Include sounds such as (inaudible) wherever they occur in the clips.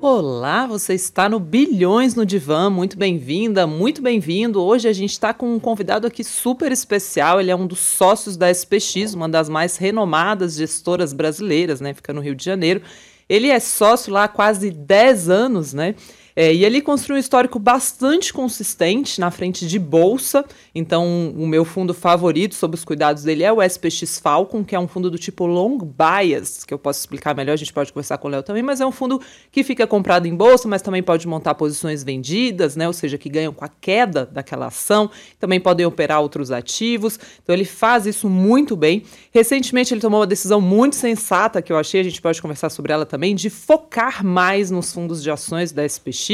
Olá, você está no Bilhões no Divã, muito bem-vinda, muito bem-vindo. Hoje a gente está com um convidado aqui super especial, ele é um dos sócios da SPX, uma das mais renomadas gestoras brasileiras, né? Fica no Rio de Janeiro. Ele é sócio lá há quase 10 anos, né? É, e ele construiu um histórico bastante consistente na frente de bolsa. Então, o meu fundo favorito sobre os cuidados dele é o SPX Falcon, que é um fundo do tipo long bias, que eu posso explicar melhor, a gente pode conversar com o Léo também, mas é um fundo que fica comprado em bolsa, mas também pode montar posições vendidas, né? Ou seja, que ganham com a queda daquela ação. Também podem operar outros ativos. Então, ele faz isso muito bem. Recentemente, ele tomou uma decisão muito sensata, que eu achei, a gente pode conversar sobre ela também, de focar mais nos fundos de ações da SPX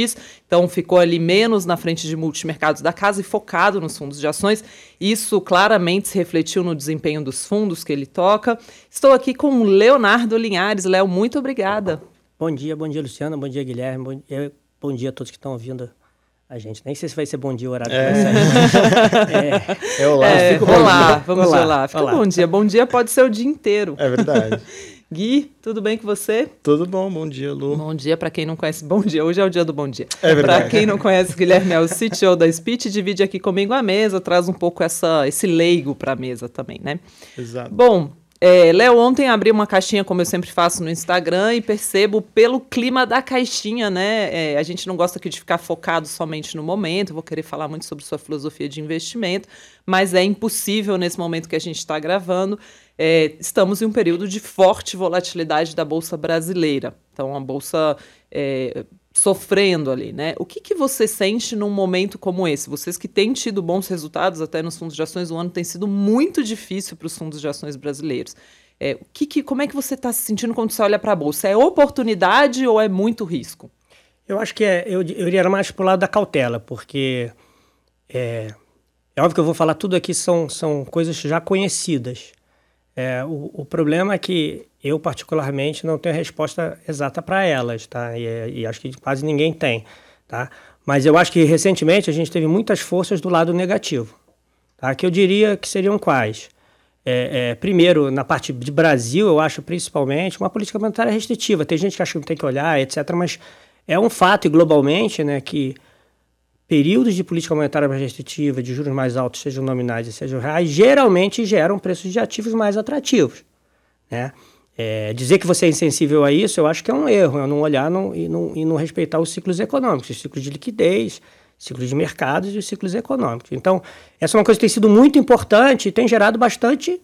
então ficou ali menos na frente de multimercados da casa e focado nos fundos de ações. Isso claramente se refletiu no desempenho dos fundos que ele toca. Estou aqui com o Leonardo Linhares. Léo, muito obrigada. Bom dia, bom dia, Luciana, bom dia, Guilherme, bom dia, bom dia a todos que estão ouvindo a gente. Nem sei se vai ser bom dia o horário é. (laughs) é. é olá, é, olá, vamos olá, olá. Fica olá. bom dia. Bom dia pode ser o dia inteiro. É verdade. (laughs) Gui, tudo bem com você? Tudo bom, bom dia, Lu. Bom dia para quem não conhece. Bom dia, hoje é o dia do bom dia. É verdade. Para quem não conhece, Guilherme é o CTO da Speech, divide aqui comigo a mesa, traz um pouco essa, esse leigo para a mesa também, né? Exato. Bom, é, Léo, ontem abri uma caixinha, como eu sempre faço no Instagram, e percebo pelo clima da caixinha, né? É, a gente não gosta aqui de ficar focado somente no momento, vou querer falar muito sobre sua filosofia de investimento, mas é impossível nesse momento que a gente está gravando. É, estamos em um período de forte volatilidade da Bolsa brasileira. Então, a Bolsa é, sofrendo ali, né? O que, que você sente num momento como esse? Vocês que têm tido bons resultados até nos fundos de ações, o ano tem sido muito difícil para os fundos de ações brasileiros. É, o que, que como é que você está se sentindo quando você olha para a bolsa? É oportunidade ou é muito risco? Eu acho que é, eu, eu iria mais para o lado da cautela, porque é, é óbvio que eu vou falar tudo aqui são, são coisas já conhecidas. É, o, o, problema é que eu, particularmente, não tenho resposta exata para elas, tá? E, e, acho que quase ninguém tem, tá? Mas eu acho que, recentemente, a gente teve muitas forças do lado negativo, tá? Que eu diria que seriam quais? É, é, primeiro, na parte de Brasil, eu acho, principalmente, uma política monetária restritiva. Tem gente que acha que não tem que olhar, etc., mas é um fato, e globalmente, né, que períodos de política monetária mais restritiva, de juros mais altos, sejam nominais e sejam reais, geralmente geram preços de ativos mais atrativos. Né? É, dizer que você é insensível a isso, eu acho que é um erro, é não olhar não, e, não, e não respeitar os ciclos econômicos, os ciclos de liquidez, ciclos de mercados e os ciclos econômicos. Então, essa é uma coisa que tem sido muito importante e tem gerado bastante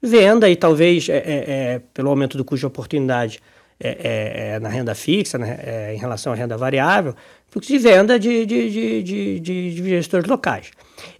venda e talvez é, é, é pelo aumento do custo de oportunidade é, é, na renda fixa, né, em relação à renda variável, fluxo de venda de, de, de, de, de, de gestores locais.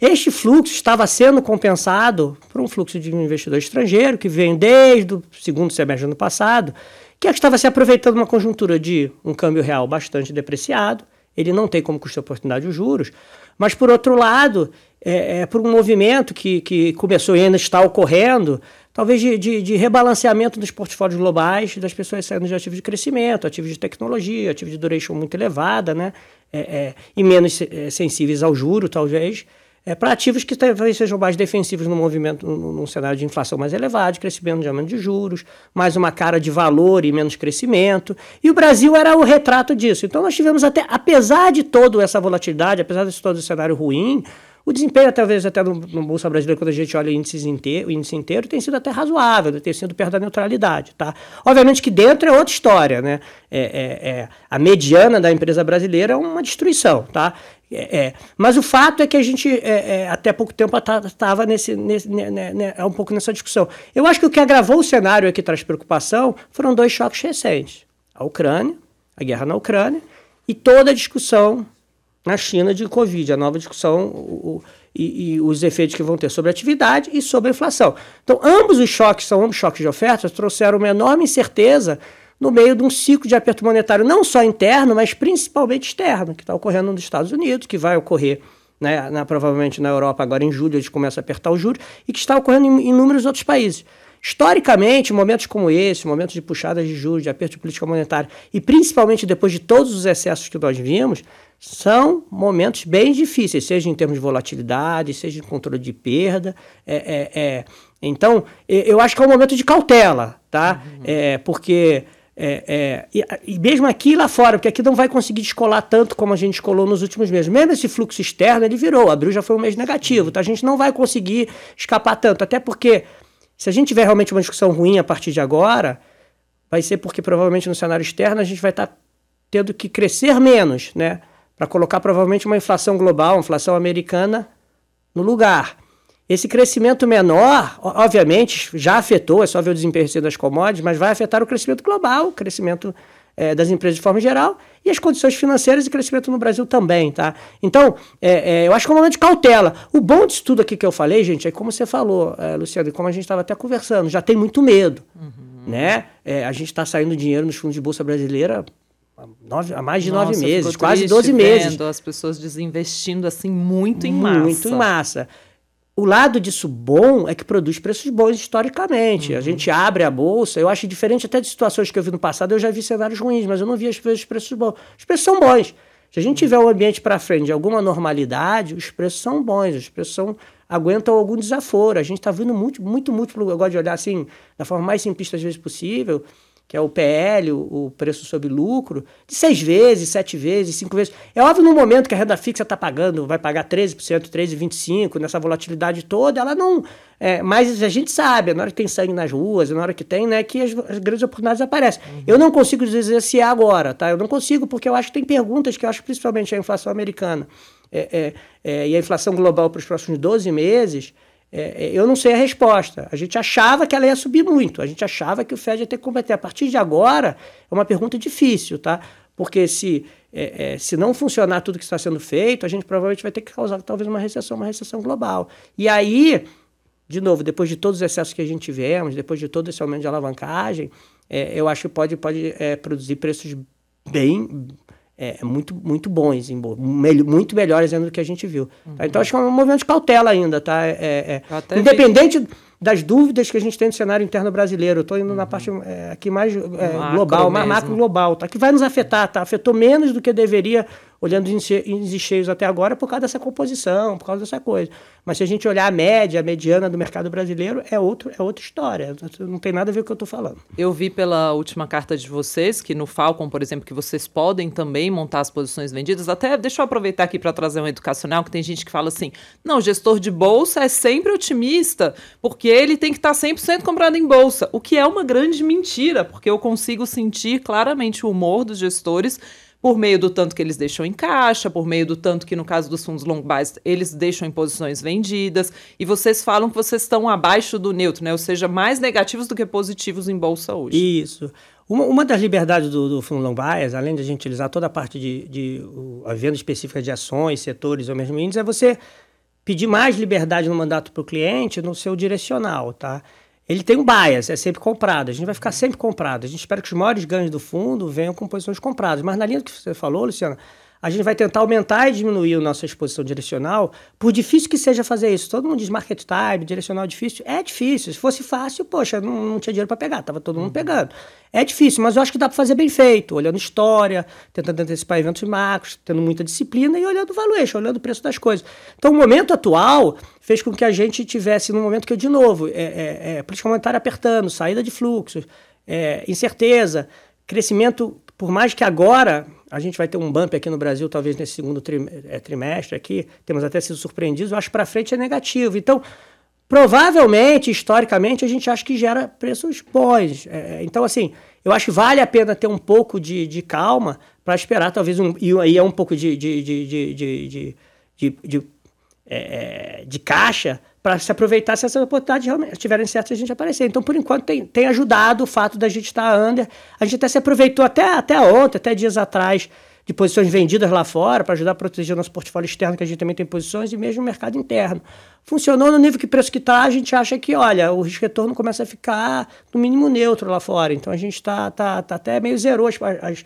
Este fluxo estava sendo compensado por um fluxo de investidor estrangeiro que vem desde o segundo semestre do ano passado, que estava se aproveitando uma conjuntura de um câmbio real bastante depreciado, ele não tem como custo de oportunidade os juros, mas por outro lado, é, é, por um movimento que, que começou e ainda está ocorrendo, talvez de, de, de, rebalanceamento dos portfólios globais, das pessoas saindo de ativos de crescimento, ativos de tecnologia, ativos de duration muito elevada, né? É, é, e menos é, sensíveis ao juro, talvez, é, para ativos que talvez sejam mais defensivos no movimento, num, cenário de inflação mais elevado, de crescimento de aumento de juros, mais uma cara de valor e menos crescimento. E o Brasil era o retrato disso. Então nós tivemos até, apesar de toda essa volatilidade, apesar de todo esse cenário ruim, o desempenho, talvez até no, no Bolsa Brasileira, quando a gente olha o índice inteiro, o índice inteiro, tem sido até razoável, tem sido perto da neutralidade. Tá? Obviamente que dentro é outra história. Né? É, é, é a mediana da empresa brasileira é uma destruição. Tá? É, é. Mas o fato é que a gente, é, é até pouco tempo, estava nesse, nesse né, né, né, um pouco nessa discussão. Eu acho que o que agravou o cenário aqui traz preocupação foram dois choques recentes: a Ucrânia, a guerra na Ucrânia, e toda a discussão na China de Covid, a nova discussão o, e, e, os efeitos que vão ter sobre a atividade e sobre a inflação. Então, ambos os choques, são ambos choques de ofertas, trouxeram uma enorme incerteza no meio de um ciclo de aperto monetário, não só interno, mas principalmente externo, que está ocorrendo nos Estados Unidos, que vai ocorrer né, na, provavelmente na Europa agora em julho, eles começam a apertar os juros, e que está ocorrendo em inúmeros outros países. Historicamente, momentos como esse, momentos de puxadas de juros, de aperto de política monetária, e principalmente depois de todos os excessos que nós vimos, são momentos bem difíceis, seja em termos de volatilidade, seja em controle de perda. É, é, é. Então, eu acho que é um momento de cautela, tá? Uhum. É, porque É, é, e, e, mesmo aqui e lá fora, porque aqui não vai conseguir descolar tanto como a gente descolou nos últimos meses. Mesmo esse fluxo externo, ele virou. Abril já foi um mês negativo. Então a gente não vai conseguir escapar tanto. Até porque, se a gente tiver realmente uma discussão ruim a partir de agora, vai ser porque provavelmente no cenário externo a gente vai estar tá tendo que crescer menos, né? Para colocar provavelmente uma inflação global, uma inflação americana no lugar. Esse crescimento menor, obviamente, já afetou, é só ver o desempenho das commodities, mas vai afetar o crescimento global, o crescimento é, das empresas de forma geral e as condições financeiras e crescimento no Brasil também, tá? Então, é, é, eu acho que é um momento de cautela. O bom disso tudo aqui que eu falei, gente, é como você falou, é, Luciano, e como a gente estava até conversando, já tem muito medo, uhum. né? É, a gente está saindo dinheiro nos fundos de bolsa brasileira Nove, há mais de Nossa, nove meses, quase 12 meses. As pessoas desinvestindo assim muito em massa. Muito em massa. O lado disso bom é que produz preços bons historicamente. Uhum. A gente abre a bolsa, eu acho diferente até de situações que eu vi no passado, eu já vi cenários ruins, mas eu não vi os preços bons. Os preços são bons. Se a gente tiver um ambiente para frente de alguma normalidade, os preços são bons, os preços são, aguentam algum desaforo. A gente está vendo muito, muito múltiplo, eu gosto de olhar assim, da forma mais simplista às vezes possível que é o PL, o, preço sobre lucro, de seis vezes, sete vezes, cinco vezes. É óbvio no momento que a renda fixa está pagando, vai pagar 13%, 13,25%, nessa volatilidade toda, ela não. É, mas a gente sabe, na hora que tem sangue nas ruas, na hora que tem, né, que as, as grandes oportunidades aparecem. Uhum. Eu não consigo dizer se é agora, tá? Eu não consigo, porque eu acho que tem perguntas que eu acho principalmente a inflação americana é, é, é e a inflação global para os próximos 12 meses. É, é, eu não sei a resposta. A gente achava que ela ia subir muito, a gente achava que o Fed ia ter que combater. A partir de agora, é uma pergunta difícil, tá? Porque se, é, é, se não funcionar tudo que está sendo feito, a gente provavelmente vai ter que causar talvez uma recessão, uma recessão global. E aí, de novo, depois de todos os excessos que a gente tivemos, depois de todo esse aumento de alavancagem, é, eu acho que pode, pode é, produzir preços bem é, é, muito, muito bons, muito melhores ainda do que a gente viu. Uhum. Então, acho que é um movimento de cautela ainda, tá? É, é, independente vi. das dúvidas que a gente tem no cenário interno brasileiro, eu estou indo uhum. na parte é, aqui mais é, global, mais macro global, tá? Que vai nos afetar, tá? Afetou menos do que deveria olhando índices cheios até agora por causa dessa composição, por causa dessa coisa. Mas se a gente olhar a média, a mediana do mercado brasileiro, é, outro, é outra história. Não tem nada a ver com o que eu estou falando. Eu vi pela última carta de vocês que no Falcon, por exemplo, que vocês podem também montar as posições vendidas. Até deixa eu aproveitar aqui para trazer um educacional, que tem gente que fala assim: não, gestor de bolsa é sempre otimista, porque ele tem que estar tá 100% comprado em bolsa. O que é uma grande mentira, porque eu consigo sentir claramente o humor dos gestores por meio do tanto que eles deixam em caixa, por meio do tanto que, no caso dos fundos long buys, eles deixam em posições vendidas, e vocês falam que vocês estão abaixo do neutro, né? ou seja, mais negativos do que positivos em bolsa hoje. Isso. Uma, uma das liberdades do, do fundo long bias, além de a gente utilizar toda a parte de, de a venda específica de ações, setores ou mesmo índices, é você pedir mais liberdade no mandato para o cliente no seu direcional, tá? Ele tem um bias, é sempre comprado. A gente vai ficar sempre comprado. A gente espera que os maiores ganhos do fundo venham com posições compradas. Mas na linha que você falou, Luciana, a gente vai tentar aumentar e diminuir a nossa exposição direcional, por difícil que seja fazer isso. Todo mundo diz market time, direcional difícil. É difícil. Se fosse fácil, poxa, não, não tinha dinheiro para pegar, tava todo mundo uhum. pegando. É difícil, mas eu acho que dá para fazer bem feito, olhando história, tentando antecipar eventos macros, tendo muita disciplina e olhando o valuation, olhando o preço das coisas. Então, o momento atual fez com que a gente tivesse num momento que, de novo, é, é, é política monetária apertando, saída de fluxos, é, incerteza, crescimento, por mais que agora a gente vai ter um bump aqui no Brasil, talvez nesse segundo é, trimestre aqui, temos até sido surpreendidos, eu acho que para frente é negativo. Então, provavelmente, historicamente, a gente acha que gera preços bons. É, então, assim, eu acho que vale a pena ter um pouco de, de calma para esperar, talvez, um, e aí é um pouco de, de, de, de, de, de, de, é, de caixa para se aproveitar se essas oportunidades realmente estiverem certas a gente aparecer. Então, por enquanto, tem, tem ajudado o fato da gente estar tá under. A gente até se aproveitou até, até ontem, até dias atrás, de posições vendidas lá fora para ajudar a proteger o nosso portfólio externo, que a gente também tem posições, e mesmo o mercado interno. Funcionou no nível que preço que está, a gente acha que, olha, o risco retorno começa a ficar no mínimo neutro lá fora. Então a gente está tá, tá até meio zerou as, as,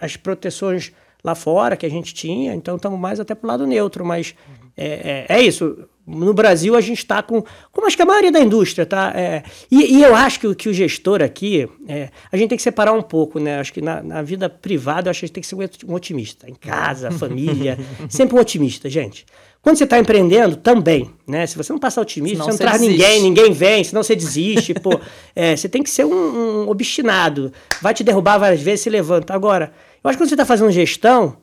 as proteções lá fora que a gente tinha, então estamos mais até para o lado neutro, mas é, é, é isso no Brasil a gente está com, como acho que a maioria da indústria, tá? É, e, e, eu acho que, que o gestor aqui, é, a gente tem que separar um pouco, né? Acho que na, na vida privada, eu acho que a gente tem que ser um otimista. Em casa, família, (laughs) sempre um otimista, gente. Quando você está empreendendo, também, né? Se você não passar otimista, senão você não traz ninguém, ninguém vem, senão você desiste, pô. É, você tem que ser um, um, obstinado. Vai te derrubar várias vezes, se levanta. Agora, eu acho que quando você está fazendo gestão,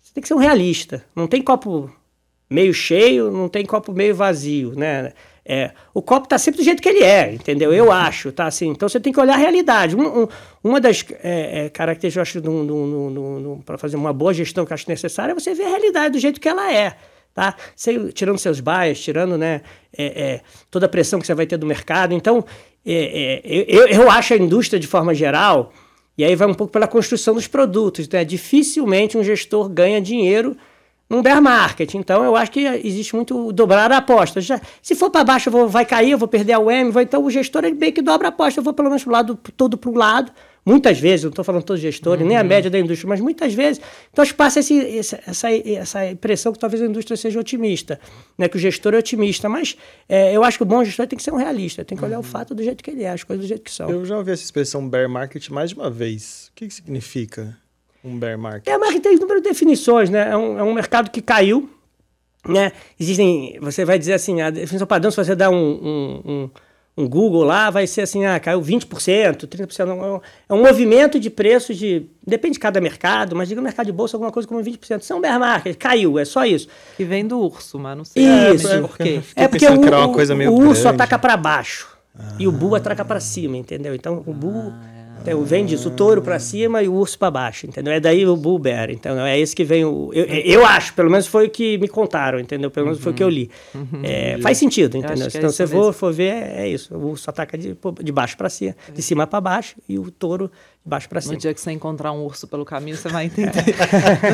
você tem que ser um realista. Não tem copo meio cheio, não tem copo meio vazio, né? É, o copo está sempre do jeito que ele é, entendeu? Eu acho, tá assim. Então você tem que olhar a realidade. Um, um, uma das é, é, características, eu acho, para fazer uma boa gestão que eu acho necessária é você ver a realidade do jeito que ela é tá? Sem, tirando seus bias, tirando né, é, é, toda a pressão que você vai ter do mercado. Então, é eu, eu acho a indústria de forma geral, e aí vai um pouco pela construção dos produtos, né? dificilmente um gestor ganha dinheiro num bear market. Então, eu acho que existe muito dobrar a aposta. Já, se for para baixo, vou, vai cair, eu vou perder a UEM, vou, então o gestor ele bem que dobra a aposta, eu vou pelo menos pro lado, todo para o lado, Muitas vezes, não estou falando todos os gestores, uhum. nem a uhum. média da indústria, mas muitas vezes. Então, passa esse, essa, essa impressão que talvez a indústria seja otimista, né? que o gestor é otimista. Mas é, eu acho que o bom gestor tem que ser um realista, tem que olhar uhum. o fato do jeito que ele é, as coisas do jeito que são. Eu já ouvi essa expressão bear market mais de uma vez. O que, que significa um bear market? É, market tem número de definições, né? É um, é um mercado que caiu, né? Existem, você vai dizer assim, a definição padrão, se você dá um, um, um um Google lá, vai ser assim, ah, caiu 20%, 30%. É um, é um movimento de preços de. Depende de cada mercado, mas diga no mercado de bolsa alguma coisa como 20%. São bear market, caiu, é só isso. Que vem do urso, mas não sei isso. É, por quê. É porque o, o, o urso ataca para baixo ah. e o bull ataca para cima, entendeu? Então o bull. Ah, é. Então, vem disso, o touro para cima e o urso para baixo, entendeu? É daí o bull bear, então é esse que vem o... Eu, eu acho, pelo menos foi o que me contaram, entendeu? Pelo menos uhum. foi o que eu li. Uhum. É, faz sentido, entendeu? Então, é se você for, for ver, é isso. O urso ataca de, de baixo para cima, de cima para baixo e o touro de baixo para cima. No dia que você encontrar um urso pelo caminho, você vai (laughs) entender.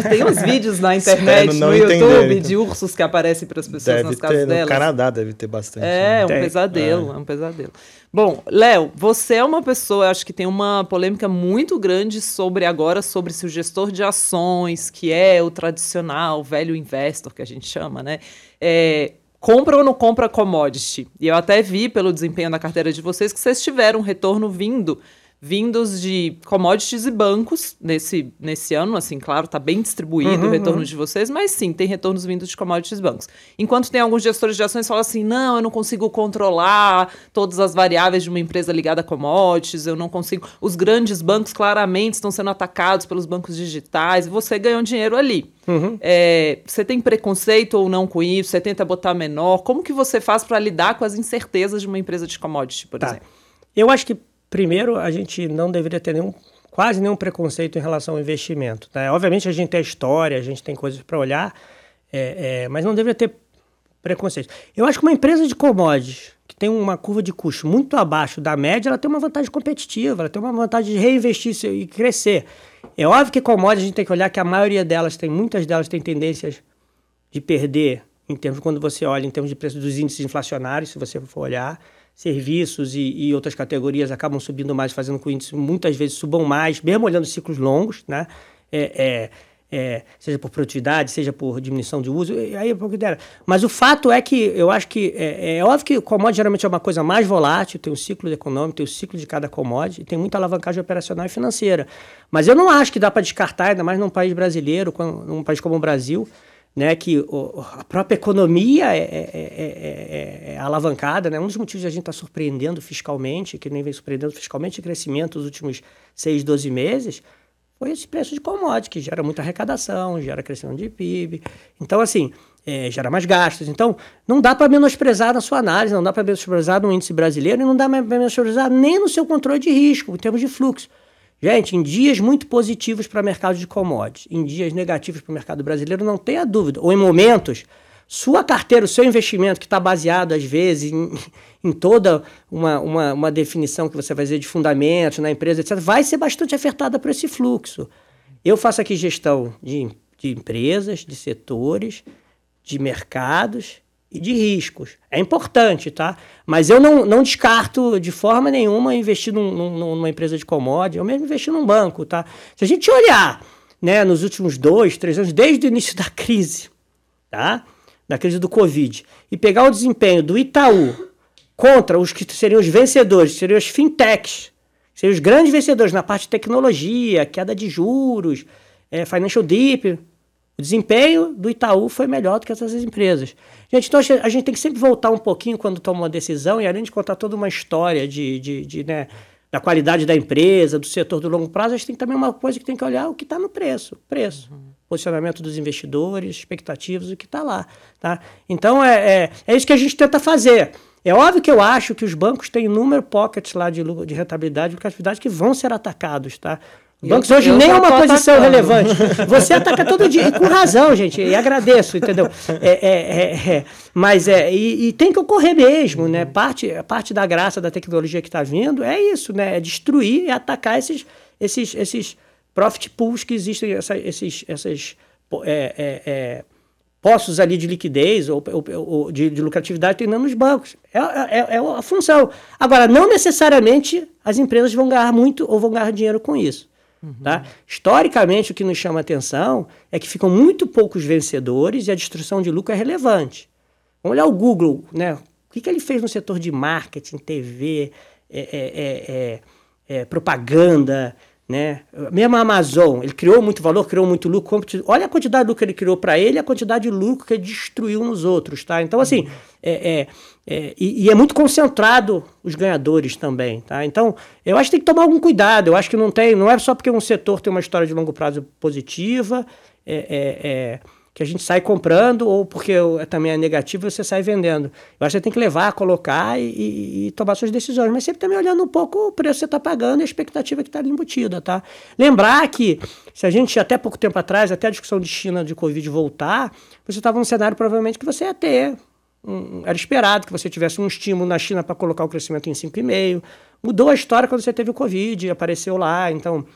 Tem uns vídeos na internet, no YouTube, entender, então. de ursos que aparecem para as pessoas deve nas casas ter, delas. No Canadá deve ter bastante. É, né? um Tem. pesadelo, é. é um pesadelo. Bom, Léo, você é uma pessoa, acho que tem uma polêmica muito grande sobre agora, sobre se o gestor de ações, que é o tradicional, velho investor que a gente chama, né? É, compra ou não compra commodity? E eu até vi pelo desempenho da carteira de vocês que vocês tiveram um retorno vindo vindos de commodities e bancos nesse, nesse ano, assim, claro, está bem distribuído uhum, o retorno uhum. de vocês, mas sim, tem retornos vindos de commodities e bancos. Enquanto tem alguns gestores de ações que falam assim, não, eu não consigo controlar todas as variáveis de uma empresa ligada a commodities, eu não consigo... Os grandes bancos claramente estão sendo atacados pelos bancos digitais e você ganhou dinheiro ali. Uhum. É, você tem preconceito ou não com isso? Você tenta botar menor? Como que você faz para lidar com as incertezas de uma empresa de commodity, por tá. exemplo? Eu acho que Primeiro, a gente não deveria ter nenhum, quase nenhum preconceito em relação ao investimento. Né? Obviamente, a gente tem história, a gente tem coisas para olhar, é, é, mas não deveria ter preconceito. Eu acho que uma empresa de commodities que tem uma curva de custo muito abaixo da média, ela tem uma vantagem competitiva, ela tem uma vantagem de reinvestir e crescer. É óbvio que commodities a gente tem que olhar que a maioria delas tem, muitas delas têm tendências de perder em termos, quando você olha em termos de preço dos índices inflacionários, se você for olhar serviços e, e, outras categorias acabam subindo mais, fazendo com que o índice muitas vezes subam mais, mesmo olhando ciclos longos, né? É, é, é, seja por produtividade, seja por diminuição de uso, aí é pouco dera. Mas o fato é que eu acho que é, é, óbvio que o commodity geralmente é uma coisa mais volátil, tem um ciclo econômico, tem o um ciclo de cada commodity, tem muita alavancagem operacional e financeira. Mas eu não acho que dá para descartar, ainda mais num país brasileiro, num país como o Brasil, né, que o, a própria economia é, é, é, é, alavancada. Né? Um dos motivos de a gente estar tá surpreendendo fiscalmente, que nem vem surpreendendo fiscalmente, o crescimento nos últimos 6, 12 meses, foi esse preço de commodity, que gera muita arrecadação, gera crescimento de PIB. Então, assim, é, gera mais gastos. Então, não dá para menosprezar na sua análise, não dá para menosprezar no índice brasileiro e não dá para menosprezar nem no seu controle de risco, em termos de fluxo. Gente, em dias muito positivos para o mercado de commodities, em dias negativos para o mercado brasileiro, não tenha dúvida. Ou em momentos, sua carteira, o seu investimento, que está baseado, às vezes, em, (laughs) em toda uma, uma, uma, definição que você vai fazer de fundamentos na empresa, etc., vai ser bastante afetada por esse fluxo. Eu faço aqui gestão de, de empresas, de setores, de mercados e de riscos. É importante, tá? Mas eu não, não descarto de forma nenhuma investir num, num, numa empresa de commodity, ou mesmo investir num banco, tá? Se a gente olhar né, nos últimos dois, três anos, desde o início (laughs) da crise, tá? da crise do Covid, e pegar o desempenho do Itaú contra os que seriam os vencedores, seriam os fintechs, seriam os grandes vencedores na parte de tecnologia, queda de juros, é, financial deep, o desempenho do Itaú foi melhor do que essas empresas. Gente, então a gente tem que sempre voltar um pouquinho quando toma uma decisão, e além de contar toda uma história de, de, de né, da qualidade da empresa, do setor do longo prazo, a gente tem também uma coisa que tem que olhar o que está no preço. Preço. Uhum. Posicionamento dos investidores, expectativas, o que está lá. Tá? Então é, é, é isso que a gente tenta fazer. É óbvio que eu acho que os bancos têm número pockets lá de, de rentabilidade, de lucratividade que vão ser atacados, tá? Bancos hoje nem é uma posição atacando. relevante. Você ataca todo dia, e com razão, gente, e agradeço, entendeu? É, é, é, é, mas é, e, e, tem que ocorrer mesmo, né? Parte, parte da graça da tecnologia que está vindo é isso, né? É destruir e atacar esses, esses, esses profit pools que existem, essa, esses, essas é, é, postos ali de liquidez ou, ou, ou de, de, lucratividade tem nos bancos. É, é, é a função. Agora, não necessariamente as empresas vão ganhar muito ou vão ganhar dinheiro com isso. Tá? Historicamente, o que nos chama atenção é que ficam muito poucos vencedores e a destruição de lucro é relevante. Vamos olhar o Google, né? O que, que ele fez no setor de marketing, TV, é, é, é, propaganda, né? Mesmo a Amazon, ele criou muito valor, criou muito lucro. Olha a quantidade de lucro que ele criou para ele, a quantidade de lucro que ele destruiu nos outros, tá? Então, assim, uhum. é, é, é e, e, é muito concentrado os ganhadores também, tá? Então, eu acho que tem que tomar algum cuidado. Eu acho que não tem, não é só porque um setor tem uma história de longo prazo positiva, é, é, é que a gente sai comprando ou porque também é negativo você sai vendendo. Eu acho que você tem que levar, colocar e, e, e tomar suas decisões, mas sempre também olhando um pouco o preço que você está pagando e a expectativa que está ali embutida, tá? Lembrar que se a gente até pouco tempo atrás, até a discussão de China de Covid voltar, você estava num cenário provavelmente que você ia ter um, era esperado que você tivesse um estímulo na China para colocar o crescimento em 5,5. Mudou a história quando você teve o Covid, apareceu lá, então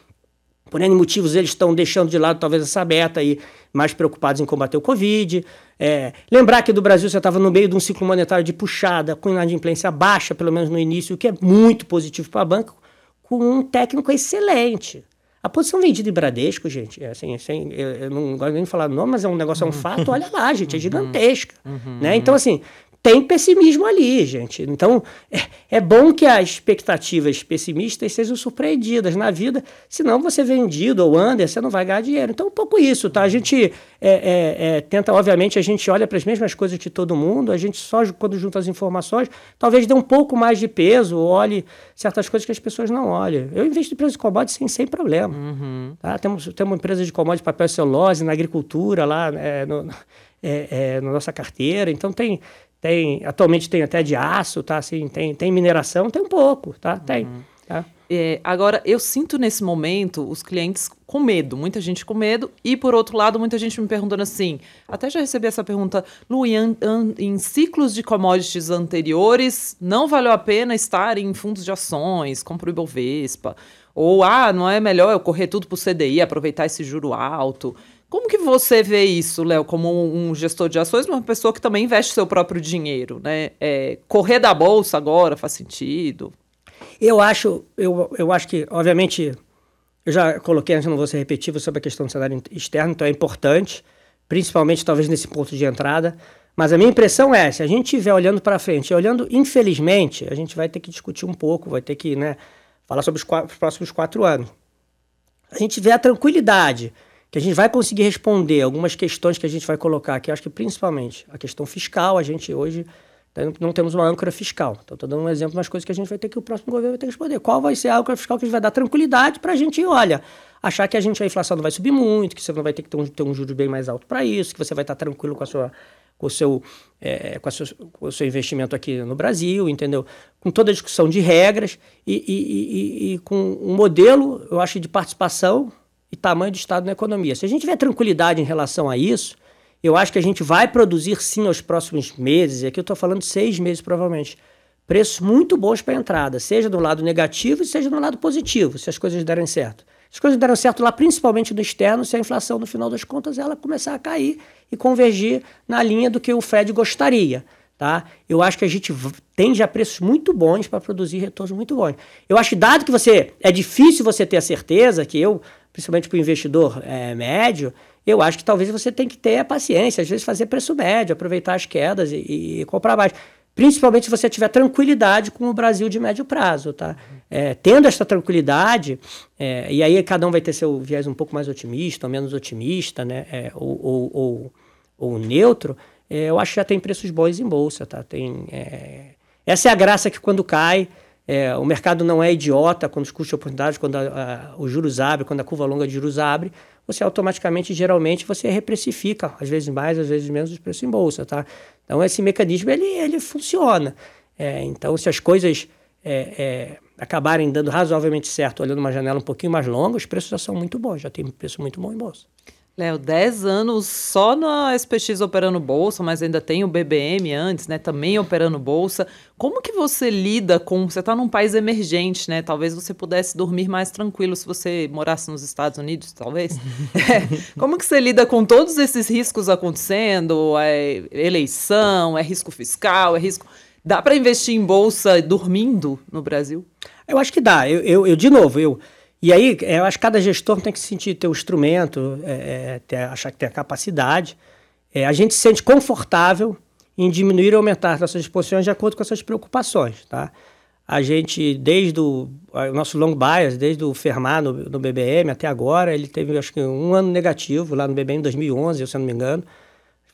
por N motivos, eles estão deixando de lado talvez essa meta aí, mais preocupados em combater o Covid. É, lembrar que do Brasil você estava no meio de um ciclo monetário de puxada, com inadimplência baixa, pelo menos no início, o que é muito positivo para o banco, com um técnico excelente. A posição vendida em Bradesco, gente, é assim, assim eu, eu não gosto nem de falar nome, mas é um negócio, é um fato, olha lá, gente, é uhum. gigantesca. Uhum. Né? Então, assim, tem pessimismo ali, gente. Então, é, é, bom que as expectativas pessimistas sejam surpreendidas na vida, senão você vendido ou under, você não vai ganhar dinheiro. Então, um pouco isso, tá? A gente é, é, é tenta, obviamente, a gente olha para as mesmas coisas que todo mundo, a gente só, quando junta as informações, talvez dê um pouco mais de peso, olhe certas coisas que as pessoas não olham. Eu investo em empresa de commodities sem, sem problema. Uhum. Tá? Temos, temos uma empresa de commodities, papel e celulose, na agricultura, lá né, no, é, é, na nossa carteira. Então, tem tem, atualmente tem até de aço, tá? Assim, tem, tem mineração, tem um pouco, tá? Tem. Uhum. Tá? É, agora, eu sinto nesse momento os clientes com medo, muita gente com medo, e por outro lado, muita gente me perguntando assim, até já recebi essa pergunta, Lu, em, em ciclos de commodities anteriores, não valeu a pena estar em fundos de ações, como o Ibovespa, ou, ah, não é melhor eu correr tudo para o CDI, aproveitar esse juro alto. Como que você vê isso, Léo, como um gestor de ações, uma pessoa que também investe seu próprio dinheiro, né? É, correr da bolsa agora faz sentido? Eu acho, eu, eu acho que, obviamente, eu já coloquei, antes não vou ser repetitivo, sobre a questão do cenário externo, então é importante, principalmente talvez nesse ponto de entrada. Mas a minha impressão é, se a gente estiver olhando para frente, olhando, infelizmente, a gente vai ter que discutir um pouco, vai ter que né, falar sobre os, quatro, os próximos quatro anos. A gente vê a tranquilidade que a gente vai conseguir responder algumas questões que a gente vai colocar aqui, acho que principalmente a questão fiscal, a gente hoje não temos uma âncora fiscal. Então, estou dando um exemplo das coisas que a gente vai ter que o próximo governo vai ter que responder. Qual vai ser a âncora fiscal que vai dar tranquilidade para a gente, olha, achar que a gente a inflação não vai subir muito, que você não vai ter que ter um, ter um juros bem mais alto para isso, que você vai estar tranquilo com a sua com o seu, é, com, com, o seu investimento aqui no Brasil, entendeu? Com toda a discussão de regras e, e, e, e com um modelo, eu acho, de participação e tamanho do Estado na economia. Se a gente tiver tranquilidade em relação a isso, eu acho que a gente vai produzir sim aos próximos meses, e aqui eu estou falando seis meses provavelmente, preços muito bons para entrada, seja do lado negativo, seja do lado positivo, se as coisas derem certo. Se as coisas deram certo lá, principalmente no externo, se a inflação, no final das contas, ela começar a cair e convergir na linha do que o Fed gostaria. Tá? Eu acho que a gente tem já preços muito bons para produzir retornos muito bons. Eu acho que dado que você é difícil você ter a certeza que eu principalmente para o investidor é, médio, eu acho que talvez você tenha que ter a paciência, às vezes fazer preço médio, aproveitar as quedas e, e comprar mais. Principalmente se você tiver tranquilidade com o Brasil de médio prazo, tá? É, tendo essa tranquilidade, é, e aí cada um vai ter seu viés um pouco mais otimista ou menos otimista, né? É, ou, ou, ou, ou, neutro, é, eu acho que já tem preços bons em bolsa, tá? Tem, é, essa é a graça que quando cai, é, o mercado não é idiota quando os custos de oportunidade, quando a, a, os juros abrem, quando a curva longa de juros abre, você automaticamente, geralmente, você reprecifica, às vezes mais, às vezes menos, os preços em bolsa, tá? Então, esse mecanismo, ele, ele funciona. É, então, se as coisas é, é, acabarem dando razoavelmente certo, olhando uma janela um pouquinho mais longa, os preços já são muito bons, já tem preço muito bom em bolsa. Léo, 10 anos só na SPX operando bolsa, mas ainda tem o BBM antes, né? Também operando bolsa. Como que você lida com. Você está num país emergente, né? Talvez você pudesse dormir mais tranquilo se você morasse nos Estados Unidos, talvez. (laughs) é. Como que você lida com todos esses riscos acontecendo? É eleição, é risco fiscal, é risco. Dá para investir em bolsa dormindo no Brasil? Eu acho que dá. Eu, eu, eu de novo, eu e aí, é, eu acho que cada gestor tem que sentir ter o instrumento, é, é, ter, achar que tem a capacidade. É, a gente se sente confortável em diminuir ou aumentar nossas exposições de acordo com essas preocupações, tá? A gente, desde o, o nosso long bias, desde o Fermar no, no, BBM até agora, ele teve, acho que, um ano negativo lá no BBM em 2011, se eu não me engano.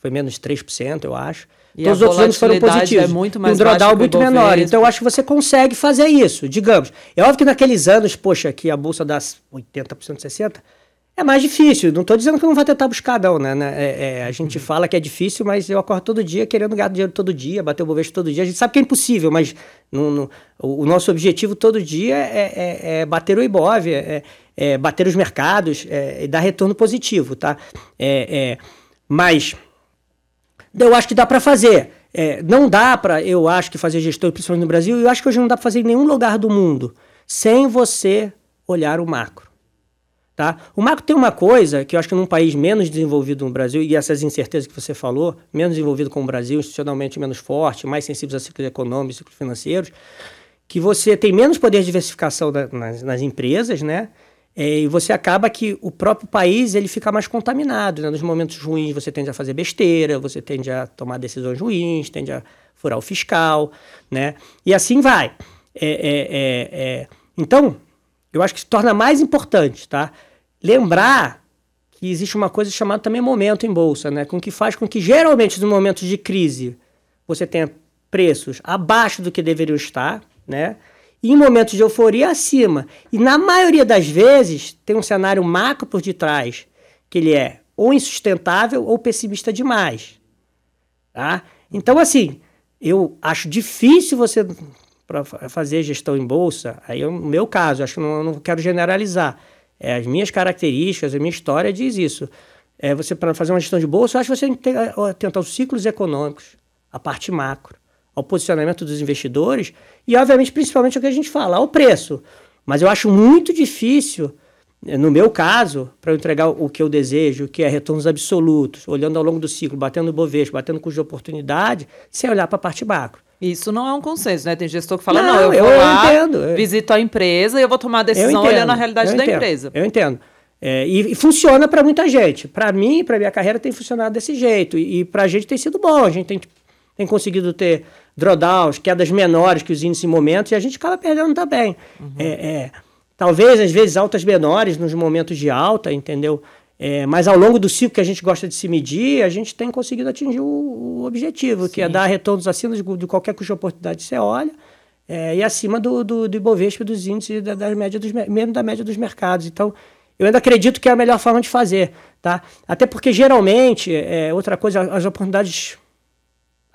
Foi menos 3%, eu acho. E Todos os outros anos foram positivos. É muito mais um drawdown muito menor. Então, eu acho que você consegue fazer isso, digamos. É óbvio que naqueles anos, poxa, que a bolsa dá 80%, 60%, é mais difícil. Não estou dizendo que não vai tentar buscar, não, né? né? É, é, a gente uhum. fala que é difícil, mas eu acordo todo dia querendo ganhar dinheiro todo dia, bater o Bovespa todo dia. A gente sabe que é impossível, mas no, no, o, o, nosso objetivo todo dia é, é, é bater o Ibov, é, é, bater os mercados e dar retorno positivo, tá? mas eu acho que dá para fazer. É, não dá para, eu acho que fazer gestão, principalmente no Brasil, e eu acho que hoje não dá para fazer em nenhum lugar do mundo, sem você olhar o macro. Tá? O macro tem uma coisa que eu acho que num país menos desenvolvido no Brasil, e essas incertezas que você falou, menos desenvolvido como o Brasil, institucionalmente menos forte, mais sensível a ciclos econômicos, ciclos financeiros, que você tem menos poder de diversificação da, nas, nas empresas, né? É, e você acaba que o próprio país ele fica mais contaminado. Né? Nos momentos ruins você tende a fazer besteira, você tende a tomar decisões ruins, tende a furar o fiscal, né? E assim vai. É, é, é, é. então, eu acho que se torna mais importante, tá? Lembrar que existe uma coisa chamada também momento em bolsa, né? Com que faz com que geralmente nos momentos de crise você tenha preços abaixo do que deveriam estar, né? Em momentos de euforia acima. E na maioria das vezes tem um cenário macro por detrás, que ele é ou insustentável ou pessimista demais. Tá? Então, assim, eu acho difícil você para fazer gestão em bolsa, aí no meu caso, acho que não, não quero generalizar. É, as minhas características, a minha história diz isso. É, você para fazer uma gestão de bolsa, eu acho que você tem que tentar os ciclos econômicos, a parte macro ao posicionamento dos investidores e, obviamente, principalmente o que a gente fala, ao preço. Mas eu acho muito difícil, eh, no meu caso, para eu entregar o que eu desejo, que é retornos absolutos, olhando ao longo do ciclo, batendo no Bovespa, batendo custo de oportunidade, sem olhar para a parte macro. Isso não é um consenso, né? Tem gestor que fala, não, não eu vou eu lá, entendo. visito a empresa e eu vou tomar a decisão olhando a realidade da entendo, empresa. Eu entendo. É, e, e, funciona para muita gente. Para mim, para minha carreira, tem funcionado desse jeito. E, e para a gente tem sido bom. A gente tem, tem conseguido ter drawdowns, quedas menores que os índices em momentos, e a gente acaba perdendo também. Uhum. É, é, talvez, às vezes, altas menores nos momentos de alta, entendeu? É, mas ao longo do ciclo que a gente gosta de se medir, a gente tem conseguido atingir o, o objetivo, Sim. que é dar retornos acima de, de qualquer custo de oportunidade que você olha, é, e acima do, do, do Ibovespa, dos índices, da, da média dos, mesmo da média dos mercados. Então, eu ainda acredito que é a melhor forma de fazer, tá? Até porque, geralmente, é, outra coisa, as oportunidades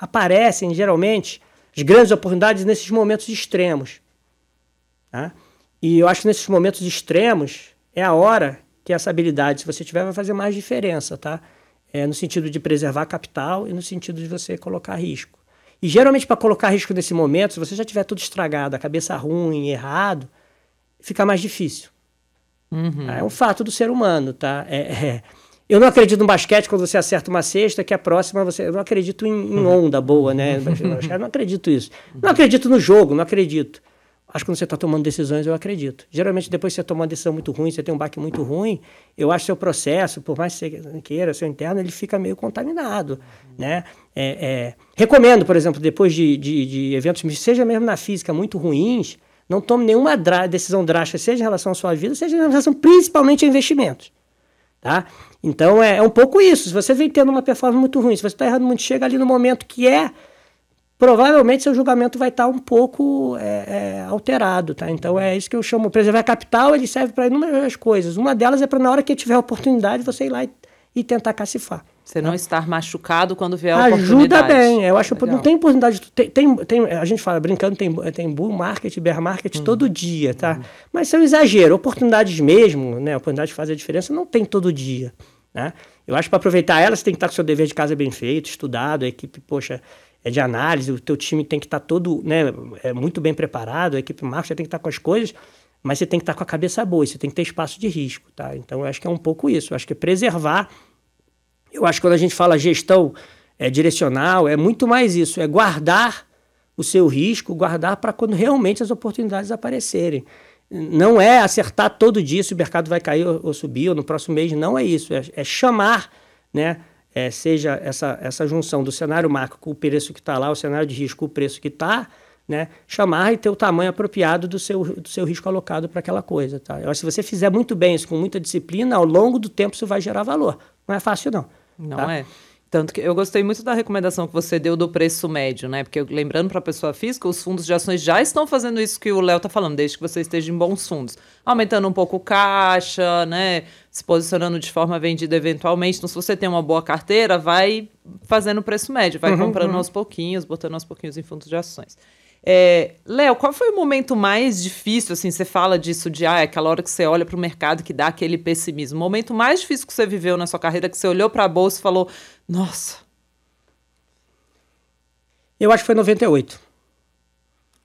aparecem geralmente as grandes oportunidades nesses momentos extremos. Tá? E eu acho que nesses momentos extremos é a hora que essa habilidade, se você tiver, vai fazer mais diferença, tá? É, no sentido de preservar capital e no sentido de você colocar risco. E geralmente, para colocar risco nesse momento, se você já tiver tudo estragado, a cabeça ruim, errado, fica mais difícil. Uhum. É um fato do ser humano, tá? É, é, eu não acredito no basquete quando você acerta uma cesta, que a próxima você. Eu não acredito em, em onda boa, né? Eu não acredito isso. Não acredito no jogo, não acredito. Acho que quando você está tomando decisões, eu acredito. Geralmente, depois que você toma uma decisão muito ruim, você tem um baque muito ruim, eu acho que seu processo, por mais que você queira, seu interno, ele fica meio contaminado, né? É, é... Recomendo, por exemplo, depois de, de, de, eventos, seja mesmo na física, muito ruins, não tome nenhuma decisão drástica, seja em relação à sua vida, seja em relação principalmente a investimentos, tá? Então, é, é um pouco isso. Se você vem tendo uma performance muito ruim, se você está errando muito, chega ali no momento que é provavelmente seu julgamento vai estar tá um pouco é, é, alterado, tá? Então é isso que eu chamo. Preservar capital, ele serve para inúmeras coisas. Uma delas é para na hora que tiver oportunidade você ir lá e, e tentar cacifar. Você tá? não estar machucado quando vier a Ajuda oportunidade. Ajuda bem. Eu acho que não tem oportunidade. Tem, tem, tem, a gente fala brincando, tem, tem bull market, bear market uhum. todo dia, tá? Uhum. Mas isso é um exagero. Oportunidades mesmo, né? Oportunidade de fazer a diferença não tem todo dia, né? Eu acho que para aproveitar ela, você tem que estar com o seu dever de casa bem feito, estudado, a equipe, poxa, é de análise, o teu time tem que estar tá todo né, é muito bem preparado, a equipe marketing tem que estar tá com as coisas, mas você tem que estar tá com a cabeça boa, você tem que ter espaço de risco, tá? Então, eu acho que é um pouco isso. Eu acho que é preservar. Eu acho que quando a gente fala gestão é, direcional, é muito mais isso, é guardar o seu risco, guardar para quando realmente as oportunidades aparecerem. Não é acertar todo dia se o mercado vai cair ou, ou subir, ou no próximo mês, não é isso. É, é chamar, né? é, seja essa, essa junção do cenário macro com o preço que está lá, o cenário de risco com o preço que está, né, chamar e ter o tamanho apropriado do seu, do seu risco alocado para aquela coisa. Tá? Eu acho que se você fizer muito bem isso, com muita disciplina, ao longo do tempo isso vai gerar valor. Não é fácil, não. Não tá? é. Tanto que eu gostei muito da recomendação que você deu do preço médio, né? Porque lembrando para a pessoa física, os fundos de ações já estão fazendo isso que o Léo está falando, desde que você esteja em bons fundos. Aumentando um pouco o caixa, né? Se posicionando de forma vendida eventualmente. Então, se você tem uma boa carteira, vai fazendo o preço médio, vai uhum, comprando uhum. aos pouquinhos, botando aos pouquinhos em fundos de ações. É, Léo, qual foi o momento mais difícil, assim, você fala disso de, ah, é aquela hora que você olha para o mercado que dá aquele pessimismo. O momento mais difícil que você viveu na sua carreira, que você olhou para a bolsa e falou, nossa. Eu acho que foi 98.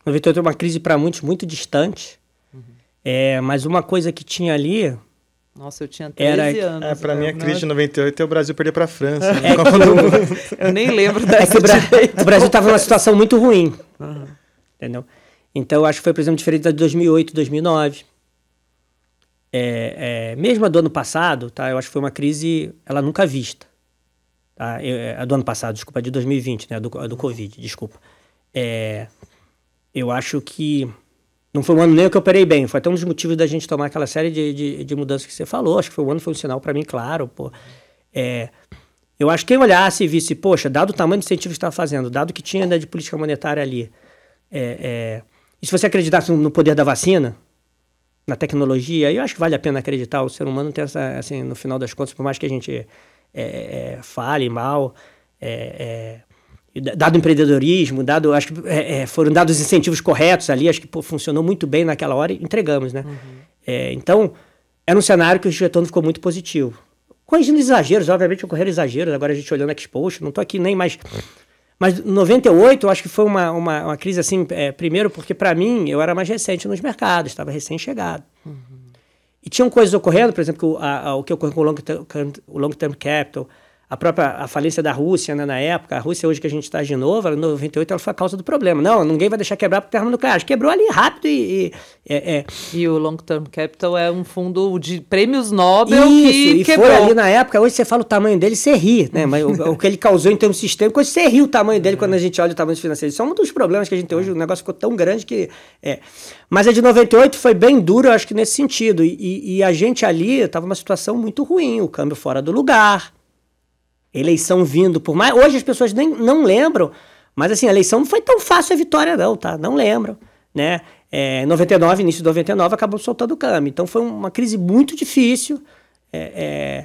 98 é uma crise para muitos muito distante. Uhum. É, mas uma coisa que tinha ali... Nossa, eu tinha 13 era, anos. É, para mim, a crise de 98 é o Brasil perder para a França. É, eu nem lembro dessa é o, o Brasil estava numa situação muito ruim. Uhum entendeu? Então, eu acho que foi, por exemplo, diferente da de 2008, 2009. É, é, mesmo a do ano passado, tá? Eu acho que foi uma crise, ela nunca vista. Tá? Eu, é, a do ano passado, desculpa, a de 2020, né? A do, a do Covid, desculpa. É, eu acho que não foi um ano nem que eu operei bem. Foi até um dos motivos da gente tomar aquela série de, de, de mudanças que você falou. Acho que foi um ano funcional para mim, claro. Pô. É, eu acho que quem olhasse e visse, poxa, dado o tamanho do incentivo que estava fazendo, dado que tinha né, de política monetária ali, é, é... E se você acreditasse no poder da vacina, na tecnologia, eu acho que vale a pena acreditar. O ser humano tem essa, assim, no final das contas, por mais que a gente é, é, fale mal, é, é, dado empreendedorismo, dado, acho que foram dados incentivos corretos ali, acho que pô, funcionou muito bem naquela hora e entregamos, né? Uhum. então, era um cenário que o retorno ficou muito positivo. Corrigindo exageros, obviamente ocorreram exageros, agora a gente olhando a Expost, não estou aqui nem mais mas 98 eu acho que foi uma, uma, uma crise assim, é, primeiro porque para mim eu era mais recente nos mercados, estava recém-chegado. Uhum. E tinham coisas ocorrendo, por exemplo, a, a, o que ocorreu com o long term, o long term capital, a própria a falência da Rússia né, na época, a Rússia hoje que a gente está de novo, em 98 ela foi a causa do problema. Não, ninguém vai deixar quebrar porque termonuclear. Quebrou ali rápido e... E, é, é. e o Long Term Capital é um fundo de prêmios Nobel Isso, que e quebrou. foi ali na época, hoje você fala o tamanho dele, você ri, né? Mas o, o, que ele causou em termos sistêmicos, você ri o tamanho dele quando a gente olha o tamanho financeiro. Isso é um dos problemas que a gente tem hoje, o negócio ficou tão grande que... É. Mas a de 98 foi bem duro, eu acho que nesse sentido. E, e, e a gente ali estava numa situação muito ruim, o câmbio fora do lugar, eleição vindo por mais. Hoje as pessoas nem não lembram, mas assim, a eleição não foi tão fácil a vitória, não, tá? Não lembram, né? É, 99, início de 99, acabou soltando o câmbio. Então foi uma crise muito difícil. É, é,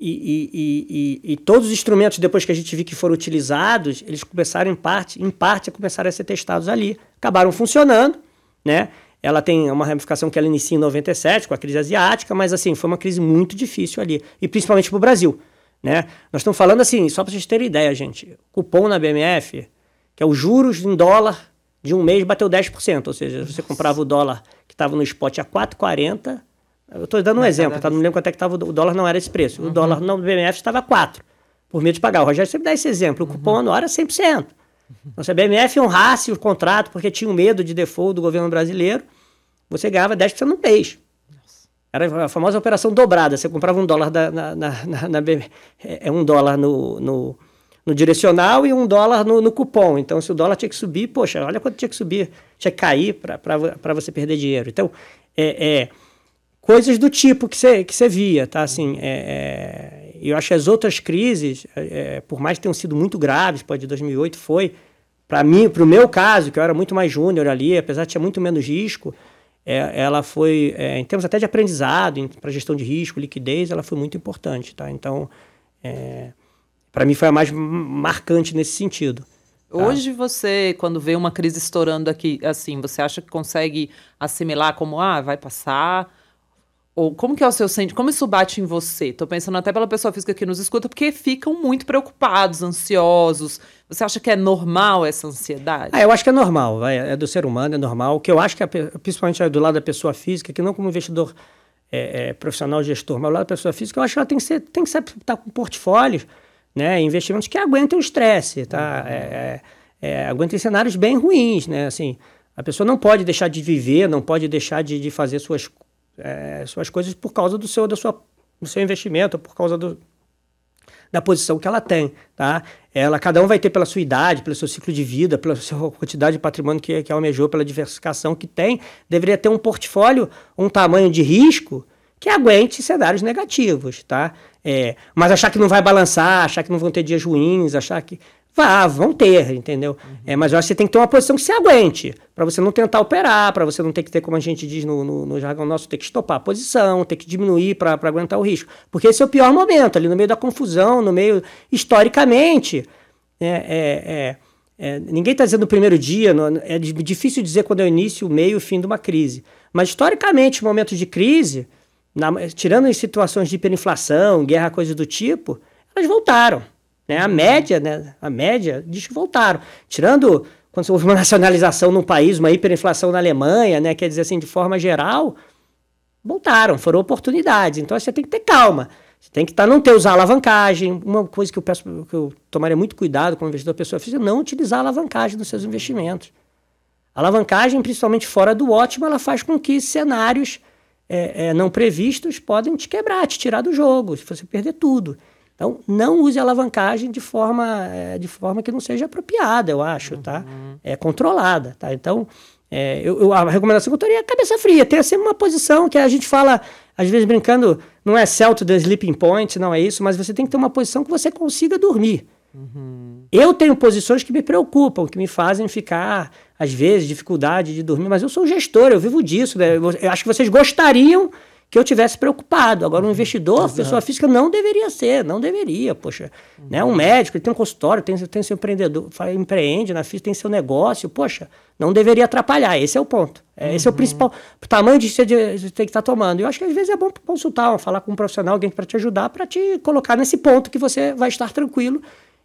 e, e, e, e, todos os instrumentos, depois que a gente viu que foram utilizados, eles começaram em parte, em parte, a começar a ser testados ali. Acabaram funcionando, né? Ela tem uma ramificação que ela inicia em 97, com a crise asiática, mas assim, foi uma crise muito difícil ali. E principalmente para o Brasil. Né? Nós estamos falando assim, só para vocês terem ideia, gente. Cupom na BMF, que é os juros em dólar de um mês, bateu 10%. Ou seja, você comprava o dólar que estava no spot a 4,40. Eu estou dando um não, exemplo, tá? não lembro quanto é que estava. O dólar não era esse preço. Uhum. O dólar no BMF estava 4 por meio de pagar. O Rogério sempre dá esse exemplo. O cupom uhum. anual era 100%. Então, se a BMF honrasse o contrato porque tinha um medo de default do governo brasileiro, você ganhava 10% no mês. Era a famosa operação dobrada. Você comprava um dólar da, na, na, na, na é, é um dólar no, no, no, direcional e um dólar no, no, cupom. Então, se o dólar tinha que subir, poxa, olha quanto tinha que subir, tinha que cair para você perder dinheiro. Então, é, é, coisas do tipo que você que você via, tá? Assim, é, é, eu acho que as outras crises, é, é por mais que tenham sido muito graves, pode de 2008 foi, para mim, para o meu caso, que eu era muito mais júnior ali, apesar de ter muito menos risco, é, ela foi, é, em termos até de aprendizado, para gestão de risco, liquidez, ela foi muito importante, tá? Então, é, para mim foi a mais marcante nesse sentido. Tá? Hoje você, quando vê uma crise estourando aqui, assim, você acha que consegue assimilar como, ah, vai passar? Ou como que é o seu sentimento? Como isso bate em você? Tô pensando até pela pessoa física que nos escuta, porque ficam muito preocupados, ansiosos. Você acha que é normal essa ansiedade? Ah, eu acho que é normal, vai, é do ser humano, é normal. O que eu acho que, é, principalmente é do lado da pessoa física, que não como investidor é, é, profissional gestor, mas do lado da pessoa física, eu acho que ela tem que ser, tem que estar tá com portfólios, né, investimentos que aguentem o estresse, tá? Uhum. É, é, aguentem cenários bem ruins, né? Assim, a pessoa não pode deixar de viver, não pode deixar de, de fazer suas é, suas coisas por causa do seu, da sua, do seu investimento, por causa do, da posição que ela tem, tá? Ela, cada um vai ter pela sua idade, pelo seu ciclo de vida, pela sua quantidade de patrimônio que, que almejou, pela diversificação que tem, deveria ter um portfólio, um tamanho de risco que aguente cenários negativos, tá? É, mas achar que não vai balançar, achar que não vão ter dias ruins, achar que Vá, vão ter, entendeu? Uhum. É, mas eu acho que você tem que ter uma posição que se aguente, para você não tentar operar, para você não ter que ter, como a gente diz no, no, no jargão nosso, ter que estopar a posição, ter que diminuir para aguentar o risco. Porque esse é o pior momento, ali no meio da confusão, no meio. Historicamente, é, é, é, é ninguém está dizendo no primeiro dia, é difícil dizer quando é o início, o meio e o fim de uma crise. Mas historicamente, momentos de crise, na, tirando em situações de hiperinflação, guerra, coisas do tipo, elas voltaram. Né? A média, né? A média diz que voltaram. Tirando quando houve uma (laughs) nacionalização no país, uma hiperinflação na Alemanha, né? Quer dizer assim, de forma geral, voltaram, foram oportunidades. Então você tem que ter calma. Você tem que estar, tá, não ter usar alavancagem. Uma coisa que eu peço, que eu tomaria muito cuidado como investidor pessoa física, não utilizar alavancagem nos seus investimentos. A alavancagem, principalmente fora do ótimo, ela faz com que cenários é, é, não previstos podem te quebrar, te tirar do jogo, se você perder tudo. Então, não use alavancagem de forma, é, de forma que não seja apropriada, eu acho, tá? Uhum. É controlada, tá? Então, é, eu, eu, a recomendação que eu teria é cabeça fria, ter sempre uma posição que a gente fala, às vezes brincando, não é sell to the sleeping point, não é isso, mas você tem que ter uma posição que você consiga dormir. Uhum. Eu tenho posições que me preocupam, que me fazem ficar, às vezes, dificuldade de dormir, mas eu sou gestor, eu vivo disso. Né? Eu, eu acho que vocês gostariam que eu tivesse preocupado. Agora, um investidor, Exato. pessoa física, não deveria ser, não deveria, poxa. Uhum. Né? Um médico, ele tem um consultório, tem, tem seu empreendedor, empreende na física, tem seu negócio, poxa, não deveria atrapalhar. Esse é o ponto. É, esse é o uhum. principal o tamanho de você tem que estar tá tomando. Eu acho que às vezes é bom consultar, falar com um profissional, alguém para te ajudar, para te colocar nesse ponto que você vai estar tranquilo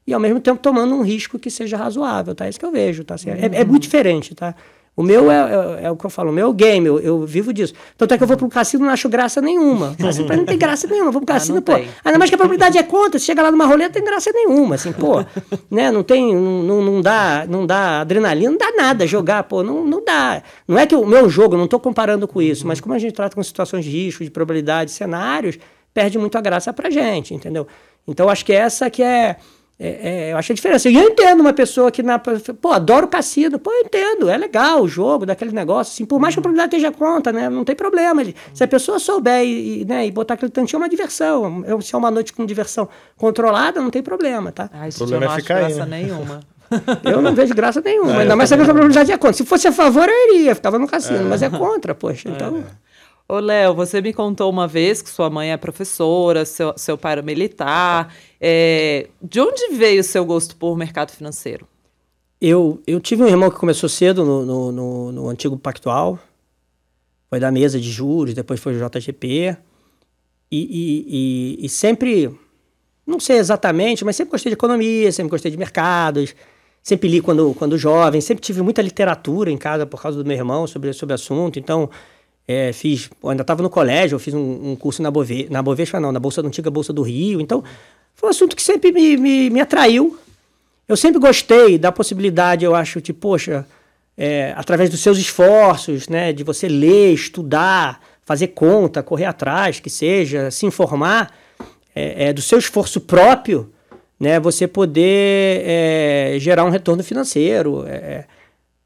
e ao mesmo tempo tomando um risco que seja razoável, tá? É isso que eu vejo, tá? Assim, é, é, muito diferente, tá? O meu é, é, é, o que eu falo, o meu é game, eu, eu, vivo disso. Tanto é que eu vou para um cassino e não acho graça nenhuma. (laughs) Assim, não tem graça nenhuma, vou para um ah, cassino, pô. Tem. Ainda mais que a probabilidade é contra, se chega lá numa roleta, não tem graça nenhuma, assim, pô. (laughs) né, não tem, não, não, dá, não dá adrenalina, não dá nada jogar, pô, não, não dá. Não é que o meu jogo, não estou comparando com isso, mas como a gente trata com situações de risco, de probabilidade, cenários, perde muito a graça pra gente, entendeu? Então acho que essa que é é, é, eu acho a diferença. E eu entendo uma pessoa que, na, pô, adoro cassino. Pô, eu entendo, é legal o jogo, daquele negócio. Assim, por mais que a uhum. probabilidade esteja conta, né? Não tem problema. Ele, se a pessoa souber e, e, né, e botar aquele tantinho, é uma diversão. Eu, se é uma noite com diversão controlada, não tem problema, tá? Ai, o problema eu não é ficar graça aí, né? nenhuma. (laughs) Eu não vejo graça nenhuma. É, ainda mais se a probabilidade é contra. Se fosse a favor, eu iria, ficava no cassino. É. Mas é contra, poxa. Então. Ô, Léo, você me contou uma vez que sua mãe é professora, seu, seu pai era militar. É, de onde veio o seu gosto por mercado financeiro? Eu, eu tive um irmão que começou cedo no, no, no, no antigo Pactual. Foi da mesa de juros, depois foi JGP. E, e, e, e sempre, não sei exatamente, mas sempre gostei de economia, sempre gostei de mercados. Sempre li quando, quando jovem, sempre tive muita literatura em casa por causa do meu irmão sobre, sobre assunto. Então, é, fiz, ainda estava no colégio, eu fiz um, um, curso na Bove, na Bovespa não, na Bolsa, na antiga Bolsa do Rio. Então, foi um assunto que sempre me, me, me atraiu. eu sempre gostei da possibilidade, eu acho, de, poxa, é, através dos seus esforços, né, de você ler, estudar, fazer conta, correr atrás, que seja, se informar, é, é do seu esforço próprio, né, você poder é, gerar um retorno financeiro. É, é.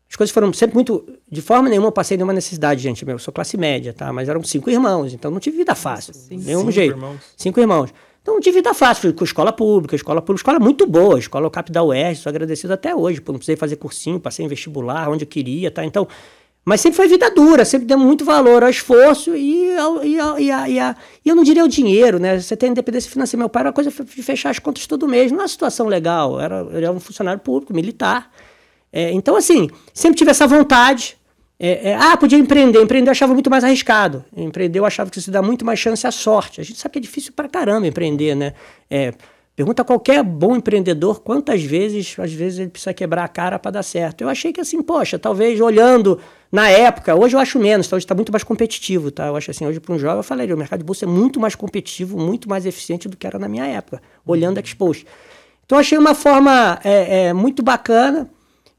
As coisas foram sempre muito. De forma nenhuma eu passei nenhuma necessidade, gente. Eu sou classe média, tá? Mas eram cinco irmãos, então não tive vida fácil. Sim, nenhum cinco jeito. Irmãos. Cinco irmãos. Então não tive vida fácil. Fui com escola pública, escola pública, escola muito boa, escola CAP da UERJ, sou agradecido até hoje, por não precisei fazer cursinho, passei em vestibular, onde eu queria, tá? Então, mas sempre foi vida dura, sempre deu muito valor ao esforço e, ao, e, ao, e, a, e, a, e eu não diria o dinheiro, né? Você tem independência financeira. Meu pai era uma coisa de fechar as contas todo mês, não é uma situação legal. Era, ele era um funcionário público, militar. É, então, assim, sempre tive essa vontade. É, é, ah, podia empreender. Empreender eu achava muito mais arriscado. Empreender eu achava que isso dá muito mais chance à sorte. A gente sabe que é difícil pra caramba empreender, né? É, Pergunta a qualquer bom empreendedor quantas vezes, às vezes, ele precisa quebrar a cara para dar certo. Eu achei que assim, poxa, talvez olhando na época, hoje eu acho menos, tá? hoje está muito mais competitivo, tá? Eu acho assim, hoje para um jovem, eu falei, o mercado de bolsa é muito mais competitivo, muito mais eficiente do que era na minha época, olhando a Expost. Então, achei uma forma é, é, muito bacana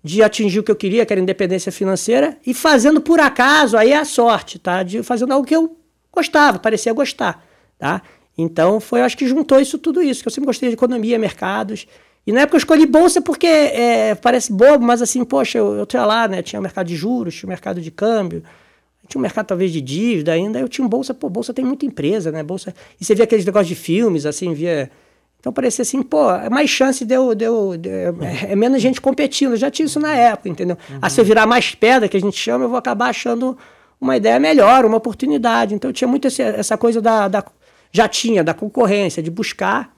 de atingir o que eu queria, que era independência financeira, e fazendo por acaso, aí é a sorte, tá? De fazendo algo que eu gostava, parecia gostar, tá? Então, foi, acho que juntou isso tudo isso, que eu sempre gostei de economia, mercados. E na época eu escolhi bolsa porque é, parece bobo, mas assim, poxa, eu, eu tinha lá, né? Tinha o mercado de juros, tinha o mercado de câmbio, tinha um mercado talvez de dívida ainda. Eu tinha bolsa, pô, bolsa tem muita empresa, né? Bolsa. E você via aqueles negócios de filmes, assim, via. Então parecia assim, pô, é mais chance de eu. De eu de, é, é, menos gente competindo. Eu já tinha isso na época, entendeu? Uhum. Ah, se eu virar mais pedra, que a gente chama, eu vou acabar achando uma ideia melhor, uma oportunidade. Então tinha muito esse, essa coisa da, da já tinha da concorrência, de buscar.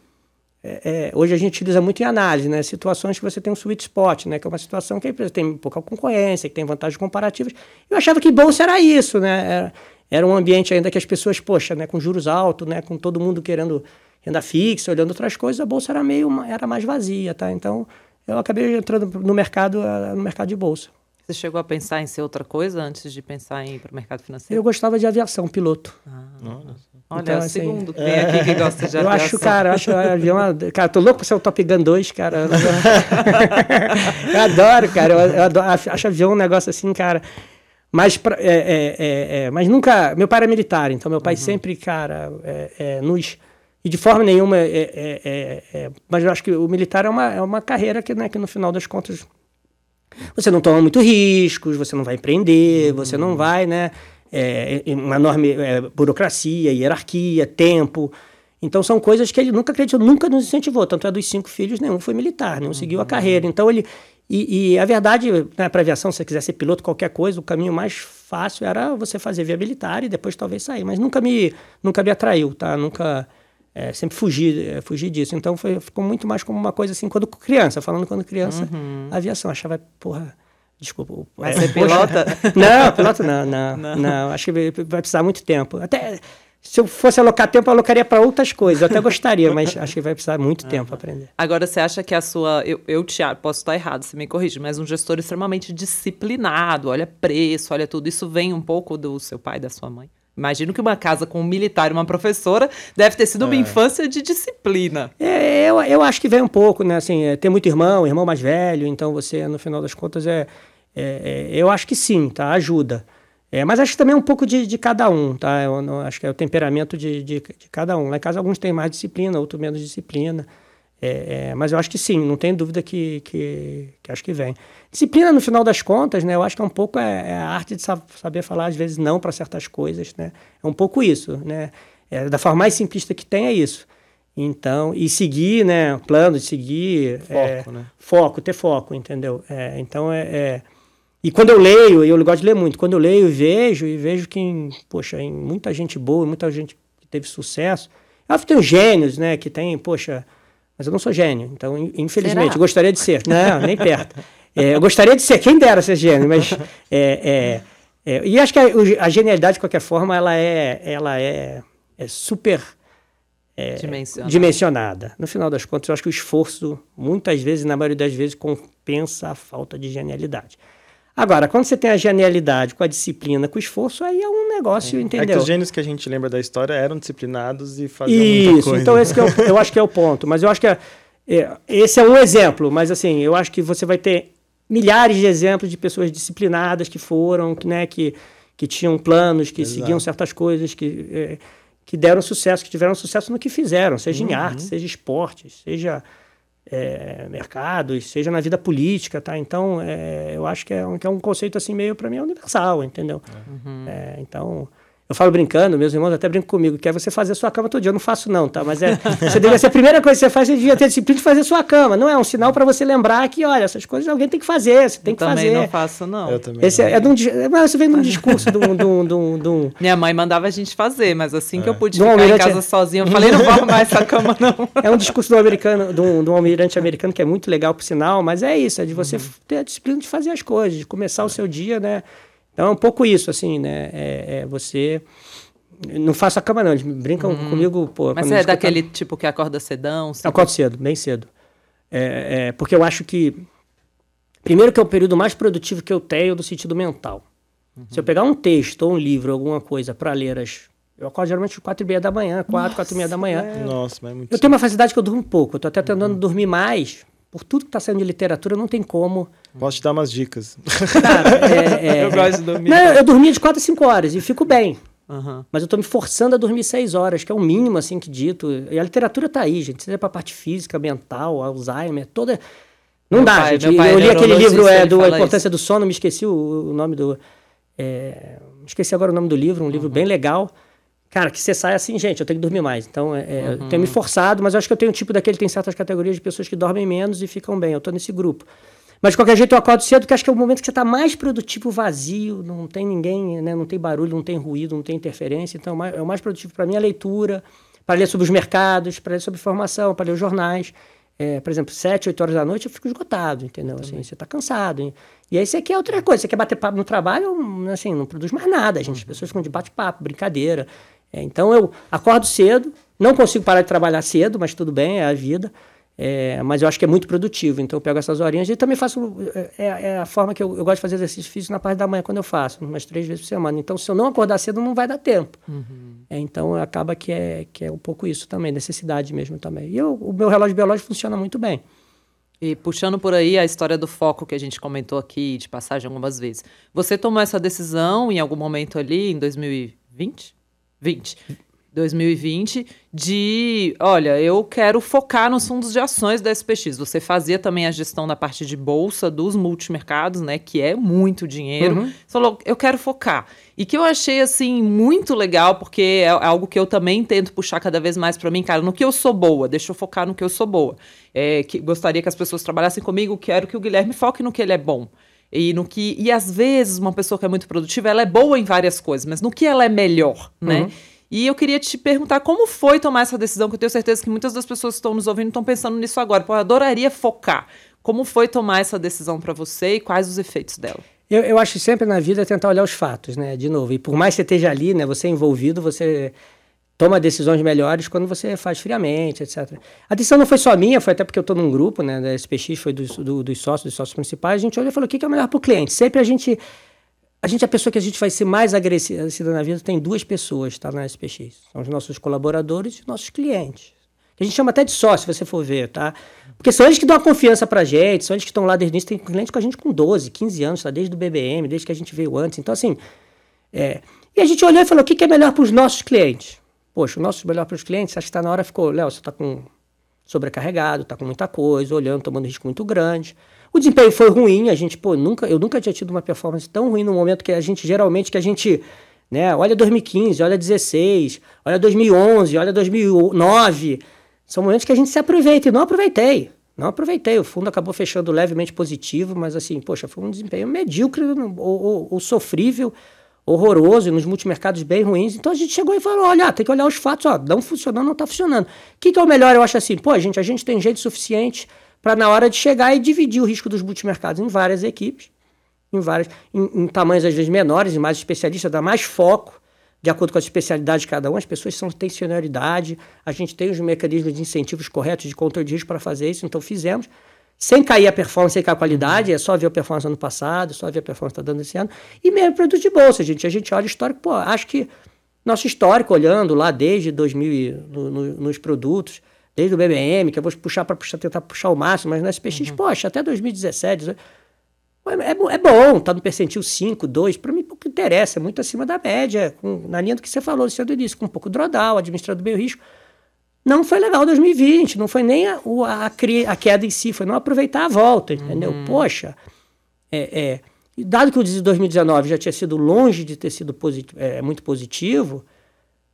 É, é, hoje a gente utiliza muito em análise, né? Situações que você tem um sweet spot, né? Que é uma situação que a empresa tem pouca concorrência, que tem vantagens comparativas. Eu achava que bolsa era isso, né? Era, era um ambiente ainda que as pessoas, poxa, né? Com juros altos, né? Com todo mundo querendo renda fixa, olhando outras coisas, a bolsa era meio era mais vazia, tá? Então eu acabei entrando no mercado no mercado de bolsa. Você chegou a pensar em ser outra coisa antes de pensar em ir para o mercado financeiro? Eu gostava de aviação, piloto. Ah, Olha, então, é o assim, segundo que é... aqui que gosta de eu (laughs) aviação. Eu acho, cara, eu acho avião... Cara, tô louco pra ser o Top Gun 2, cara. (laughs) eu adoro, cara. Eu, eu adoro, acho avião um negócio assim, cara... Mas, pra, é, é, é, é, mas nunca... Meu pai era militar, então meu pai uhum. sempre, cara, é, nos... E de forma nenhuma... mas eu acho que o militar é uma, é uma carreira que, né, que, no final das contas... Você não toma muito riscos, você não vai empreender, uhum. você não vai, né é, uma enorme é, burocracia, hierarquia, tempo. Então são coisas que ele nunca acreditou, nunca nos incentivou. Tanto é dos cinco filhos, nenhum foi militar, nenhum uhum. seguiu a carreira. Então ele. E, e a verdade, né, para aviação, se você quiser ser piloto, qualquer coisa, o caminho mais fácil era você fazer via militar e depois talvez sair. Mas nunca me, nunca me atraiu, tá? Nunca. É, sempre fugi, é, fugi disso. Então foi, ficou muito mais como uma coisa assim, quando criança, falando quando criança, uhum. aviação. Achava, porra Desculpa. Mas é, você (laughs) pilota? (laughs) Não, piloto não, não, (laughs) não, não. Acho que vai precisar muito tempo. Até se eu fosse alocar tempo, eu alocaria para outras coisas. Eu até gostaria, mas acho que vai precisar muito tempo para aprender. Agora, você acha que a sua. Eu, eu te, posso estar errado, você me corrige, mas um gestor extremamente disciplinado, olha preço, olha tudo. Isso vem um pouco do seu pai, da sua mãe? Imagino que uma casa com um militar e uma professora deve ter sido uma é. infância de disciplina. É, eu, eu acho que vem um pouco, né? Assim, é, tem muito irmão, irmão mais velho, então você, no final das contas, é é, é, eu acho que sim, tá? Ajuda. É, mas acho que também é um pouco de, de cada um, tá? Eu não, acho que é o temperamento de, de, de, cada um. Lá em casa alguns têm mais disciplina, outros menos disciplina. É, é, mas eu acho que sim, não tem dúvida que, que, que, acho que vem. Disciplina, no final das contas, né? Eu acho que é um pouco é, é a arte de saber falar, às vezes, não para certas coisas, né? É um pouco isso, né? É, da forma mais simplista que tem é isso. Então, e seguir, né? Plano de seguir. Foco, né? Foco, ter foco, entendeu? então, é e quando eu leio, eu gosto de ler muito, quando eu leio e vejo, e vejo que, poxa, em muita gente boa, muita gente que teve sucesso. Eu acho que tem gênios, né, que tem, poxa, mas eu não sou gênio, então, infelizmente, eu gostaria de ser. Não, nem perto. É, eu gostaria de ser, quem dera ser gênio, mas. É, é, é, e acho que a, a, genialidade, de qualquer forma, ela é, ela é, é super. É, dimensionada. dimensionada. No final das contas, eu acho que o esforço, muitas vezes, na maioria das vezes, compensa a falta de genialidade. Agora, quando você tem a genialidade com a disciplina, com o esforço, aí é um negócio, é. entendeu? É que os gênios que a gente lembra da história eram disciplinados e faziam Isso, muita coisa. então esse é o, eu acho que é o ponto. Mas eu acho que é, é, esse é um exemplo, mas assim, eu acho que você vai ter milhares de exemplos de pessoas disciplinadas que foram, que, né, que, que tinham planos, que Exato. seguiam certas coisas, que, é, que deram sucesso, que tiveram sucesso no que fizeram, seja uhum. em arte, seja esportes, seja é, mercados, seja na vida política, tá? Então, é, eu acho que é, um, que é um conceito assim meio para mim universal, entendeu? Uhum. Então, eu falo brincando, meus irmãos até brincam comigo, que é você fazer a sua cama todo dia. Eu não faço, não, tá? Mas é. Você deveria ser a primeira coisa que você faz, você devia ter disciplina de fazer a sua cama. Não é um sinal para você lembrar que, olha, essas coisas alguém tem que fazer, você tem eu que fazer. Eu também não faço, não. Eu também. Esse é, é de um, você vem de um discurso de um, de, um, de, um, de um. Minha mãe mandava a gente fazer, mas assim é. que eu pude do ficar em casa sozinha, eu falei, não vou arrumar essa cama, não. (laughs) É um discurso do americano, de um, de um almirante americano que é muito legal, por sinal, mas é isso, é de você uhum. ter a disciplina de fazer as coisas, de começar o seu dia, né? Então é um pouco isso, assim, né? é, é você não faço a cama, não. Eles brincam hum. comigo, pô. Mas é daquele tipo que acorda cedão? Cedo? Acordo cedo, bem cedo. É, é, porque eu acho que. Primeiro, que é o período mais produtivo que eu tenho no sentido mental. Uhum. Se eu pegar um texto ou um livro, alguma coisa para ler às. Eu acordo geralmente às quatro e meia da manhã, quatro, quatro e meia da manhã. É. Nossa, mas é muito Eu tenho uma facilidade que eu durmo pouco. Eu tô até tentando uhum. dormir mais. Por tudo que está saindo de literatura, não tem como. Posso te dar umas dicas. Cara, é, (laughs) é, eu gosto de dormir. Não, eu dormia de quatro a cinco horas e fico bem. Uhum. Mas eu estou me forçando a dormir seis horas, que é o mínimo, assim, que dito. E a literatura está aí, gente. Seja para a parte física, mental, Alzheimer, toda... Não meu dá, pai, gente. eu li aquele livro é, do A Importância isso. do Sono, me esqueci o, o nome do... É, esqueci agora o nome do livro, um uhum. livro bem legal. Cara, que você sai assim, gente, eu tenho que dormir mais. Então, é, uhum. eu tenho me forçado, mas eu acho que eu tenho um tipo daquele, tem certas categorias de pessoas que dormem menos e ficam bem. Eu estou nesse grupo. Mas de qualquer jeito eu acordo cedo, que acho que é o momento que você está mais produtivo, vazio, não tem ninguém, né? não tem barulho, não tem ruído, não tem interferência. Então é o mais produtivo para mim a leitura, para ler sobre os mercados, para ler sobre informação, para ler os jornais. É, por exemplo, sete, oito horas da noite eu fico esgotado, entendeu? Assim, você está cansado. Hein? E aí você quer outra coisa, você quer bater papo no trabalho, assim, não produz mais nada, gente. As pessoas ficam de bate-papo, brincadeira. É, então eu acordo cedo, não consigo parar de trabalhar cedo, mas tudo bem, é a vida. É, mas eu acho que é muito produtivo, então eu pego essas horinhas e também faço. É, é a forma que eu, eu, gosto de fazer exercício físico na parte da manhã, quando eu faço, umas três vezes por semana. Então, se eu não acordar cedo, não vai dar tempo. Uhum. É, então, acaba que é, que é um pouco isso também, necessidade mesmo também. E eu, o meu relógio biológico funciona muito bem. E puxando por aí a história do foco que a gente comentou aqui, de passagem algumas vezes. Você tomou essa decisão em algum momento ali, em 2020? 20. 2020 de, olha, eu quero focar nos fundos de ações da SPX. Você fazia também a gestão da parte de bolsa dos multimercados, né, que é muito dinheiro. Uhum. Você falou, eu quero focar. E que eu achei assim muito legal, porque é algo que eu também tento puxar cada vez mais para mim, cara, no que eu sou boa, deixa eu focar no que eu sou boa. É, que gostaria que as pessoas trabalhassem comigo, quero que o Guilherme foque no que ele é bom. E no que e às vezes uma pessoa que é muito produtiva, ela é boa em várias coisas, mas no que ela é melhor, né? Uhum. E eu queria te perguntar como foi tomar essa decisão, que eu tenho certeza que muitas das pessoas que estão nos ouvindo estão pensando nisso agora. Pô, eu adoraria focar. Como foi tomar essa decisão para você e quais os efeitos dela? Eu, eu acho que sempre na vida é tentar olhar os fatos, né? De novo. E por mais que você esteja ali, né? Você é envolvido, você toma decisões melhores quando você faz friamente, etc. A decisão não foi só minha, foi até porque eu estou num grupo, né? Da SPX, foi dos, do, dos sócios, dos sócios principais. A gente olhou e falou: o que é melhor para o cliente? Sempre a gente a gente, a pessoa que a gente vai ser mais agressiva na vida, tem duas pessoas, tá? Na SPX. São os nossos colaboradores e os nossos clientes. A gente chama até de sócio, se você for ver, tá? Porque são eles que dão a confiança pra gente, são eles que estão lá desde o início. Tem cliente com a gente com 12, 15 anos, tá? Desde o BBM, desde que a gente veio antes. Então, assim. É... E a gente olhou e falou: o que, que é melhor para os nossos clientes? Poxa, o nosso melhor para os clientes, acho que está na hora, ficou, Léo, você está com sobrecarregado, está com muita coisa, olhando, tomando risco muito grande. O desempenho foi ruim, a gente, pô, nunca, eu nunca tinha tido uma performance tão ruim no momento que a gente geralmente que a gente, né, olha 2015, olha 16, olha 2011, olha 2009, são momentos que a gente se aproveita e não aproveitei. Não aproveitei, o fundo acabou fechando levemente positivo, mas assim, poxa, foi um desempenho medíocre ou, ou, ou sofrível, horroroso, e nos multimercados bem ruins. Então a gente chegou e falou: olha, tem que olhar os fatos, ó, não funcionando, não está funcionando. O que, que é o melhor? Eu acho assim, pô, gente, a gente tem jeito suficiente para na hora de chegar e dividir o risco dos multimercados em várias equipes, em várias, em, em tamanhos às vezes menores e mais especialistas, dar mais foco de acordo com as especialidades de cada um. As pessoas são, têm senioridade, a gente tem os mecanismos de incentivos corretos de controle de risco para fazer isso, então fizemos. Sem cair a performance, sem cair a qualidade, é só ver a performance ano passado, só ver a performance que está dando esse ano. E mesmo produto de bolsa, gente. A gente olha o histórico, pô, acho que nosso histórico, olhando lá desde 2000, no, no, nos produtos, desde o BBM, que eu vou puxar para puxar, tentar puxar o máximo, mas no SPX, uhum. poxa, até 2017, é, é bom, tá no percentil 5, 2, para mim pouco interessa, é muito acima da média, com, na linha do que você falou do início, com um pouco drawdown, administrando bem o risco. Não foi legal 2020, não foi nem a, a, a queda em si, foi não aproveitar a volta, entendeu? Uhum. Poxa, é, é, dado que o de 2019 já tinha sido longe de ter sido positivo, é, muito positivo,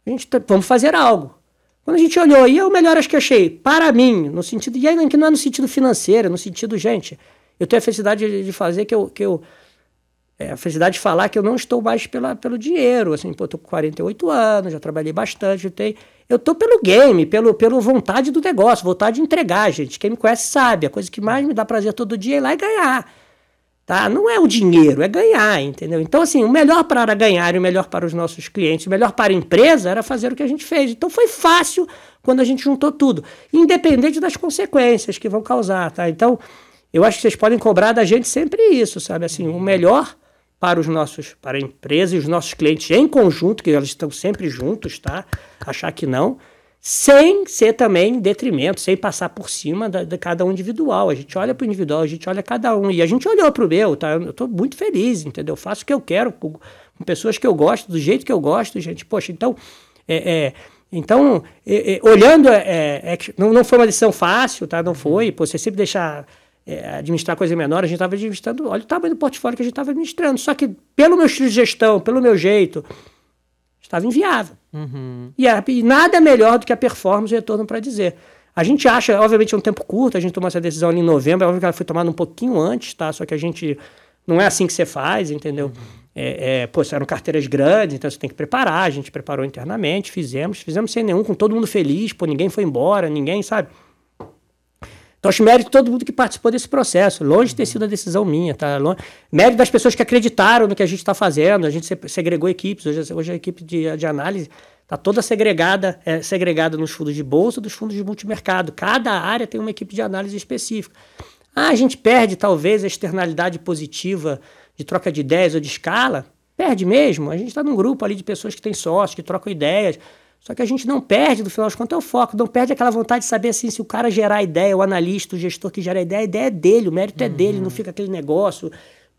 a gente tá, vamos fazer algo. Quando a gente olhou, e é o melhor acho que achei, para mim, no sentido, e aí que não é no sentido financeiro, é no sentido, gente, eu tenho a felicidade de, de fazer que eu, que eu é, a felicidade de falar que eu não estou mais pela, pelo dinheiro, assim, pô, eu tô com 48 anos, já trabalhei bastante, eu tenho, eu tô pelo game, pelo, pelo vontade do negócio, vontade de entregar, gente, quem me conhece sabe, a coisa que mais me dá prazer todo dia é ir lá e ganhar, tá? Não é o dinheiro, é ganhar, entendeu? Então, assim, o melhor para ganhar e o melhor para os nossos clientes, o melhor para a empresa era fazer o que a gente fez, então foi fácil quando a gente juntou tudo, independente das consequências que vão causar, tá? Então, eu acho que vocês podem cobrar da gente sempre isso, sabe? Assim, o melhor para os nossos, para a empresa e os nossos clientes em conjunto, que eles estão sempre juntos, tá? Achar que não, sem ser também detrimento, sem passar por cima da, de cada um individual. A gente olha para o individual, a gente olha cada um. E a gente olhou para o meu, tá? Eu estou muito feliz, entendeu? Eu faço o que eu quero, com, pessoas que eu gosto, do jeito que eu gosto, gente. Poxa, então. É, é, então, é, é olhando, é, é não, não foi uma decisão fácil, tá? Não foi. Pô, você sempre deixar é, administrar coisa menor, a gente estava administrando, olha o tamanho do portfólio que a gente estava administrando. Só que pelo meu estilo de gestão, pelo meu jeito, estava inviável. Uhum. E, a, e, nada melhor do que a performance e o retorno para dizer. A gente acha, obviamente, é um tempo curto, a gente tomou essa decisão ali em novembro, é óbvio que ela foi tomada um pouquinho antes, tá? Só que a gente. Não é assim que você faz, entendeu? Uhum. É, é, pô, eram carteiras grandes, então você tem que preparar. A gente preparou internamente, fizemos, fizemos sem nenhum, com todo mundo feliz, pô, ninguém foi embora, ninguém, sabe? Então, acho mérito de todo mundo que participou desse processo. Longe de ter sido a decisão minha, tá? Longe... Mérito das pessoas que acreditaram no que a gente está fazendo. A gente segregou equipes. Hoje, hoje a equipe de, de análise está toda segregada, é, segregada nos fundos de bolsa dos fundos de multimercado. Cada área tem uma equipe de análise específica. Ah, a gente perde talvez a externalidade positiva de troca de ideias ou de escala? Perde mesmo. A gente está num grupo ali de pessoas que têm sócios, que trocam ideias. Só que a gente não perde, no final das contas, é o foco, não perde aquela vontade de saber assim, se o cara gerar a ideia, o analista, o gestor que gera a ideia, a ideia é dele, o mérito uhum. é dele, não uhum. fica aquele negócio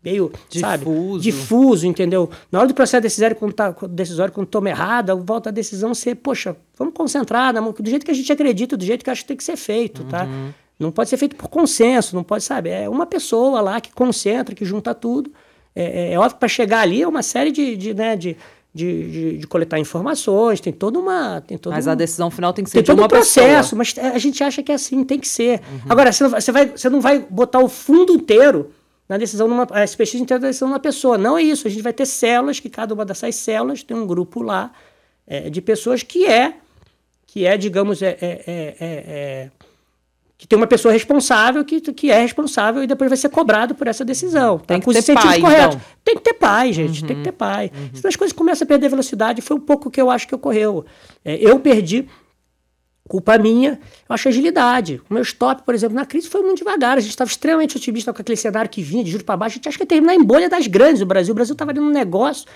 meio, difuso. sabe, difuso, entendeu? Na hora do processo decisório, quando, tá, decisório, quando toma errado, volta a decisão ser, poxa, vamos concentrar na mão, do jeito que a gente acredita, do jeito que acho que tem que ser feito, tá? uhum. tá? Não pode ser feito por consenso, não pode, sabe? É uma pessoa lá que concentra, que junta tudo. É, é, é óbvio que para chegar ali é uma série de, de, né, de de, de, de, coletar informações, tem toda uma. Tem mas uma, a decisão final tem que ser tem de todo um processo, pessoa. mas a gente acha que é assim, tem que ser. Uhum. Agora, você não, você, vai, você não vai botar o fundo inteiro na decisão, numa, a SPX inteira da decisão de uma pessoa. Não é isso. A gente vai ter células, que cada uma dessas células tem um grupo lá é, de pessoas que é, que é, digamos, é, é, é, é que tem uma pessoa responsável que, que é responsável e depois vai ser cobrado por essa decisão. Tem tá? que ter pai, correto. Então. Tem que ter pai, gente. Uhum, tem que ter pai. Uhum. Senão as coisas começam a perder velocidade. Foi um pouco o que eu acho que ocorreu. É, eu perdi, culpa minha, eu acho agilidade. O meu stop, por exemplo, na crise foi muito devagar. A gente estava extremamente otimista com aquele cenário que vinha de juros para baixo. A gente acha que ia terminar em bolha das grandes. O Brasil, o Brasil estava ali num negócio.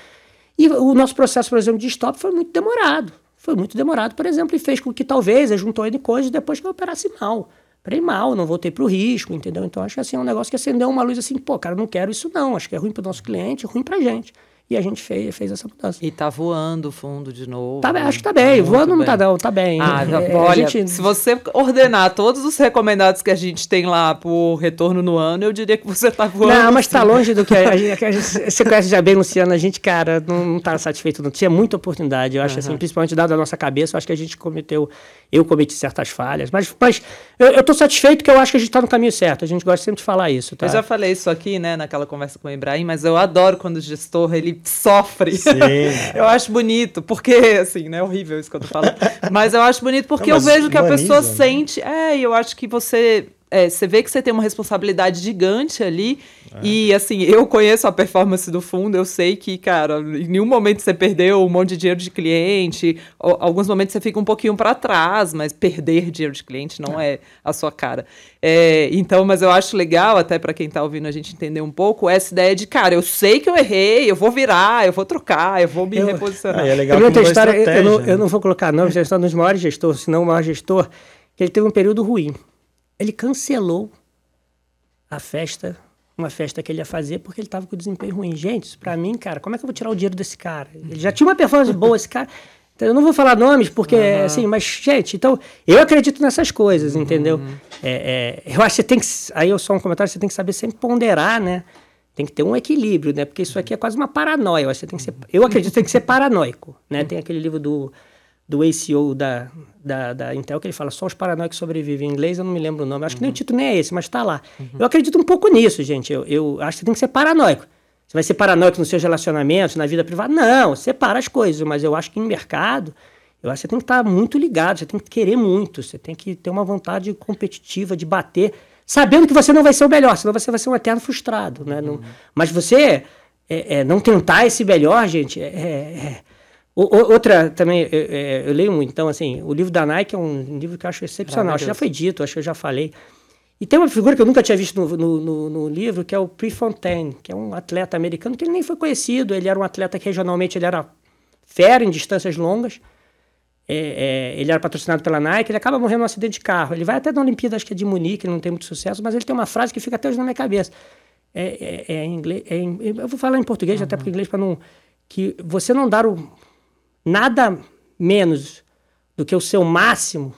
E o nosso processo, por exemplo, de stop foi muito demorado. Foi muito demorado, por exemplo, e fez com que talvez a juntou N coisas depois que eu operasse mal. Parei mal, não voltei para o risco, entendeu? Então acho que assim, é um negócio que acendeu uma luz assim, pô, cara, não quero isso não, acho que é ruim para o nosso cliente, ruim para a gente. E a gente fez, fez essa mudança. E tá voando o fundo de novo. Tá bem, acho que tá bem. Muito voando não tá não, tá bem. Ah, é, olha, gente... se você ordenar todos os recomendados que a gente tem lá por retorno no ano, eu diria que você tá voando. Não, mas tá longe do que a (laughs) gente, a gente você conhece já bem, Luciano, a gente, cara, não, não tá satisfeito, não tinha muita oportunidade. Eu acho uhum. assim, principalmente dado a nossa cabeça, eu acho que a gente cometeu, eu cometi certas falhas, mas, mas eu, eu tô satisfeito que eu acho que a gente tá no caminho certo. A gente gosta sempre de falar isso, tá? Eu já falei isso aqui, né, naquela conversa com o Ibrahim, mas eu adoro quando o gestor, ele sofre. Sim. (laughs) eu acho bonito, porque, assim, né? É horrível isso que eu tô falando. Mas eu acho bonito porque Não, eu vejo que a pessoa né? sente. É, e eu acho que você é, você vê que você tem uma responsabilidade gigante ali. É. E assim, (laughs) eu conheço a performance do fundo, eu sei que, cara, em nenhum momento você perdeu um monte de dinheiro de cliente. Ou, alguns momentos você fica um pouquinho para trás, mas perder dinheiro de cliente não é, é a sua cara. É, então, mas eu acho legal, até para quem está ouvindo a gente entender um pouco, essa ideia de, cara, eu sei que eu errei, eu vou virar, eu vou trocar, eu vou me eu, reposicionar. É legal eu, não história, eu, não, eu não vou colocar não, você está nos maiores gestores, se não o maior gestor que ele teve um período ruim. Ele cancelou a festa, uma festa que ele ia fazer, porque ele estava com desempenho ruim. Gente, para mim, cara, como é que eu vou tirar o dinheiro desse cara? Ele já tinha uma performance boa, esse cara. Então, eu não vou falar nomes, porque, uhum. assim, mas, gente, então, eu acredito nessas coisas, entendeu? Uhum. É, é, eu acho que você tem que. Aí eu só um comentário, você tem que saber sempre ponderar, né? Tem que ter um equilíbrio, né? Porque isso aqui é quase uma paranoia. Eu, acho que tem que ser, eu acredito que tem que ser paranoico, né? Tem aquele livro do, do ACO da, da, da Intel que ele fala só os paranoicos sobrevivem. Em inglês eu não me lembro o nome. Acho uhum. que nem o título nem é esse, mas está lá. Uhum. Eu acredito um pouco nisso, gente. Eu, eu acho que você tem que ser paranoico. Você vai ser paranoico nos seus relacionamentos, na vida privada? Não, separa as coisas. Mas eu acho que em mercado, eu acho que você tem que estar muito ligado, você tem que querer muito, você tem que ter uma vontade competitiva de bater sabendo que você não vai ser o melhor, senão você vai ser um eterno frustrado, né? Uhum. Não, mas você é, é, não tentar esse melhor, gente, é, é, é outra também, é, eu leio muito, então assim, o livro da Nike é um livro que eu acho excepcional, acho que já foi dito, acho que eu já falei. E tem uma figura que eu nunca tinha visto no, no, no, no livro, que é o Prefontaine, que é um atleta americano que ele nem foi conhecido, ele era um atleta que regionalmente ele era fera em distâncias longas, é, é, ele era patrocinado pela Nike, ele acaba morrendo num acidente de carro. Ele vai até na Olimpíada, acho que é de Munique, ele não tem muito sucesso, mas ele tem uma frase que fica até hoje na minha cabeça. É, é, é em inglês, é em, eu vou falar em português, uhum. até porque em inglês para não. Que você não dar o, nada menos do que o seu máximo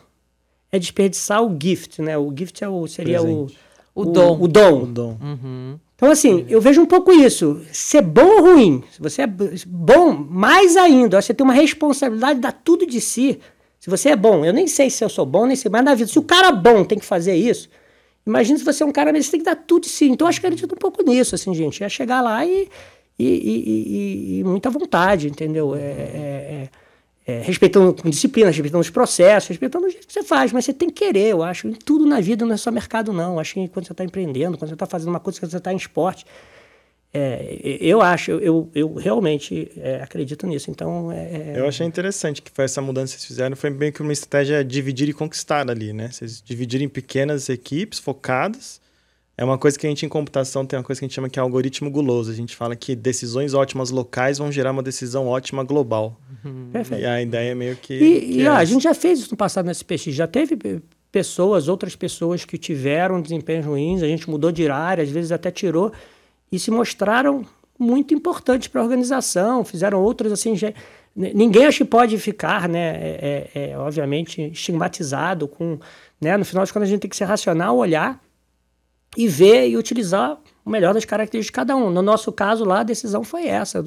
é desperdiçar o gift, né? O gift é o, seria o, o, o, dom. O dom. O dom. Uhum. Então, assim, eu vejo um pouco isso. Ser bom ou ruim, se você é bom, mais ainda, você tem uma responsabilidade de dar tudo de si. Se você é bom, eu nem sei se eu sou bom, nem sei, mas na vida, se o cara bom tem que fazer isso, imagina se você é um cara, mas você tem que dar tudo de si. Então, eu acho que acredito um pouco nisso, assim, gente. É chegar lá e, e, e, e muita vontade, entendeu? É, é, é é, respeitando com disciplina, respeitando os processos, respeitando o jeito que você faz, mas você tem que querer, eu acho. Em tudo na vida não é só mercado, não. Eu acho que quando você está empreendendo, quando você está fazendo uma coisa, quando você está em esporte, é, eu acho, eu, eu realmente é, acredito nisso. Então, é, é, eu achei interessante que foi essa mudança que vocês fizeram. Foi bem que uma estratégia dividir e conquistar ali, né? Vocês dividirem em pequenas equipes focadas é uma coisa que a gente em computação tem uma coisa que a gente chama que é algoritmo guloso. A gente fala que decisões ótimas locais vão gerar uma decisão ótima global. Uhum. Perfeito. E a ideia é meio que. E, que e é a gente já fez isso no passado no SPX. Já teve pessoas, outras pessoas que tiveram desempenhos ruins, a gente mudou de área, às vezes até tirou, e se mostraram muito importantes para a organização, fizeram outras assim. Já, ninguém acho que pode ficar, né, é, é, é, obviamente, estigmatizado com. Né, no final de contas, a gente tem que ser racional, olhar e ver e utilizar o melhor das características de cada um. No nosso caso lá, a decisão foi essa.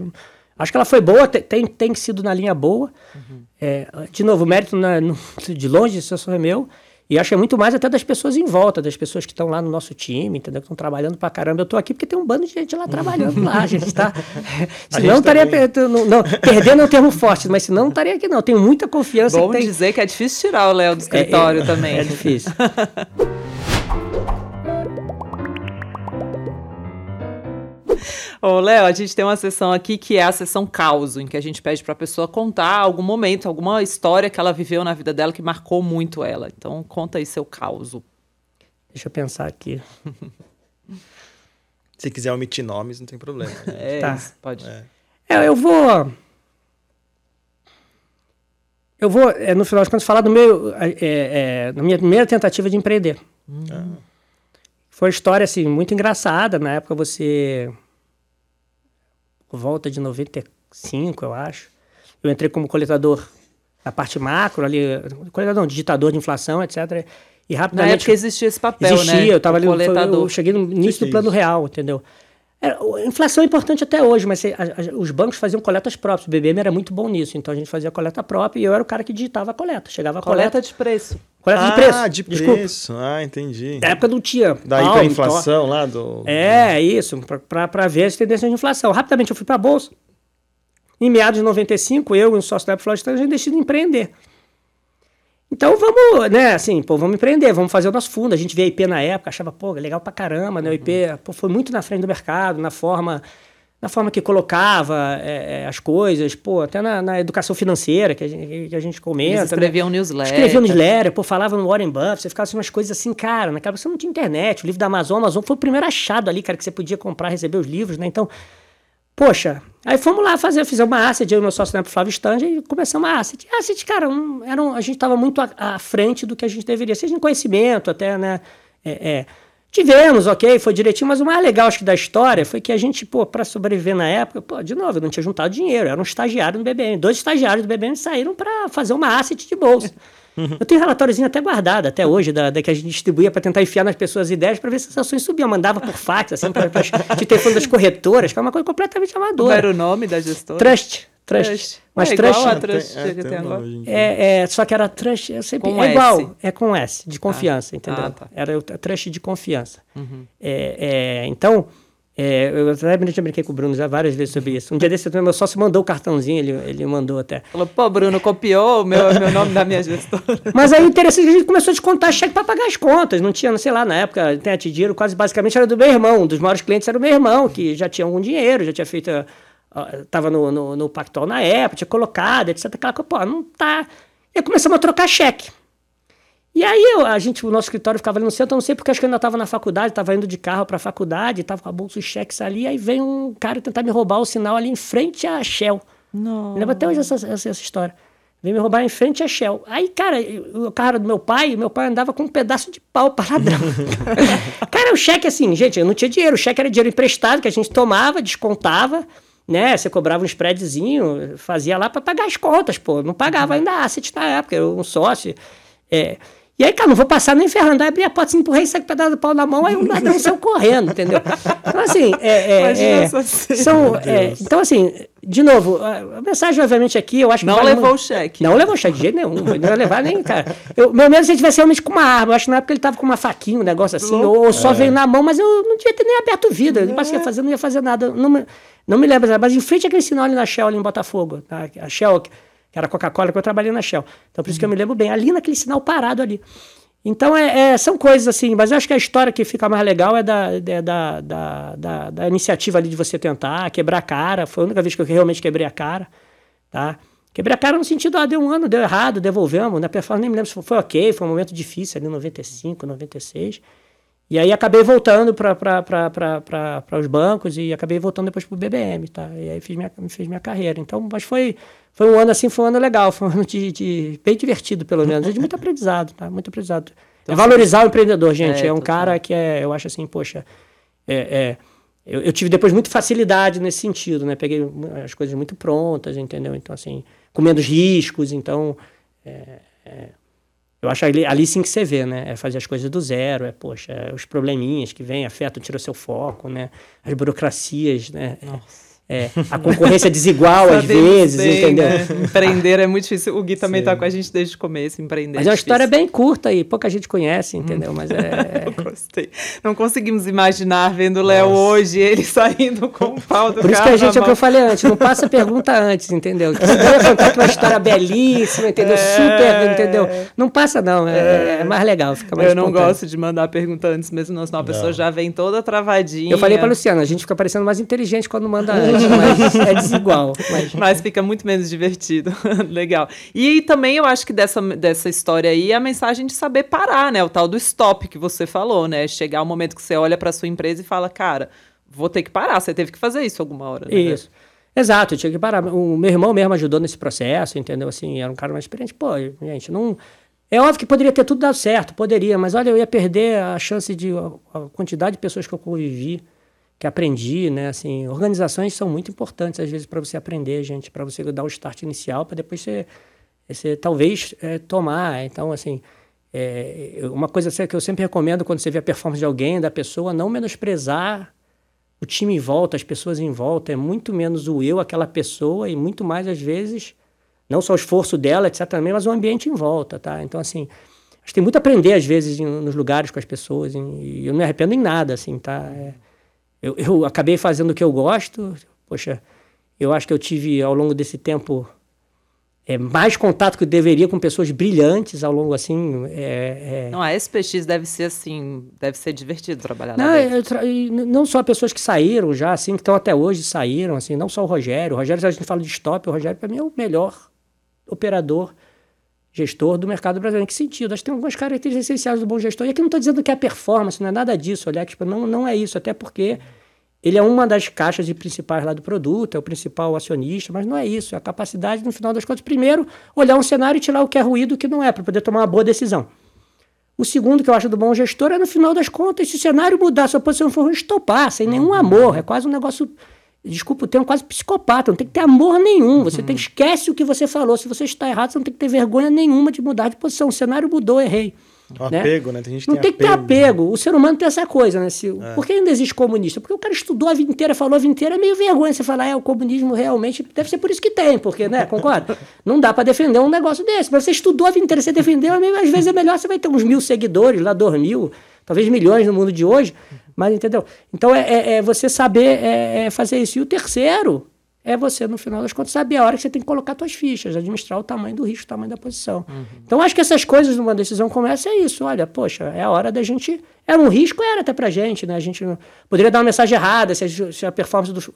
Acho que ela foi boa, tem, tem sido na linha boa. Uhum. É, de novo, o mérito na, no, (laughs) de longe, isso só é meu. E acho que é muito mais até das pessoas em volta, das pessoas que estão lá no nosso time, entendeu? Que estão trabalhando pra caramba. Eu tô aqui porque tem um bando de gente lá trabalhando lá, a gente tá. (laughs) (laughs) se não estaria. Não, não, perdendo é um termo forte, mas se não, estaria aqui, não. Tenho muita confiança. Bom tem... dizer que é difícil tirar o Léo do escritório é, é, também. É difícil. Ô, Léo, a gente tem uma sessão aqui que é a sessão caos, em que a gente pede para a pessoa contar algum momento, alguma história que ela viveu na vida dela que marcou muito ela. Então, conta aí seu caos. Deixa eu pensar aqui. (laughs) Se quiser omitir nomes, não tem problema. É, tá. pode. É. é. eu vou. Eu vou, é, no final de contas, falar do meu, é, é, da minha primeira tentativa de empreender. Hum. Ah. Foi uma história, assim, muito engraçada. Na época, você por volta de 95, eu acho. Eu entrei como coletador da parte macro ali, coletador não, digitador de inflação, etc. E rapidamente... Na época existia esse papel, existia, né? eu tava ali, coletador. eu cheguei no início do plano real, entendeu? É, a inflação é importante até hoje, mas a, a, os bancos faziam coletas próprias. O BBM era muito bom nisso, então a gente fazia coleta própria e eu era o cara que digitava a coleta. Chegava a coleta. Coleta de preço. Coleta ah, de preço. Ah, de Desculpa. preço. Ah, entendi. Na época não tinha. Daí para a inflação lá do. É, isso, para ver as tendências de inflação. Rapidamente eu fui para a Bolsa. Em meados de 95, eu e um sócio da Apple a gente decidiu empreender. Então vamos, né, assim, pô, vamos empreender, vamos fazer o nosso fundo. A gente via IP na época, achava, pô, legal pra caramba, né? O IP pô, foi muito na frente do mercado, na forma na forma que colocava é, é, as coisas, pô, até na, na, educação financeira que a gente, que a gente comenta. Eles escreviam né? newsletter. Escreviam newsletter, pô, falava no Warren Buffett, você ficava assim umas coisas assim, cara, naquela você não tinha internet, o livro da Amazon, Amazon foi o primeiro achado ali, cara, que você podia comprar, receber os livros, né? Então, poxa, aí fomos lá fazer, fizemos uma asset, eu e meu sócio tempo, Flávio Stange, e começamos a asset. Asset, cara, um, era um, a gente estava muito à, à, frente do que a gente deveria, seja em conhecimento até, né? É, é, tivemos, ok, foi direitinho, mas o mais legal, acho que, da história foi que a gente, pô, para sobreviver na época, pô, de novo, eu não tinha juntado dinheiro, era um estagiário no BBM. Dois estagiários do BBM saíram para fazer uma asset de bolsa. Eu tenho um relatóriozinho até guardado, até hoje, da, da que a gente distribuía para tentar enfiar nas pessoas ideias para ver se as ações subiam. mandava por fax, assim, para te ter fundo das corretoras, que é uma coisa completamente amadora. Qual era o nome da gestora? Trust. Trust. trust. Mas é trust, igual a trust é, que tem agora. É, é, só que era trust, eu sempre, Com é S. igual, é com S, de confiança, entendeu? Ah, tá. Era o trust de confiança. Uhum. É, é, então, é, eu até brinquei com o Bruno já várias vezes sobre isso. Um dia desse, meu sócio mandou o cartãozinho, ele, ele mandou até. Falou, pô, Bruno, copiou o meu, meu nome da minha gestora. (laughs) Mas aí interessante que a gente começou a descontar cheque para pagar as contas. Não tinha, não sei lá, na época, tem dinheiro quase basicamente era do meu irmão. Um dos maiores clientes era o meu irmão, que já tinha algum dinheiro, já tinha feito. Estava no, no, no Pactol na época, tinha colocado, etc. Aquela coisa, pô, não tá. E começamos a trocar cheque. E aí eu, a gente, o nosso escritório ficava ali no centro, eu não sei porque acho que eu ainda estava na faculdade, estava indo de carro para a faculdade, estava com a bolsa de cheques ali, aí vem um cara tentar me roubar o sinal ali em frente à Shell. Não. Lembro até hoje essa, essa, essa história. Veio me roubar em frente à Shell. Aí, cara, o cara do meu pai, meu pai andava com um pedaço de pau para ladrão. (laughs) cara, o cheque assim, gente, eu não tinha dinheiro. O cheque era dinheiro emprestado que a gente tomava, descontava, né? Você cobrava um spreadzinho, fazia lá para pagar as contas, pô. Não pagava ainda asset na época, eu um sócio. É. E aí, cara, não vou passar nem ferrando. Aí abri a porta, assim, empurrei, saí com o pedaço do pau na mão, aí o ladrão saiu correndo, entendeu? Então, assim, é, é, Imagina é, são, é, então, assim, de novo, a mensagem, obviamente, aqui, eu acho que. Não vale levou o cheque. Não levou cheque de jeito nenhum. Não ia levar nem, cara. Eu, meu medo é se ele tivesse realmente com uma arma. Eu acho que na época ele tava com uma faquinha, um negócio assim, ou só veio na mão, mas eu não devia ter nem aberto o vidro. Ele passei a fazer, não ia fazer nada. Não me, não me lembro, mas em frente àquele sinal ali na Shell, ali em Botafogo. tá? A Shell, era Coca-Cola, que eu trabalhei na Shell. Então, por isso que eu me lembro bem. Ali naquele sinal parado ali. Então, é, é- são coisas assim, mas eu acho que a história que fica mais legal é da, é da, da, da, da iniciativa ali de você tentar quebrar a cara. Foi a única vez que eu realmente quebrei a cara, tá? Quebrei a cara no sentido, ah, deu um ano, deu errado, devolvemos, né? Performance, nem me lembro se foi, foi ok, foi um momento difícil ali, 95, 96. E aí acabei voltando para os bancos e acabei voltando depois para o BBM, tá? E aí fiz minha, fiz minha carreira. Então, mas foi, foi um ano assim, foi um ano legal, foi um ano de, de- bem divertido, pelo menos, de muito aprendizado, tá? Muito aprendizado. é valorizar o empreendedor, gente. É, É, um cara que é, eu acho assim, poxa, é, é, eu, eu tive depois muita facilidade nesse sentido, né? Peguei as coisas muito prontas, entendeu? Então, assim, com menos riscos, então. é, é, eu acho ali, ali sim que você vê, né? É fazer as coisas do zero, é, poxa, é os probleminhas que vêm, afetam, tiram seu foco, né? As burocracias, né? É, a concorrência desigual (laughs) às vezes, bem, entendeu? né? Empreender é muito difícil. O Gui (laughs) também tá com a gente desde o começo, empreender. Mas é uma história difícil. bem curta e pouca gente conhece, entendeu? Mas (laughs) é. Eu gostei. Não conseguimos imaginar vendo o Léo hoje, ele saindo com o pau do Por isso que a gente, é o que eu falei antes, não passa pergunta antes, entendeu? Ia contar uma história belíssima, entendeu? É. Super, entendeu? Não passa, não. É, é mais legal, fica mais Eu não espontâneo. gosto de mandar pergunta antes mesmo, não, senão a pessoa já vem toda travadinha. Eu falei pra Luciana, a gente fica parecendo mais inteligente quando manda antes, mas (laughs) é desigual. Mas... Mas fica muito menos divertido. (laughs) Legal. E também eu acho que dessa, dessa história aí é a mensagem de saber parar, né? O tal do stop que você falou, né? Chegar o momento que você olha pra sua empresa e fala, cara, vou ter que parar. Você teve que fazer isso alguma hora, né? Isso. Exato, eu tinha que parar. O meu irmão mesmo ajudou nesse processo, entendeu? Assim, era um cara mais experiente. Pô, gente, não. É óbvio que poderia ter tudo dado certo, poderia, mas olha, eu ia perder a chance de. a a quantidade de pessoas que eu convivi, que aprendi, né? Assim, organizações são muito importantes, às vezes, para você aprender, gente, para você dar o start inicial, para depois você, você talvez é, tomar. Então, assim. é, uma coisa que eu sempre recomendo quando você vê a performance de alguém, da pessoa, não menosprezar o time em volta, as pessoas em volta, é muito menos o eu, aquela pessoa, e muito mais, às vezes, não só o esforço dela, etc., também, mas o ambiente em volta, tá? Então, assim, acho que tem muito a aprender, às vezes, em- nos lugares com as pessoas, em- e eu não me arrependo em nada, assim, tá? É, eu, eu acabei fazendo o que eu gosto, poxa, eu acho que eu tive, ao longo desse tempo, é, mais contato que eu deveria com pessoas brilhantes ao longo, assim, é, é, Não, a SPX deve ser assim, deve ser divertido trabalhar não, lá tra- não só pessoas que saíram já, assim, que estão até hoje saíram, assim, não só o Rogério. O Rogério, se a gente fala de stop, o Rogério, para mim, é o melhor operador, gestor do mercado brasileiro. Em que sentido? Acho que tem algumas características essenciais do bom gestor. E aqui não estou dizendo que é performance, não é nada disso, olha, tipo, não, não é isso, até porque ele é uma das caixas principais lá do produto, é o principal acionista, mas não é isso. É a capacidade, no final das contas, primeiro, olhar um cenário e tirar o que é ruído e o que não é, para poder tomar uma boa decisão. O segundo que eu acho do bom gestor é, no final das contas, se o cenário mudar, se a posição for estopar, sem nenhum amor. É quase um negócio, desculpa o termo, quase psicopata. Não tem que ter amor nenhum. Você tem, esquece o que você falou. Se você está errado, você não tem que ter vergonha nenhuma de mudar de posição. O cenário mudou, errei. O né? apego, né? Tem gente que não tem, tem apego. que ter apego. O ser humano tem essa coisa, né? Se, é. Por que ainda existe comunista? Porque o cara estudou a vida inteira, falou a vida inteira, é meio vergonha você falar, é, o comunismo realmente deve ser por isso que tem, porque, né? (laughs) Concorda? não dá para defender um negócio desse. Mas você estudou a vida inteira, você defendeu, às vezes é melhor, você vai ter uns mil seguidores, lá dois mil, talvez milhões no mundo de hoje, mas entendeu? Então é, é, é você saber é, é fazer isso. E o terceiro é você, no final das contas, saber a hora que você tem que colocar suas fichas, administrar o tamanho do risco, o tamanho da posição. Uhum. Então, acho que essas coisas numa decisão como essa é isso. Olha, poxa, é a hora da gente. Era um risco, era até pra gente, né? A gente poderia dar uma mensagem errada se a, se a performance do.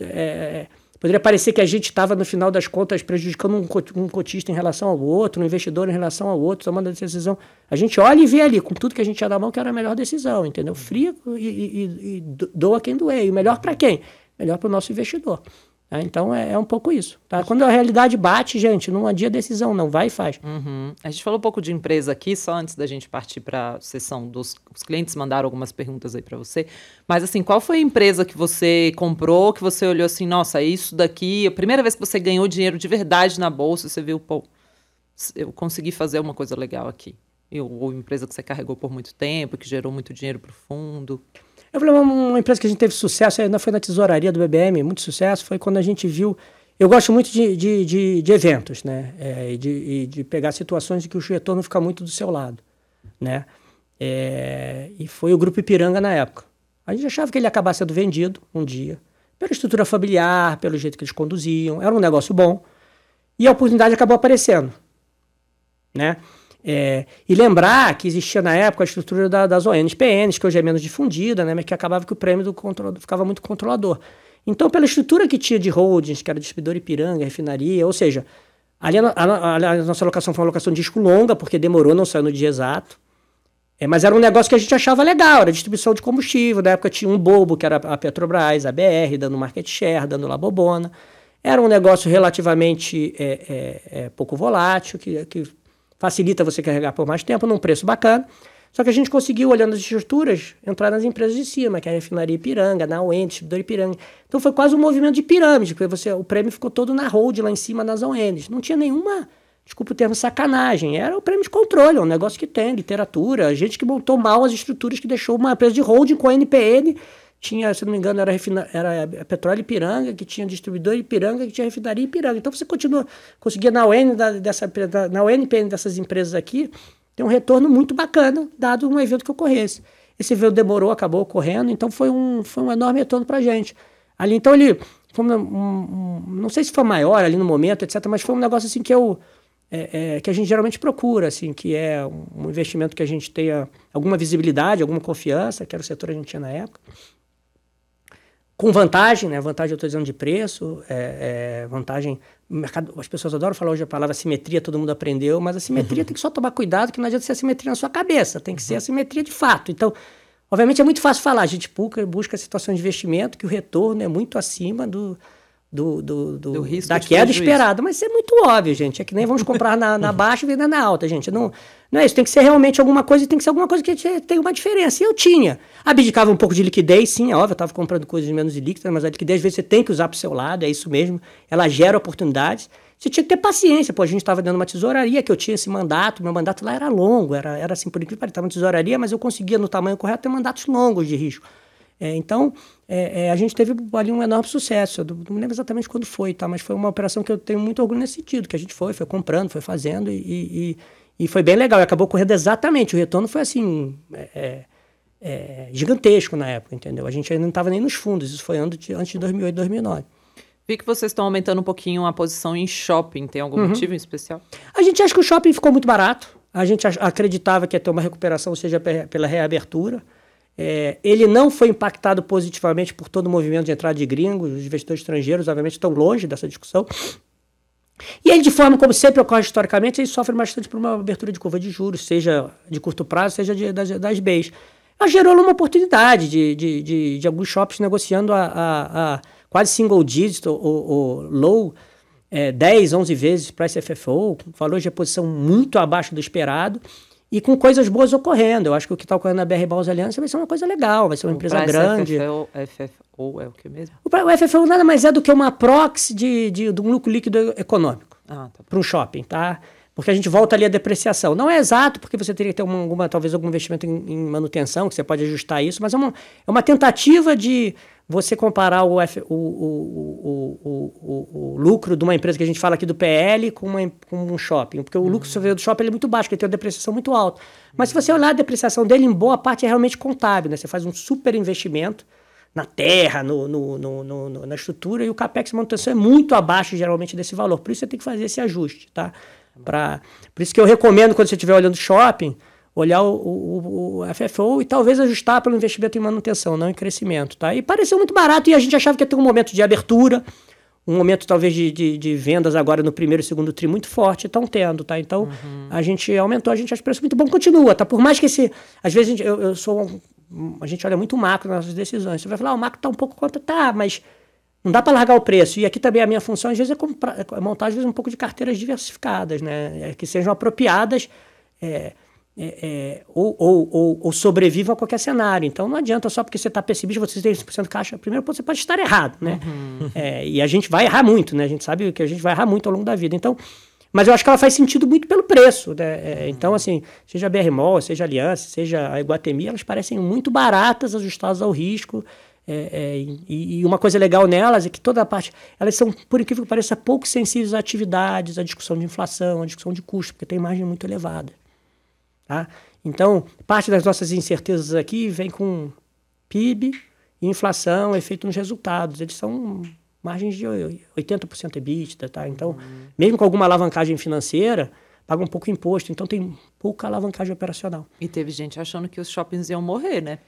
É, poderia parecer que a gente estava, no final das contas, prejudicando um, cotista em relação ao outro, um investidor em relação ao outro, tomando a decisão. A gente olha e vê ali, com tudo que a gente tinha na mão, que era a melhor decisão, entendeu? Fria e, e, e doa quem doer. E melhor para quem? Melhor para o nosso investidor. É, então é, é, um pouco isso. Tá? Quando a realidade bate, gente, não adia decisão, não. Vai e faz. Uhum. A gente falou um pouco de empresa aqui, só antes da gente partir para a sessão dos os clientes mandaram algumas perguntas aí para você. Mas assim, qual foi a empresa que você comprou, que você olhou assim, nossa, isso daqui, a primeira vez que você ganhou dinheiro de verdade na bolsa, você viu, pô, eu consegui fazer uma coisa legal aqui. ou empresa que você carregou por muito tempo, que gerou muito dinheiro para o fundo. Eu falei, uma, empresa que a gente teve sucesso, ainda foi na tesouraria do BBM, muito sucesso, foi quando a gente viu. Eu gosto muito de, de, de, de eventos, né? É, e, de, e de pegar situações em que o retorno fica muito do seu lado, né? É, e foi o Grupo Ipiranga na época. A gente achava que ele ia acabar sendo vendido um dia, pela estrutura familiar, pelo jeito que eles conduziam, era um negócio bom. E a oportunidade acabou aparecendo, né? É, e lembrar que existia na época a estrutura da, das ONs PNs, que hoje é menos difundida, né, mas que acabava que o prêmio do controlador ficava muito controlador. Então, pela estrutura que tinha de holdings, que era distribuidor Ipiranga, refinaria, ou seja, ali a, a, a, nossa alocação foi uma alocação de disco longa, porque demorou, não saiu no dia exato. É, mas era um negócio que a gente achava legal, era distribuição de combustível. Na época tinha um bobo, que era a Petrobras, a BR, dando market share, dando labobona. Era um negócio relativamente é, é, é pouco volátil, que, que facilita você carregar por mais tempo, num preço bacana. Só que a gente conseguiu, olhando as estruturas, entrar nas empresas de cima, que é a refinaria Ipiranga, na UEN, distribuidor Ipiranga. Então foi quase um movimento de pirâmide, porque você, o prêmio ficou todo na hold lá em cima nas ONs. Não tinha nenhuma, desculpa o termo, sacanagem. Era o prêmio de controle, é um negócio que tem, literatura, gente que montou mal as estruturas que deixou uma empresa de holding com a NPN tinha, se não me engano, era, refina, era a Petróleo Ipiranga, que tinha distribuidor Ipiranga, que tinha refinaria Ipiranga. Então você continua, conseguia na UN, da, dessa, da, na UNPN dessas empresas aqui, ter um retorno muito bacana, dado um evento que ocorresse. Esse evento demorou, acabou ocorrendo, então foi um, foi um enorme retorno para a gente. Ali, então, ele, foi um, um, não sei se foi maior ali no momento, etc., mas foi um negócio assim que eu. É, é, que a gente geralmente procura, assim, que é um investimento que a gente tenha alguma visibilidade, alguma confiança, que era o setor que a gente tinha na época com vantagem, né? Vantagem eu estou dizendo de preço, é, é, vantagem. Mercado, as pessoas adoram falar hoje a palavra simetria, todo mundo aprendeu, mas a simetria uhum. tem que só tomar cuidado, que não adianta ser simetria na sua cabeça, tem que uhum. ser a simetria de fato. Então, obviamente é muito fácil falar, a gente busca, busca situações de investimento que o retorno é muito acima do, do, do, do, do risco da queda esperada. Mas isso é muito óbvio, gente. É que nem vamos comprar na, na (laughs) baixa e vender na alta, gente. Não, não é isso. Tem que ser realmente alguma coisa e tem que ser alguma coisa que tem uma diferença. E eu tinha. Abdicava um pouco de liquidez, sim, é óbvio. Eu estava comprando coisas menos líquidas, mas a liquidez, às vezes, você tem que usar para o seu lado, é isso mesmo. Ela gera oportunidades. Você tinha que ter paciência. Pô, a gente estava dando uma tesouraria, que eu tinha esse mandato. Meu mandato lá era longo, era, era assim, por incrível que pareça, estava uma tesouraria, mas eu conseguia, no tamanho correto, ter mandatos longos de risco. É, então, é, é, a gente teve ali um enorme sucesso. Eu não lembro exatamente quando foi, tá? mas foi uma operação que eu tenho muito orgulho nesse sentido, que a gente foi, foi comprando, foi fazendo e, e, e foi bem legal. E acabou correndo exatamente. O retorno foi assim, é, é, é gigantesco na época, entendeu? A gente ainda não estava nem nos fundos, isso foi antes de, antes de 2008, 2009. Vi que vocês estão aumentando um pouquinho a posição em shopping. Tem algum uhum. motivo em especial? A gente acha que o shopping ficou muito barato. A gente acreditava que ia ter uma recuperação, seja pela reabertura. É, ele não foi impactado positivamente por todo o movimento de entrada de gringos, os investidores estrangeiros, obviamente, estão longe dessa discussão. E ele, de forma como sempre ocorre historicamente, ele sofre bastante por uma abertura de curva de juros, seja de curto prazo, seja de, das, das Bs. Ela gerou uma oportunidade de, de, de, de alguns shoppings negociando a, a, a quase single digit ou, ou low, é, 10, 11 vezes price FFO, valor de reposição muito abaixo do esperado e com coisas boas ocorrendo. Eu acho que o que está ocorrendo na BR Balls Aliança vai ser uma coisa legal, vai ser uma o empresa grande. FFO, FFO é o que mesmo? O, o FFO nada mais é do que uma proxy de, de, de um lucro líquido econômico ah, tá para um shopping, tá? Porque a gente volta ali a depreciação. Não é exato, porque você teria que ter uma, alguma, talvez algum investimento em, em, manutenção, que você pode ajustar isso, mas é uma, é uma tentativa de você comparar o, F, o, o, o, lucro de uma empresa que a gente fala aqui do PL com, uma, com um shopping. Porque o lucro uhum. do shopping é muito baixo, porque ele tem uma depreciação muito alta. Mas se você olhar a depreciação dele, em boa parte é realmente contábil. Né? Você faz um super investimento na terra, no, no, no, no, na estrutura, e o capex de manutenção é muito abaixo, geralmente, desse valor. Por isso você tem que fazer esse ajuste. Tá? Pra, por isso que eu recomendo, quando você estiver olhando shopping, olhar o, o, o, FFO e talvez ajustar pelo investimento em manutenção, não em crescimento. Tá? E pareceu muito barato e a gente achava que ia ter um momento de abertura, um momento talvez de, de, de vendas agora no primeiro e segundo tri muito forte, estão tendo, tá? Então uhum. a gente aumentou, a gente acha o preço muito bom, continua, tá? Por mais que esse. Às vezes gente, eu, eu sou. Um, a gente olha muito macro nas nossas decisões. Você vai falar, ah, o macro está um pouco contra. Tá, mas não dá para largar o preço. E aqui também a minha função, às vezes, é, comprar, é montar, às vezes, um pouco de carteiras diversificadas, né? É, que sejam apropriadas. É, é, é, ou, ou, ou, ou, sobrevivam a qualquer cenário. Então não adianta só porque você está pessimista, você tem 100% de caixa. Primeiro, você pode estar errado, né? Uhum. É, e a gente vai errar muito, né? A gente sabe que a gente vai errar muito ao longo da vida. Então, mas eu acho que ela faz sentido muito pelo preço. Né? É, então, assim, seja a BR Mall, seja a Aliança, seja a Iguatemi, elas parecem muito baratas, ajustadas ao risco. É, é, e, e, uma coisa legal nelas é que toda a parte, elas são, por incrível que pareça, pouco sensíveis a atividades, à discussão de inflação, à discussão de custo, porque tem margem muito elevada. Tá? Então, parte das nossas incertezas aqui vem com PIB, inflação, efeito nos resultados. Eles são margens de 80% EBITDA, tá? Então, uhum. mesmo com alguma alavancagem financeira, paga um pouco imposto, então tem pouca alavancagem operacional. E teve gente achando que os shoppings iam morrer, né?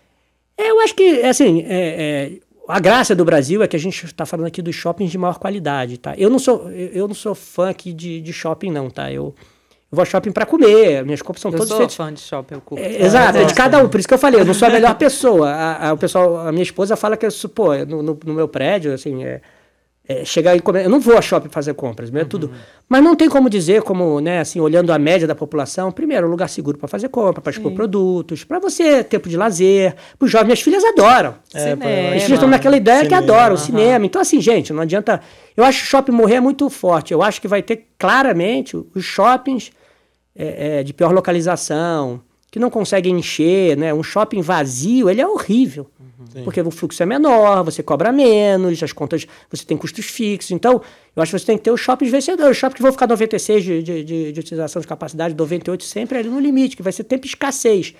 É, eu acho que, assim, é, é, a graça do Brasil é que a gente está falando aqui dos shoppings de maior qualidade, tá? Eu não sou, eu não sou fã aqui de, de shopping, não, tá? Eu, eu vou ao shopping para comer, minhas compras são eu todas sou feitas. fã de shopping, eu curto. É, exato, é de cada um, por isso que eu falei, eu não sou a (laughs) melhor pessoa. A, a, o pessoal, a minha esposa fala que, eu, pô, no, no, no meu prédio, assim, é, é, chegar e comer. Eu não vou a shopping fazer compras, é uhum. tudo. Mas não tem como dizer, como, né, assim, olhando a média da população, primeiro, um lugar seguro para fazer compra, para expor produtos, para você, tempo de lazer. Os jovens, minhas filhas adoram. É, filhas estão naquela ideia cinema, que adoram, uhum. cinema. Então, assim, gente, não adianta. Eu acho que o shopping morrer é muito forte. Eu acho que vai ter claramente os shoppings é, é, de pior localização, que não conseguem encher, né? Um shopping vazio, ele é horrível. Uhum. Porque o fluxo é menor, você cobra menos, as contas, você tem custos fixos. Então, eu acho que você tem que ter os shoppings vencedores. Os shoppings que vão ficar 96 de, de, de, de utilização de capacidade, 98 sempre ali no limite, que vai ser tempo de escassez.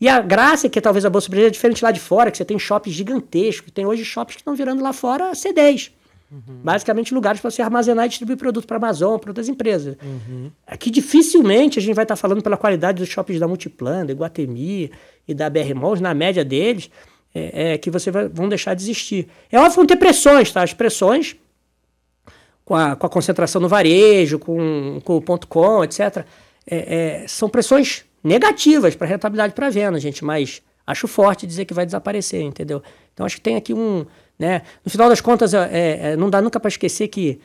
E a graça é que talvez a Bolsa Brasileira é diferente lá de fora, que você tem shoppings gigantescos. Tem hoje shoppings que estão virando lá fora C10. Uhum. Basicamente, lugares para você armazenar e distribuir produto para a Amazon, para outras empresas. Uhum. Aqui, dificilmente, a gente vai estar tá falando pela qualidade dos shoppings da Multiplan, da Iguatemi e da BR Malls, na média deles, é, é que você vai, vão deixar de existir. É óbvio que vão ter pressões, tá? As pressões, com a, com a concentração no varejo, com, com o ponto .com, etc., é, é, são pressões negativas para rentabilidade para venda, gente, mas acho forte dizer que vai desaparecer, entendeu? Então, acho que tem aqui um né? No final das contas, é, é, não dá nunca para esquecer que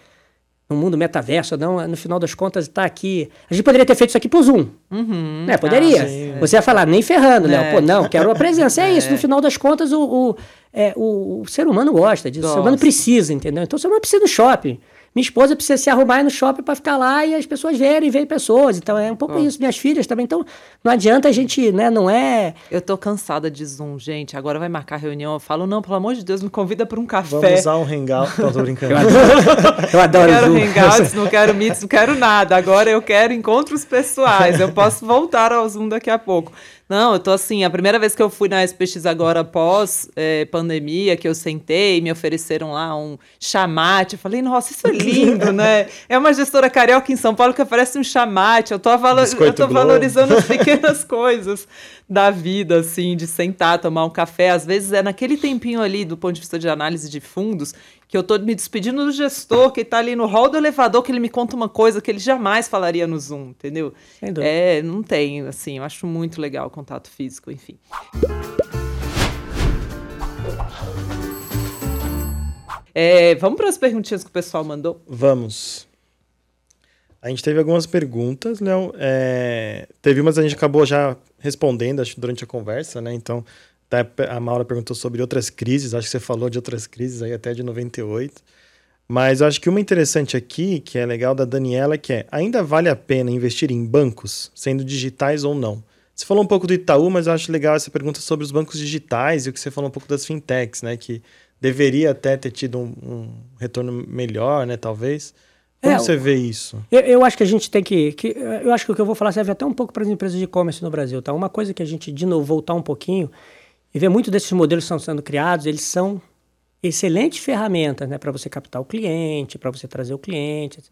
no mundo metaverso, não, no final das contas, está aqui. A gente poderia ter feito isso aqui pro Zoom. Uhum, né? Poderia. Ah, sim, Você ia falar, nem ferrando, né? Pô, não, quero a presença. É, (laughs) é, isso, no final das contas, o, o, é, o, o ser humano gosta disso. Gosta. O ser humano precisa, entendeu? Então o ser humano precisa do shopping. Minha esposa precisa se arrumar no shopping para ficar lá e as pessoas verem, verem pessoas. Então é um pouco oh. isso. Minhas filhas também. Então não adianta a gente, né? Não é. Eu tô cansada de Zoom, gente. Agora vai marcar reunião. Eu falo, não, pelo amor de Deus, me convida para um café. Vamos usar um hangout. Não, tô brincando. eu adoro, (laughs) eu adoro não quero Zoom. hangouts, não quero meets, não quero nada. Agora eu quero encontros pessoais. Eu posso voltar ao Zoom daqui a pouco. Não, eu tô assim, a primeira vez que eu fui na SPX agora pós é, pandemia, que eu sentei, me ofereceram lá um chamate, eu falei, nossa, isso é lindo, né? (laughs) É uma gestora carioca em São Paulo que oferece um chamate, eu tô, eu tô valorizando as pequenas (laughs) coisas da vida, assim, de sentar, tomar um café. Às vezes é naquele tempinho ali, do ponto de vista de análise de fundos, que eu tô me despedindo do gestor que está ali no hall do elevador, que ele me conta uma coisa que ele jamais falaria no Zoom, entendeu? É, não tem, assim, eu acho muito legal o contato físico, enfim. É, vamos para as perguntinhas que o pessoal mandou? Vamos. A gente teve algumas perguntas, Léo. É, teve umas a gente acabou já respondendo acho, durante a conversa, né? Então, a Maura perguntou sobre outras crises, acho que você falou de outras crises aí até de 98. Mas eu acho que uma interessante aqui, que é legal da Daniela, que é: ainda vale a pena investir em bancos, sendo digitais ou não? Você falou um pouco do Itaú, mas eu acho legal essa pergunta sobre os bancos digitais e o que você falou um pouco das fintechs, né? Que deveria até ter tido um, um retorno melhor, né? Talvez. Como é, você vê isso? Eu, eu, acho que a gente tem que, que. Eu acho que o que eu vou falar serve até um pouco para as empresas de e-commerce no Brasil, tá? Uma coisa que a gente, de novo, voltar um pouquinho e ver muito desses modelos que estão sendo criados, eles são excelentes ferramentas, né? Para você captar o cliente, para você trazer o cliente.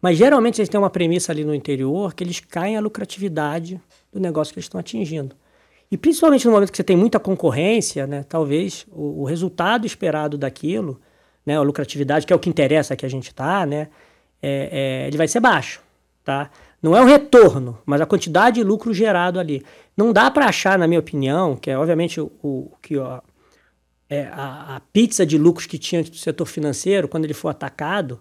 Mas geralmente eles têm uma premissa ali no interior que eles caem a lucratividade do negócio que eles estão atingindo. E principalmente no momento que você tem muita concorrência, né? Talvez o, o resultado esperado daquilo, né? A lucratividade, que é o que interessa que a gente está, né? é, é, ele vai ser baixo, tá? Não é o retorno, mas a quantidade de lucro gerado ali. Não dá para achar, na minha opinião, que é obviamente o, o que ó, é a, a, pizza de lucros que tinha do setor financeiro, quando ele for atacado,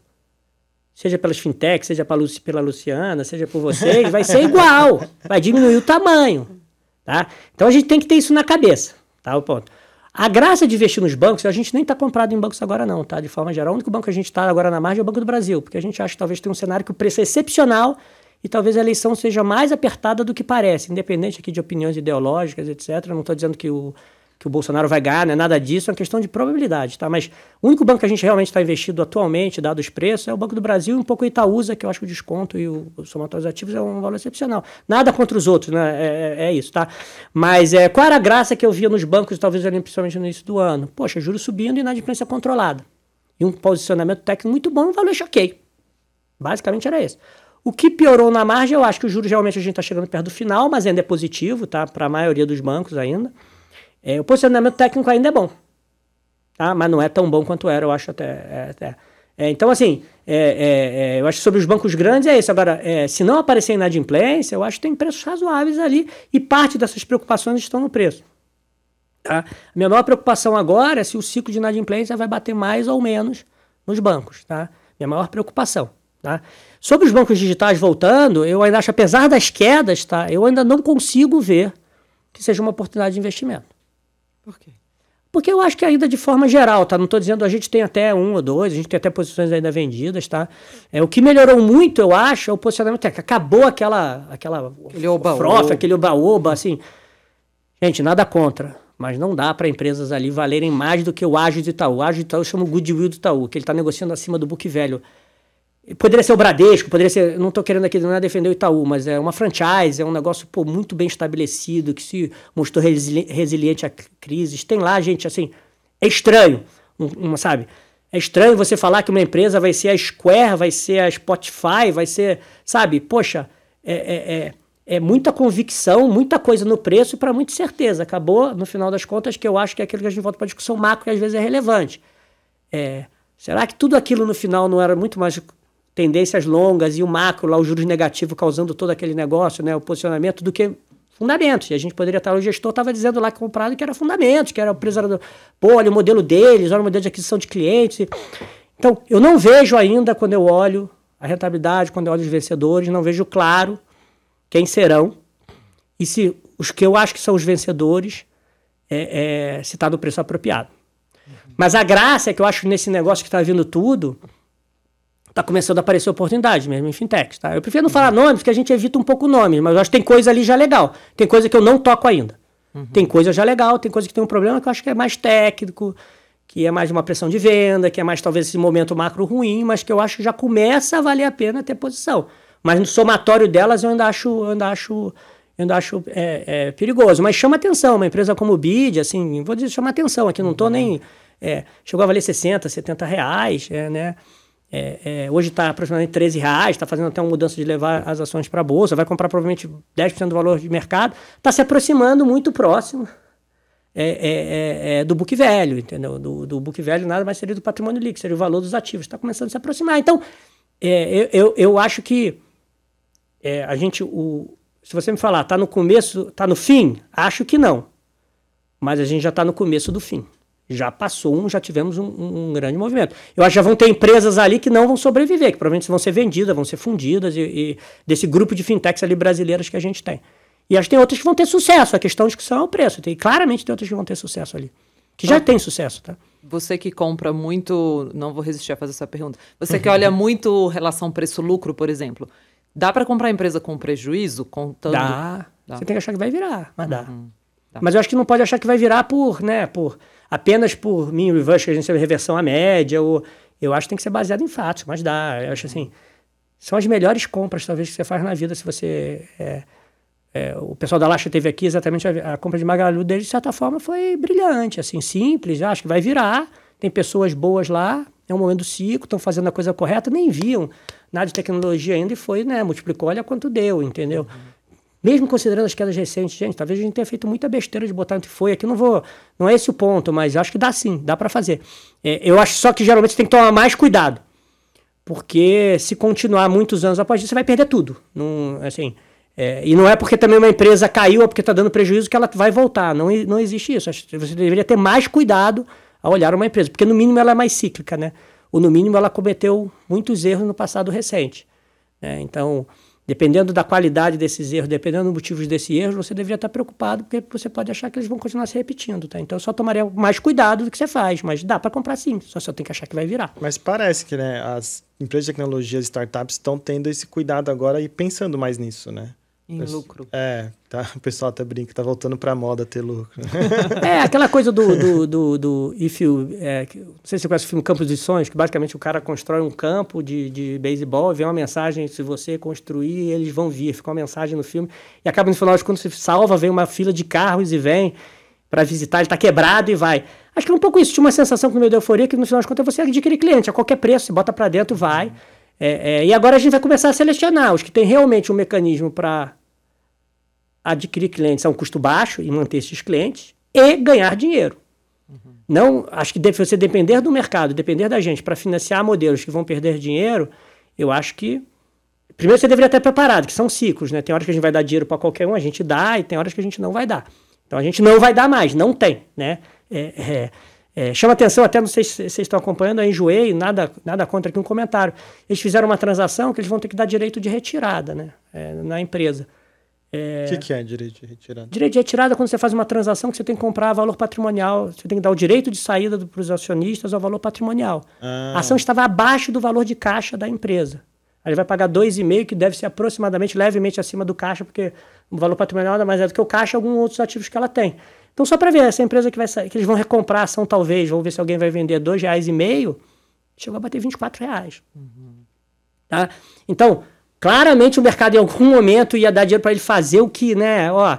seja pelas fintechs, seja pela Luciana, seja por vocês, vai ser igual. Vai diminuir o tamanho. Tá? Então a gente tem que ter isso na cabeça. Tá? O ponto. A graça de investir nos bancos, a gente nem está comprado em bancos agora não, tá? De forma geral, o único banco que a gente está agora na margem é o Banco do Brasil, porque a gente acha que talvez tenha um cenário que o preço é excepcional e talvez a eleição seja mais apertada do que parece, independente aqui de opiniões ideológicas, etc. não estou dizendo que o, que o Bolsonaro vai ganhar, não é nada disso, é uma questão de probabilidade, tá? Mas o único banco que a gente realmente está investido atualmente, dado os preços, é o Banco do Brasil e um pouco o Itaúsa, que eu acho que o desconto e o, o somatório dos ativos é um valor excepcional. Nada contra os outros, né? É, é, é, isso, tá? Mas é, qual era a graça que eu via nos bancos, talvez ali, principalmente no início do ano? Poxa, juros subindo e inadimplência controlada. E um posicionamento técnico muito bom, um valor choquei. Basicamente era esse. O que piorou na margem, eu acho que o juros realmente a gente está chegando perto do final, mas ainda é positivo, tá? Para a maioria dos bancos ainda. É, o posicionamento técnico ainda é bom, tá? mas não é tão bom quanto era, eu acho até. É, até. É, então, assim, é, é, é, eu acho que sobre os bancos grandes é isso. Agora, se não aparecer inadimplência, eu acho que tem preços razoáveis ali e parte dessas preocupações estão no preço. Tá? A minha maior preocupação agora é se o ciclo de inadimplência vai bater mais ou menos nos bancos. Tá? Minha maior preocupação. Tá? Sobre os bancos digitais voltando, eu ainda acho, apesar das quedas, tá, eu ainda não consigo ver que seja uma oportunidade de investimento. Por quê? Porque eu acho que ainda de forma geral, tá? Não estou dizendo a gente tem até um ou dois, a gente tem até posições ainda vendidas, tá? É, o que melhorou muito, eu acho, é o posicionamento técnico. Acabou aquela, aquela aquele oba frofa, aquele oba-oba, assim. Gente, nada contra, mas não dá para empresas ali valerem mais do que o ágio de Itaú. O ágio de Itaú chama o goodwill do Itaú, que ele está negociando acima do book velho. Poderia ser o Bradesco, poderia ser. Não estou querendo aqui não é defender o Itaú, mas é uma franchise, é um negócio pô, muito bem estabelecido, que se mostrou resili resiliente a crises. Tem lá, gente, assim. É estranho, uma, sabe? É estranho você falar que uma empresa vai ser a Square, vai ser a Spotify, vai ser. Sabe? Poxa, é, é, é, é muita convicção, muita coisa no preço para muita certeza. Acabou, no final das contas, que eu acho que é aquilo que a gente volta para a discussão macro, que às vezes é relevante. É, será que tudo aquilo no final não era muito mais tendências longas e o macro, lá, o juros negativo causando todo aquele negócio, né, o posicionamento, do que fundamentos. E a gente poderia estar, o gestor estava dizendo lá que comprado que era fundamentos, que era o empresa pô, olha o modelo deles, olha o modelo de aquisição de clientes. Então, eu não vejo ainda, quando eu olho a rentabilidade, quando eu olho os vencedores, não vejo claro quem serão e se os que eu acho que são os vencedores, é, é, se está no preço apropriado. Mas a graça é que eu acho nesse negócio que está vindo tudo, tá começando a aparecer oportunidade mesmo em fintechs, tá? Eu prefiro não falar nomes, porque a gente evita um pouco nomes, mas eu acho que tem coisa ali já legal. Tem coisa que eu não toco ainda. Uhum. Tem coisa já legal, tem coisa que tem um problema que eu acho que é mais técnico, que é mais uma pressão de venda, que é mais talvez esse momento macro ruim, mas que eu acho que já começa a valer a pena ter posição. Mas no somatório delas eu ainda acho, eu ainda acho, eu ainda acho é, é, perigoso. Mas chama atenção, uma empresa como o BID, assim, vou dizer, chama atenção aqui, não estou uhum. nem... É, chegou a valer 60, 70 reais, é, né? É, é, hoje está aproximadamente 13 reais, está fazendo até uma mudança de levar as ações para a bolsa, vai comprar provavelmente 10% do valor de mercado, está se aproximando muito próximo é, é, é, é, do book velho, entendeu? Do, do book velho nada mais seria do patrimônio líquido, seria o valor dos ativos. Está começando a se aproximar. Então, eu, eu, eu, acho que a gente, o, se você me falar, está no começo, está no fim, acho que não. Mas a gente já está no começo do fim. Já passou um, já tivemos um, um, grande movimento. Eu acho que já vão ter empresas ali que não vão sobreviver, que provavelmente vão ser vendidas, vão ser fundidas, e, e desse grupo de fintechs ali brasileiras que a gente tem. E acho que tem outras que vão ter sucesso. A questão de discussão é o preço. Tem, claramente tem outras que vão ter sucesso ali. Que já ah, tem sucesso, tá? Você que compra muito. Não vou resistir a fazer essa pergunta. Você que olha (laughs) muito relação preço-lucro, por exemplo. Dá para comprar empresa com prejuízo? Contando... Dá. dá. Você tem que achar que vai virar, mas dá. Uhum. dá. Mas eu acho que não pode achar que vai virar por, né, por apenas por mim reverse, que a gente chama reversão à média, ou eu acho que tem que ser baseado em fatos, mas dá. Eu acho assim, são as melhores compras talvez que você faz na vida se você é, é, o pessoal da Lacha teve aqui exatamente a, a compra de Magalu dele, de certa forma, foi brilhante, assim, simples. Acho que vai virar. Tem pessoas boas lá, é um momento do ciclo, estão fazendo a coisa correta, nem viam nada de tecnologia ainda e foi, né? Multiplicou, olha quanto deu, entendeu? Uhum. Mesmo considerando as quedas recentes, gente, talvez a gente tenha feito muita besteira de botar onde foi aqui, não vou, não é esse o ponto, mas acho que dá sim, dá para fazer. É, eu acho só que geralmente você tem que tomar mais cuidado, porque se continuar muitos anos após isso, você vai perder tudo. Não, assim, é, e não é porque também uma empresa caiu ou porque está dando prejuízo que ela vai voltar. Não, não existe isso. Você deveria ter mais cuidado ao olhar uma empresa, porque no mínimo ela é mais cíclica, né? Ou no mínimo ela cometeu muitos erros no passado recente. Né? Então, dependendo da qualidade desses erros, dependendo dos motivos desse erro, você deveria estar preocupado, porque você pode achar que eles vão continuar se repetindo, tá? Então, só tomaria mais cuidado do que você faz, mas dá para comprar sim, só você tem que achar que vai virar. Mas parece que né, as empresas de tecnologia, startups estão tendo esse cuidado agora e pensando mais nisso, né? Em lucro. É, tá, (laughs) o pessoal até brinca, tá voltando pra moda ter lucro. (laughs) é, aquela coisa do, do, do, do if you, é, não sei se você conhece o filme Campos de Sonhos, que basicamente o cara constrói um campo de, de beisebol, vem uma mensagem, se você construir, eles vão vir. Fica uma mensagem no filme. E acaba no final, quando você salva, vem uma fila de carros e vem para visitar, ele tá quebrado e vai. Acho que é um pouco isso, tinha uma sensação com o meu de euforia, que no final das contas você adquire cliente, a qualquer preço, você bota para dentro, vai. É, é, e agora a gente vai começar a selecionar os que tem realmente um mecanismo para adquirir clientes a um custo baixo e manter esses clientes e ganhar dinheiro. Uhum. Não, acho que você depender do mercado, depender da gente para financiar modelos que vão perder dinheiro, eu acho que primeiro você deveria estar preparado, que são ciclos, né? Tem horas que a gente vai dar dinheiro para qualquer um, a gente dá, e tem horas que a gente não vai dar. Então a gente não vai dar mais, não tem, né? É, é, é, chama atenção, até não sei se vocês estão acompanhando, a Enjoei, nada, nada contra aqui um comentário. Eles fizeram uma transação que eles vão ter que dar direito de retirada né, é, na empresa. O é... que, que, é direito de retirada? Direito de retirada é quando você faz uma transação que você tem que comprar valor patrimonial. Você tem que dar o direito de saída para os acionistas ao valor patrimonial. Ah. A ação estava abaixo do valor de caixa da empresa. Aí ele vai pagar 2,5, que deve ser aproximadamente levemente acima do caixa, porque o valor patrimonial nada mais é do que o caixa e alguns outros ativos que ela tem. Então, só para ver, essa empresa que vai sair, que eles vão recomprar a ação, talvez, vão ver se alguém vai vender R$ 2,5, chegou a bater 24 reais. Uhum. Tá? Então, Claramente o mercado em algum momento ia dar dinheiro para ele fazer o que, né? Ó,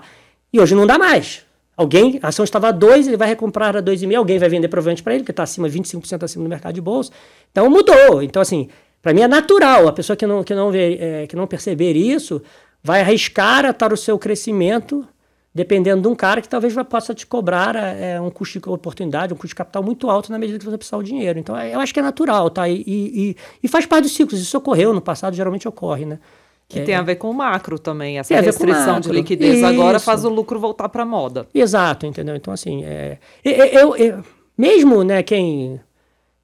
e hoje não dá mais. Alguém, a ação estava a 2, ele vai recomprar a 2,5, alguém vai vender provavelmente para ele, que está acima, 25% acima do mercado de bolsa. Então mudou. Então, assim, para mim é natural. A pessoa que não, que não, vê, é, que não perceber isso vai arriscar atar o seu crescimento dependendo de um cara que talvez possa te cobrar é, um custo de oportunidade, um custo de capital muito alto na medida que você precisar do dinheiro. Então, é, eu acho que é natural, tá? E, e, e, faz parte dos ciclos. Isso ocorreu no passado, geralmente ocorre, né? Que é, tem a ver com o macro também. Essa restrição de liquidez Isso. agora faz o lucro voltar para a moda. Exato, entendeu? Então, assim, é, eu, eu, mesmo né, quem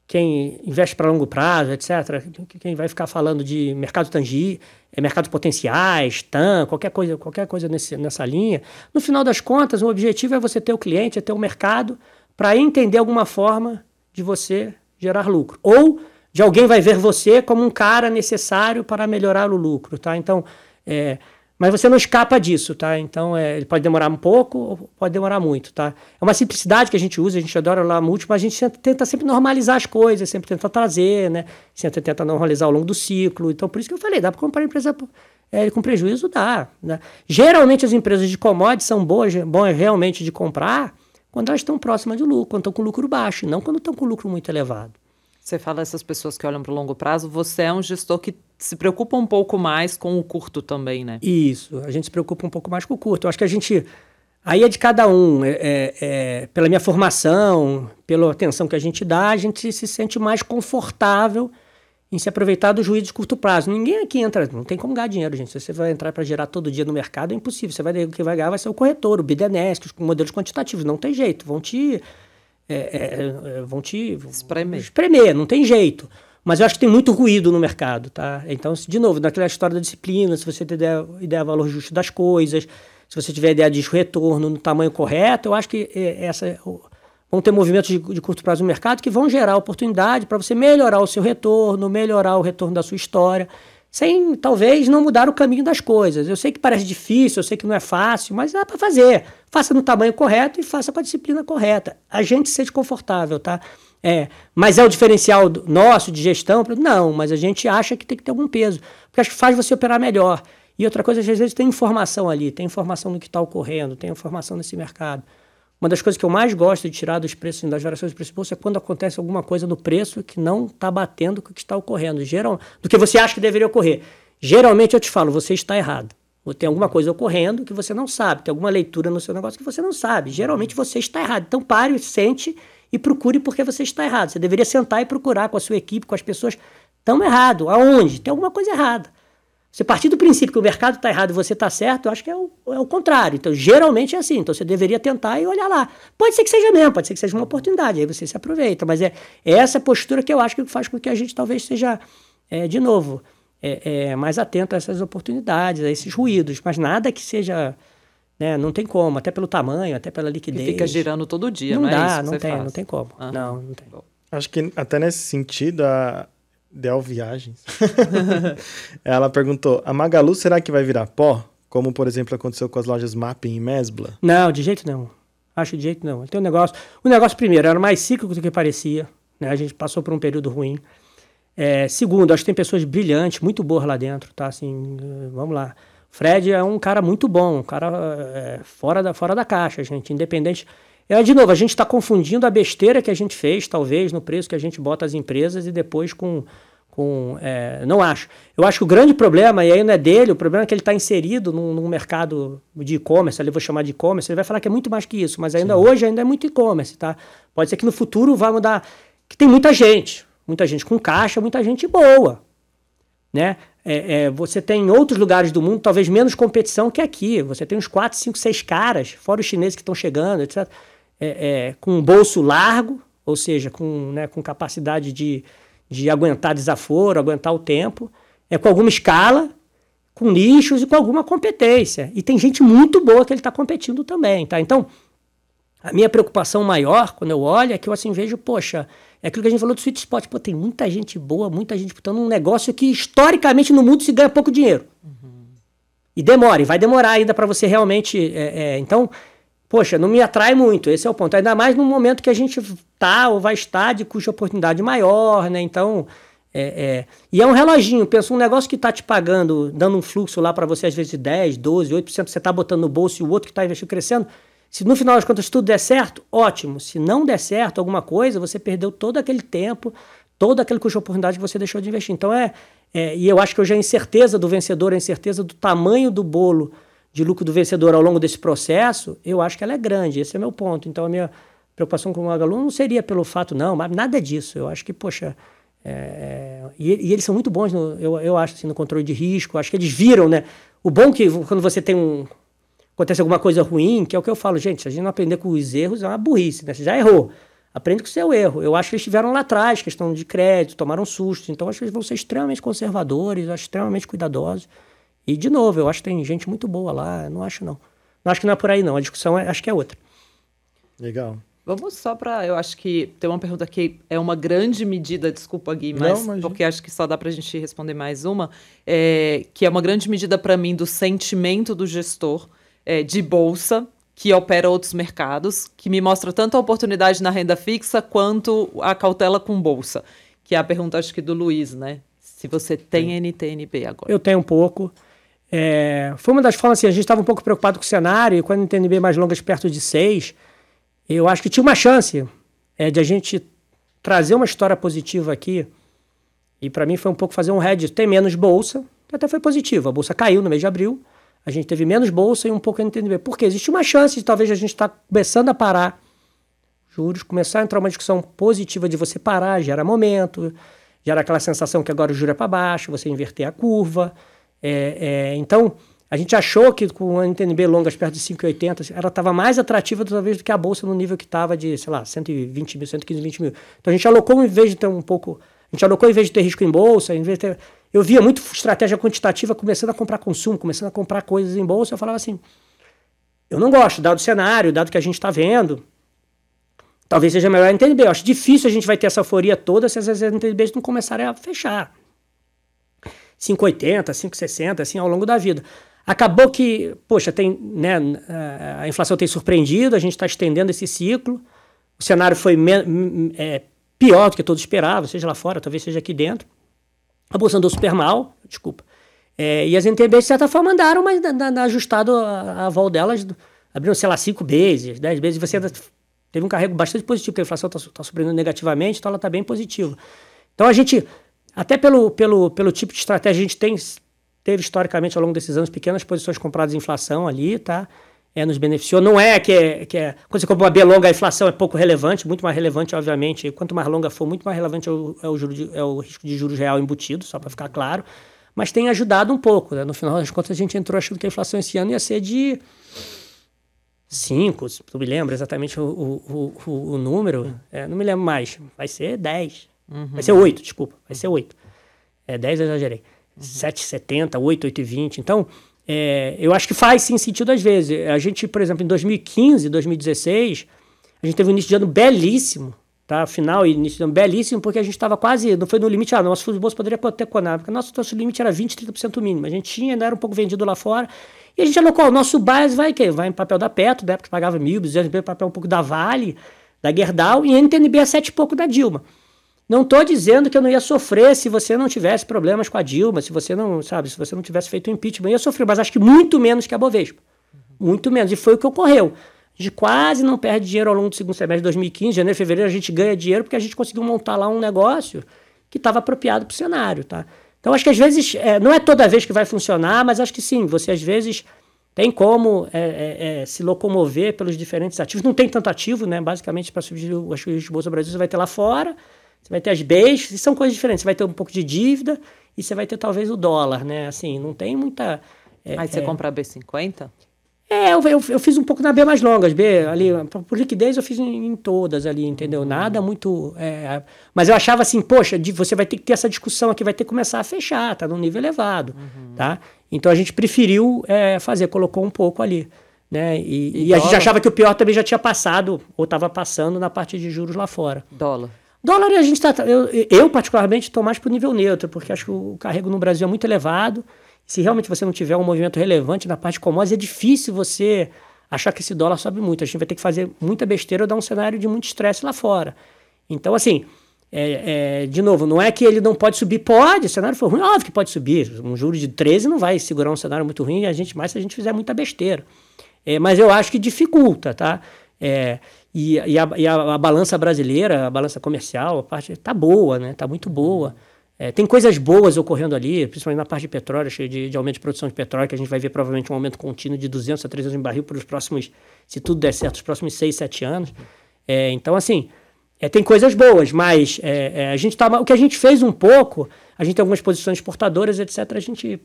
quem investe para longo prazo, etc., quem vai ficar falando de mercado tangível, é, mercados potenciais, TAM, qualquer coisa, qualquer coisa nesse, nessa linha, no final das contas, o objetivo é você ter o cliente, é ter o mercado, para entender alguma forma de você gerar lucro. Ou de alguém vai ver você como um cara necessário para melhorar o lucro, tá? Então, é, mas você não escapa disso, tá? Então, é, ele pode demorar um pouco ou pode demorar muito, tá? É uma simplicidade que a gente usa, a gente adora lá múltiplo, mas a gente tenta sempre normalizar as coisas, sempre tenta trazer, né? Sempre tenta normalizar ao longo do ciclo. Então, por isso que eu falei, dá para comprar empresa é, com prejuízo? Dá. Né? Geralmente as empresas de commodities são boas, boas realmente de comprar quando elas estão próximas de lucro, quando estão com lucro baixo, não quando estão com lucro muito elevado. Você fala essas pessoas que olham para o longo prazo, você é um gestor que se preocupa um pouco mais com o curto também, né? Isso, a gente se preocupa um pouco mais com o curto. Eu acho que a gente, Aí é de cada um. É, é, é, pela minha formação, pela atenção que a gente dá, a gente se sente mais confortável em se aproveitar dos ruídos de curto prazo. Ninguém aqui entra, não tem como ganhar dinheiro, gente. Se você vai entrar para gerar todo dia no mercado, é impossível. Você vai o que vai ganhar vai ser o corretor, o Bidenesk, os modelos quantitativos. Não tem jeito. Vão te. É, é, é, vão te espremer. espremer, não tem jeito. Mas eu acho que tem muito ruído no mercado, tá? Então, de novo, naquela história da disciplina, se você tem ideia, ideia valor justo das coisas, se você tiver ideia de retorno no tamanho correto, eu acho que é, essa vão ter movimentos de, de curto prazo no mercado que vão gerar oportunidade para você melhorar o seu retorno, melhorar o retorno da sua história, sem talvez não mudar o caminho das coisas. Eu sei que parece difícil, eu sei que não é fácil, mas dá para fazer. Faça no tamanho correto e faça com a disciplina correta. A gente seja confortável, tá? É, mas é o diferencial nosso de gestão? Não, mas a gente acha que tem que ter algum peso, porque acho que faz você operar melhor. E outra coisa, às vezes tem informação ali, tem informação do que está ocorrendo, tem informação nesse mercado. Uma das coisas que eu mais gosto de tirar dos preços, das variações do preço é quando acontece alguma coisa no preço que não está batendo com o que está ocorrendo, geral, do que você acha que deveria ocorrer. Geralmente eu te falo, você está errado. Ou tem alguma coisa ocorrendo que você não sabe, tem alguma leitura no seu negócio que você não sabe. Geralmente você está errado. Então pare, sente e procure porque você está errado. Você deveria sentar e procurar com a sua equipe, com as pessoas. Estão errado. Aonde? Tem alguma coisa errada. Você partir do princípio que o mercado está errado e você está certo, eu acho que é o, é o contrário. Então, geralmente é assim. Então, você deveria tentar e olhar lá. Pode ser que seja mesmo, pode ser que seja uma oportunidade, aí você se aproveita. Mas é, é essa postura que eu acho que faz com que a gente talvez seja, é, de novo, é, é, mais atento a essas oportunidades, a esses ruídos. Mas nada que seja. Né, não tem como, até pelo tamanho, até pela liquidez. Que fica girando todo dia, não, não é é dá, não tem, faz. não tem como. Ah, não, não tem. Acho que até nesse sentido, a, Del Viagens. (laughs) Ela perguntou: a Magalu será que vai virar pó? Como, por exemplo, aconteceu com as lojas Mapping e Mesbla? Não, de jeito não. Acho de jeito não. Tem um negócio. O negócio, primeiro, era mais cíclico do que parecia. Né? A gente passou por um período ruim. É, segundo, acho que tem pessoas brilhantes, muito boas lá dentro, tá? Assim, vamos lá. Fred é um cara muito bom, um cara é, fora, da, fora da caixa, gente, independente. É, de novo, a gente está confundindo a besteira que a gente fez, talvez, no preço que a gente bota as empresas e depois com com. É, não acho. Eu acho que o grande problema, e aí não é dele, o problema é que ele está inserido num, num, mercado de e-commerce, ali vou chamar de e-commerce, ele vai falar que é muito mais que isso, mas ainda Sim. hoje ainda é muito e-commerce, tá? Pode ser que no futuro vá mudar. Que tem muita gente, muita gente com caixa, muita gente boa. Né? É, é, você tem em outros lugares do mundo talvez menos competição que aqui. Você tem uns 4, 5, 6 caras, fora os chineses que estão chegando, etc., é, é, com um bolso largo, ou seja, com, né, com capacidade de, de aguentar desaforo, aguentar o tempo, é com alguma escala, com nichos e com alguma competência. E tem gente muito boa que ele está competindo também, tá? Então, a minha preocupação maior, quando eu olho, é que eu assim vejo, poxa, é aquilo que a gente falou do sweet spot, pô, tem muita gente boa, muita gente disputando um negócio que historicamente no mundo se ganha pouco dinheiro. Uhum. E demora, e vai demorar ainda para você realmente. É, é, então, poxa, não me atrai muito, esse é o ponto. Ainda mais no momento que a gente tá ou vai estar de custo de oportunidade maior, né? Então, é, é, e é um reloginho, pensa um negócio que está te pagando, dando um fluxo lá para você às vezes de 10, 12, 8%, você está botando no bolso e o outro que está investindo crescendo. Se no final das contas tudo der certo, ótimo. Se não der certo alguma coisa, você perdeu todo aquele tempo, todo aquele custo de oportunidade que você deixou de investir. Então é, é e eu acho que hoje a incerteza do vencedor, a incerteza do tamanho do bolo de lucro do vencedor ao longo desse processo, eu acho que ela é grande. Esse é meu ponto. Então, a minha preocupação com o Magalu não seria pelo fato, não, mas nada disso. Eu acho que, poxa. É, é e, e, eles são muito bons, no, eu, eu acho, assim, no controle de risco. Acho que eles viram, né? O bom que quando você tem um. Acontece alguma coisa ruim, que é o que eu falo, gente, se a gente não aprender com os erros, é uma burrice, né? Você já errou. Aprende com o seu erro. Eu acho que eles estiveram lá atrás, questão de crédito, tomaram susto. Então, acho que eles vão ser extremamente conservadores, acho extremamente cuidadosos. E, de novo, eu acho que tem gente muito boa lá, não acho não. Não acho que não é por aí não, a discussão é, acho que é outra. Legal. Vamos só para. Eu acho que tem uma pergunta que é uma grande medida, desculpa, Gui, mas não, porque acho que só dá para a gente responder mais uma, é, que é uma grande medida para mim do sentimento do gestor é, de bolsa que opera outros mercados, que me mostra tanto a oportunidade na renda fixa quanto a cautela com bolsa. Que é a pergunta, acho que, do Luiz, né? Se você tem Sim. NTNB agora. Eu tenho um pouco. É, foi uma das formas assim, a gente estava um pouco preocupado com o cenário, e quando a TNB mais longas perto de 6, eu acho que tinha uma chance é, de a gente trazer uma história positiva aqui. E para mim foi um pouco fazer um hedge, tem menos bolsa, até foi positivo. A bolsa caiu no mês de abril, a gente teve menos bolsa e um pouco NTNB. Por quê? Existe uma chance de talvez a gente estar tá começando a parar juros, começar a entrar uma discussão positiva de você parar, gera momento, gera aquela sensação que agora o juro é para baixo, você inverter a curva. É, é, então, a gente achou que com a NTNB longas perto de 5,80, ela estava mais atrativa talvez do que a bolsa no nível que estava de, sei lá, 120 mil, 115, 20 mil. Então a gente alocou em vez de ter um pouco. A gente alocou em vez de ter risco em bolsa, em vez de ter. Eu via muito estratégia quantitativa começando a comprar consumo, começando a comprar coisas em bolsa. Eu falava assim: eu não gosto, dado o cenário, dado que a gente está vendo. Talvez seja melhor a NTNB. Eu acho difícil a gente vai ter essa euforia toda se as NTNBs não começarem a fechar. 5,80, 5,60, assim, ao longo da vida. Acabou que, poxa, tem, né, a inflação tem surpreendido, a gente está estendendo esse ciclo, o cenário foi é, pior do que todos esperavam, seja lá fora, talvez seja aqui dentro. A bolsa andou super mal, desculpa. É, e as NTBs, de certa forma, andaram, mas ajustado a, a vol delas, abriram, sei lá, 5 vezes, 10 vezes, e você teve um carrego bastante positivo, porque a inflação está tá surpreendendo negativamente, então ela está bem positiva. Então a gente, até pelo, pelo, pelo tipo de estratégia, a gente tem teve historicamente ao longo desses anos pequenas posições compradas em inflação ali, tá? É, nos beneficiou. Não é que é, que é quando você compra uma B longa, a inflação é pouco relevante, muito mais relevante, obviamente. Quanto mais longa for, muito mais relevante é o, é o, de, é o risco de juros real embutido, só para ficar claro. Mas tem ajudado um pouco. Né? No final das contas, a gente entrou achando que a inflação esse ano ia ser de 5, tu me lembra exatamente o, o, o, o número? É, não me lembro mais. Vai ser 10. Uhum. Vai ser 8, desculpa. Vai ser 8. É, 10 eu exagerei. 7,70, 8, 8,20. Então, é, eu acho que faz sim sentido às vezes. A gente, por exemplo, em 2015, 2016, a gente teve um início de ano belíssimo, tá? Final e início de ano belíssimo, porque a gente estava quase, não foi no limite, ah, nosso bolsa poderia protecionar, porque nosso, nosso limite era 20, 30% mínimo. A gente tinha, ainda era um pouco vendido lá fora. E a gente alocou, o nosso base vai que Vai em papel da Petro, da época pagava mil, duzentos, papel um pouco da Vale, da Gerdau, e NTNB a 7 e pouco da Dilma. Não estou dizendo que eu não ia sofrer se você não tivesse problemas com a Dilma, se você não, sabe, se você não tivesse feito o impeachment, eu ia sofrer, mas acho que muito menos que a Bovespa. Muito menos. E foi o que ocorreu. A gente quase não perde dinheiro ao longo do segundo semestre de 2015, janeiro, fevereiro, a gente ganha dinheiro porque a gente conseguiu montar lá um negócio que estava apropriado para o cenário, tá? Então acho que às vezes, é, não é toda vez que vai funcionar, mas acho que sim, você às vezes tem como é, é, é se locomover pelos diferentes ativos. Não tem tanto ativo, né? Basicamente, para subir o de Bolsa Brasil, você vai ter lá fora. Você vai ter as Bs, e são coisas diferentes. Você vai ter um pouco de dívida e você vai ter talvez o dólar, né? Assim, não tem muita. É, Aí você é... compra a B50? É, eu, eu, eu, fiz um pouco na B mais longas, B ali, por liquidez eu fiz em, em todas ali, entendeu? Nada muito. É, mas eu achava assim, poxa, de, você vai ter que ter essa discussão aqui, vai ter que começar a fechar, tá num nível elevado, uhum. tá? Então a gente preferiu é, fazer, colocou um pouco ali. Né? E, e, e a gente achava que o pior também já tinha passado, ou estava passando na parte de juros lá fora. Dólar. Dólar a gente está. Eu, eu, particularmente, estou mais para o nível neutro, porque acho que o carrego no Brasil é muito elevado. Se realmente você não tiver um movimento relevante na parte de commodities, é difícil você achar que esse dólar sobe muito. A gente vai ter que fazer muita besteira ou dar um cenário de muito estresse lá fora. Então, assim, é, é, de novo, não é que ele não pode subir, pode, o cenário for ruim, óbvio que pode subir. Um juro de 13 não vai segurar um cenário muito ruim, a gente mais se a gente fizer muita besteira. É, mas eu acho que dificulta, tá? E, e, a, e a, a, balança brasileira, a balança comercial, a parte tá boa, né? Tá muito boa. É, tem coisas boas ocorrendo ali, principalmente na parte de petróleo, cheio de, de, aumento de produção de petróleo, que a gente vai ver provavelmente um aumento contínuo de 200 a 300 em barril para os próximos, se tudo der certo, os próximos 6, 7 anos. É, então, assim, é, tem coisas boas, mas é, é, a gente tá, o que a gente fez um pouco, a gente tem algumas posições exportadoras, etc., a gente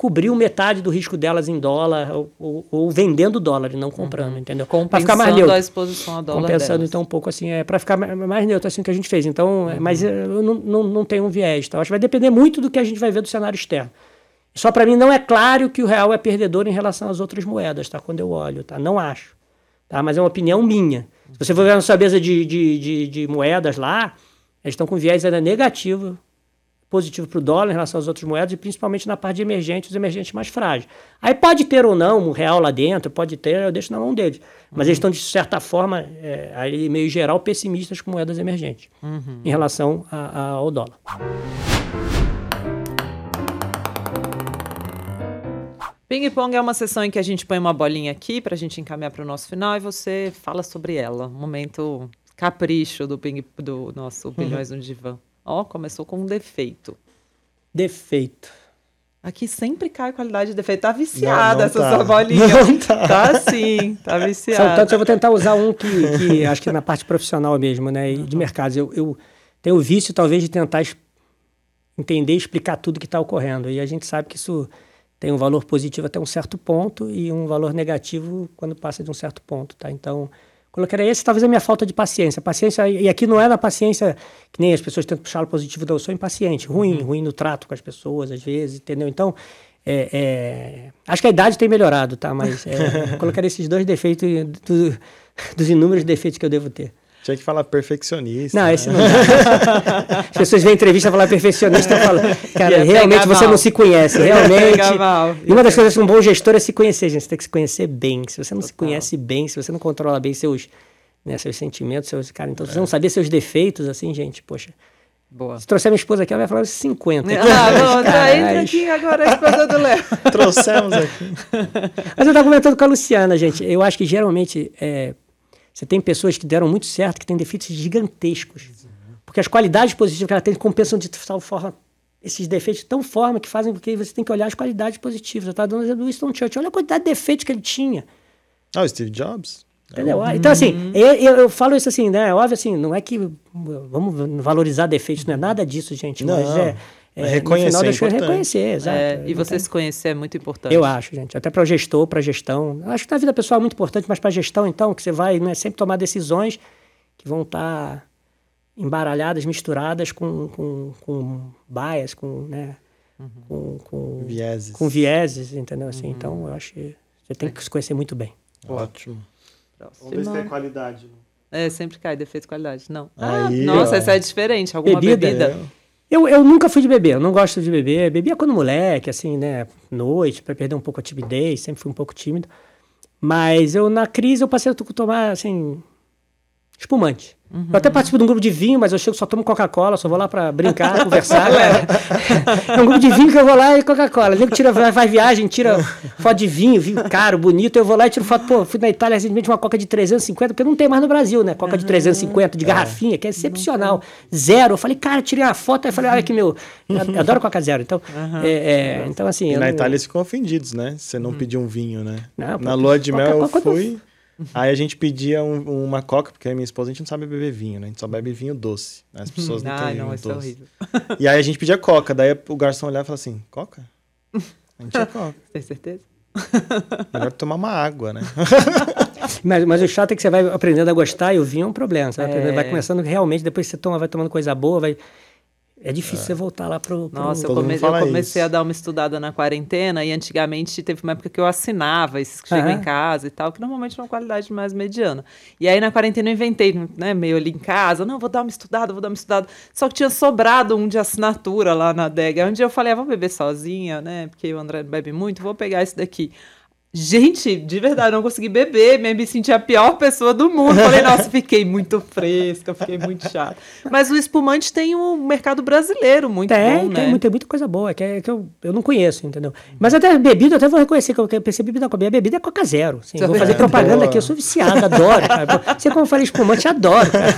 cobriu metade do risco delas em dólar ou, ou, ou vendendo dólar e não comprando, uhum. entendeu? Para ficar mais neutro. a exposição a dólar Compensando delas. então um pouco assim, é para ficar mais neutro assim que a gente fez. Então, é, uhum. mas eu não, não, não tenho um viés, tá? Acho que vai depender muito do que a gente vai ver do cenário externo. Só para mim não é claro que o real é perdedor em relação às outras moedas, tá? Quando eu olho, tá? Não acho. Tá? Mas é uma opinião minha. Se você for ver a sua mesa de, de, de, de moedas lá, eles estão com viés ainda negativo positivo para o dólar em relação às outras moedas e principalmente na parte de emergentes, os emergentes mais frágeis. Aí pode ter ou não um real lá dentro, pode ter, eu deixo na mão deles. Mas uhum. eles estão, de certa forma, é, aí meio geral, pessimistas com moedas emergentes uhum. em relação a, a, ao dólar. Ping Pong é uma sessão em que a gente põe uma bolinha aqui para a gente encaminhar para o nosso final e você fala sobre ela. Um momento capricho do, ping, do nosso Opiniões uhum. no Divã. Ó, começou com um defeito. Defeito. Aqui sempre cai qualidade de defeito. Tá viciada Não, não essa tá. sua bolinha. (laughs) Não tá. Tá sim, tá viciada. tantos, eu vou tentar usar um que, que acho que é na parte profissional mesmo, né? E de mercados. Eu, eu tenho o vício, talvez, de tentar entender e explicar tudo que está ocorrendo. E a gente sabe que isso tem um valor positivo até um certo ponto e um valor negativo quando passa de um certo ponto, tá? Então, colocaria esse, talvez a minha falta de paciência. Paciência, e aqui não é na paciência que nem as pessoas tentam puxar o positivo, não. Eu sou impaciente, ruim, ruim no trato com as pessoas, às vezes, entendeu? Então, é, é, acho que a idade tem melhorado, tá? Mas é, (laughs) colocaria esses dois defeitos do- dos inúmeros defeitos que eu devo ter. Tinha que falar perfeccionista. Não, né? esse não dá. As pessoas veem entrevista falam perfeccionista, eu falo, (laughs) cara, Ia realmente você mal. não se conhece, (laughs) realmente. E uma das coisas que um bom gestor é se conhecer, gente. Você tem que se conhecer bem. Se você não se Total. conhece bem, se você não controla bem seus, né, seus sentimentos, seus, cara, então se você É. não saber seus defeitos, assim, gente, poxa. Boa. Se trouxer minha esposa aqui, ela vai falar uns 50. Ah, (laughs) não, tá, entra aqui agora a esposa do Léo. Trouxemos aqui. Mas eu estava comentando com a Luciana, gente. Eu acho que geralmente é, você tem pessoas que deram muito certo, que têm defeitos gigantescos. Porque as qualidades positivas que ela tem compensam de tal forma esses defeitos de tão forma que fazem porque você tem que olhar as qualidades positivas. Eu estava dando o exemplo do Winston Churchill. Olha a quantidade de defeitos que ele tinha. Ah, o Steve Jobs? Entendeu? Então, assim, eu, eu, eu falo isso assim, né? Óbvio, assim, não é que vamos valorizar defeitos, não é nada disso, gente. Mas Não, é, é é reconhecer no final das é coisas, reconhecer, exato. É, e você tem- se conhecer é muito importante. eu acho, gente. Até para o gestor, para a gestão. Eu acho que na vida pessoal é muito importante, mas para a gestão, então, que você vai né, sempre tomar decisões que vão estar embaralhadas, misturadas com, com, com bias, com, né, com, com, Vieses. com vieses, entendeu? Assim, Então, eu acho que você tem que se conhecer muito bem. Ótimo. Próxima. qualidade. É, sempre cai defeito de qualidade. Não. Ah, Aí, nossa, ó. essa é diferente. Alguma Bebida? bebida? Eu, eu nunca fui de beber, eu não gosto de beber. Bebia quando moleque, assim, né? Noite, para perder um pouco a timidez, sempre fui um pouco tímido. Mas eu, na crise, eu passei a to- tomar, assim, espumante. Eu até participo de um grupo de vinho, mas eu chego só tomo Coca-Cola, só vou lá pra brincar, (laughs) conversar. né? é um grupo de vinho que eu vou lá e Coca-Cola. Nego tira, vai, vai viagem, tira foto de vinho, vinho caro, bonito. Eu vou lá e tiro foto. Pô, fui na Itália recentemente uma Coca de 350, porque não tem mais no Brasil, né? Coca de 350, de garrafinha, que é excepcional. Zero. Eu falei, cara, tirei uma foto. Aí falei, olha que meu. Eu (laughs) adoro Coca Zero. Então, é, é, então assim. E na não- Itália eles ficam ofendidos, né? Se você não pedir um vinho, né? Não, na pô, lua de mel eu fui. Aí a gente pedia um- uma coca, porque a minha esposa a gente não sabe beber vinho, né? A gente só bebe vinho doce. né? As pessoas não Ai, têm não, vinho isso é doce. horrível. E aí a gente pedia coca, daí o garçom olhava e falava assim: Coca? A gente é (laughs) coca. Tem certeza? Melhor tomar uma água, né? (laughs) Mas, mas o chato é que você vai aprendendo a gostar e o vinho é um problema. Você vai, É. vai começando realmente, depois que você toma, vai tomando coisa boa, vai. É difícil você voltar lá pro. pro- Nossa, eu, come- eu comecei isso. a dar uma estudada na quarentena e antigamente teve uma época que eu assinava esses que chegam Aham. em casa e tal, que normalmente é uma qualidade mais mediana. E aí na quarentena eu inventei, né, meio ali em casa, não, vou dar uma estudada, vou dar uma estudada. Só que tinha sobrado um de assinatura lá na adega. Um dia eu falei, ah, vou beber sozinha, né, porque o André bebe muito, vou pegar esse daqui. Gente, de verdade, eu não consegui beber, me me senti a pior pessoa do mundo. Falei, nossa, fiquei muito fresca, fiquei muito chata. Mas o espumante tem um mercado brasileiro muito Tem, bom, tem, né? muita, muita coisa boa, que, é, que eu, eu não conheço, entendeu? Mas até bebida, eu até vou reconhecer que eu pensei bebida com a minha bebida é Coca Zero. Assim, eu vou fazer É, propaganda boa. aqui, eu sou viciado, adoro. Cara. Você, como eu falei espumante, adoro. Cara.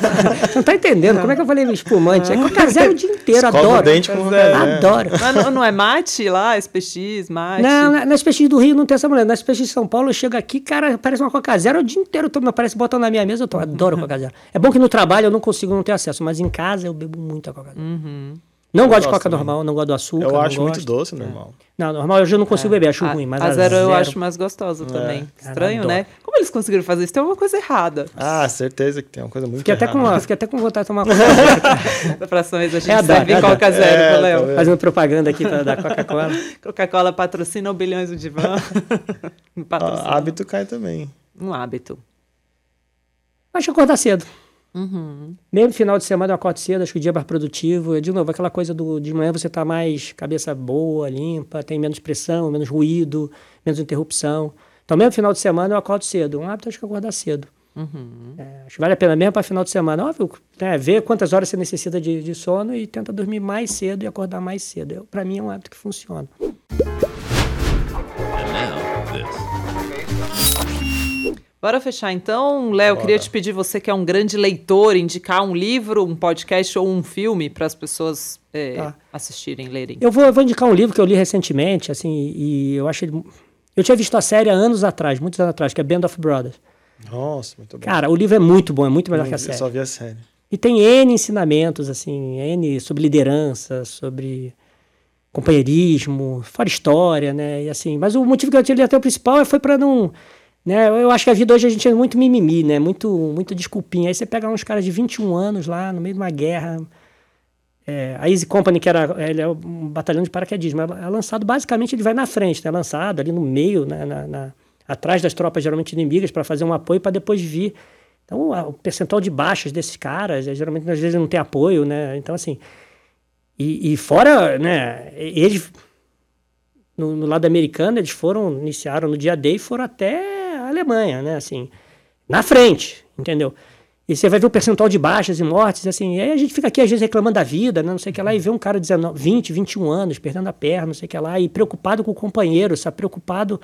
Você não tá entendendo como é que eu falei espumante? É Coca Zero o dia inteiro, Escova adoro. o dente com. Coca Zero. Adoro. Mas não, não é mate lá, SPX, mate? Não, na- nas peixes do Rio não tem essa mulher. Nas peixes de São Paulo, eu chego aqui, cara, parece uma Coca Zero o dia inteiro. Todo mundo aparece botando na minha mesa, eu tô, adoro Coca Zero. É bom que no trabalho eu não consigo não ter acesso, mas em casa eu bebo muita Coca Zero. Não gosto de Coca também. normal, não gosto do açúcar. Eu acho muito doce, normal. Não, normal eu já não consigo beber, acho a, ruim. Mas a zero eu acho mais gostosa também. Estranho, né? Como eles conseguiram fazer isso? Tem uma coisa errada. Ah, certeza que tem uma coisa muito Fiquei até, com, errada. fiquei até com vontade de tomar (laughs) Coca Zero. Da próxima vez a gente É, serve adoro. Coca Zero É, tá Léo. Fazendo propaganda aqui pra, da Coca-Cola. (laughs) Coca-Cola patrocina o Bilhões do Divã. Me patrocina. Ah, hábito cai também. Um hábito. Acho que acordar cedo. Uhum. Mesmo final de semana eu acordo cedo, acho que o dia é mais produtivo. De novo, aquela coisa do de manhã você tá mais cabeça boa, limpa, tem menos pressão, menos ruído, menos interrupção. Então, mesmo final de semana eu acordo cedo. Um hábito acho que é acordar cedo. Uhum. É, acho que vale a pena mesmo para final de semana. Óbvio, né, ver quantas horas você necessita de, de sono e tenta dormir mais cedo e acordar mais cedo. Para mim é um hábito que funciona. Bora fechar então. Léo, queria te pedir, você que é um grande leitor, indicar um livro, um podcast ou um filme para as pessoas é, tá. assistirem, lerem. Eu vou, eu vou, indicar um livro que eu li recentemente, assim, e eu acho ele... Eu tinha visto a série há anos atrás, muitos anos atrás, que é Band of Brothers. Nossa, muito bom. Cara, o livro é muito bom, é muito melhor eu, que a série. Eu só vi a série. E tem N ensinamentos, assim, N sobre liderança, sobre companheirismo, fora história, né? E assim, mas o motivo que eu tirei até o principal foi para não né? Eu acho que a vida hoje a gente é muito mimimi, né? Muito, muito desculpinha. Aí você pega uns caras de 21 anos lá, no meio de uma guerra. É, a Easy Company, que era ele é um batalhão de paraquedismo, é, é lançado basicamente, ele vai na frente, é né? lançado ali no meio, né? na, na, atrás das tropas geralmente inimigas, para fazer um apoio para depois vir. Então, o percentual de baixas desses caras, é, geralmente às vezes não tem apoio, né? Então, assim. E, e fora, né? Eles. No, no lado americano, eles foram, iniciaram no dia D e foram até Alemanha, né? Assim, na frente, entendeu? E você vai ver o percentual de baixas e mortes, assim, e aí a gente fica aqui às vezes reclamando da vida, né, não sei o que lá, e vê um cara de 19, 20, 21 anos, perdendo a perna, não sei o que lá, e preocupado com o companheiro, sabe, preocupado,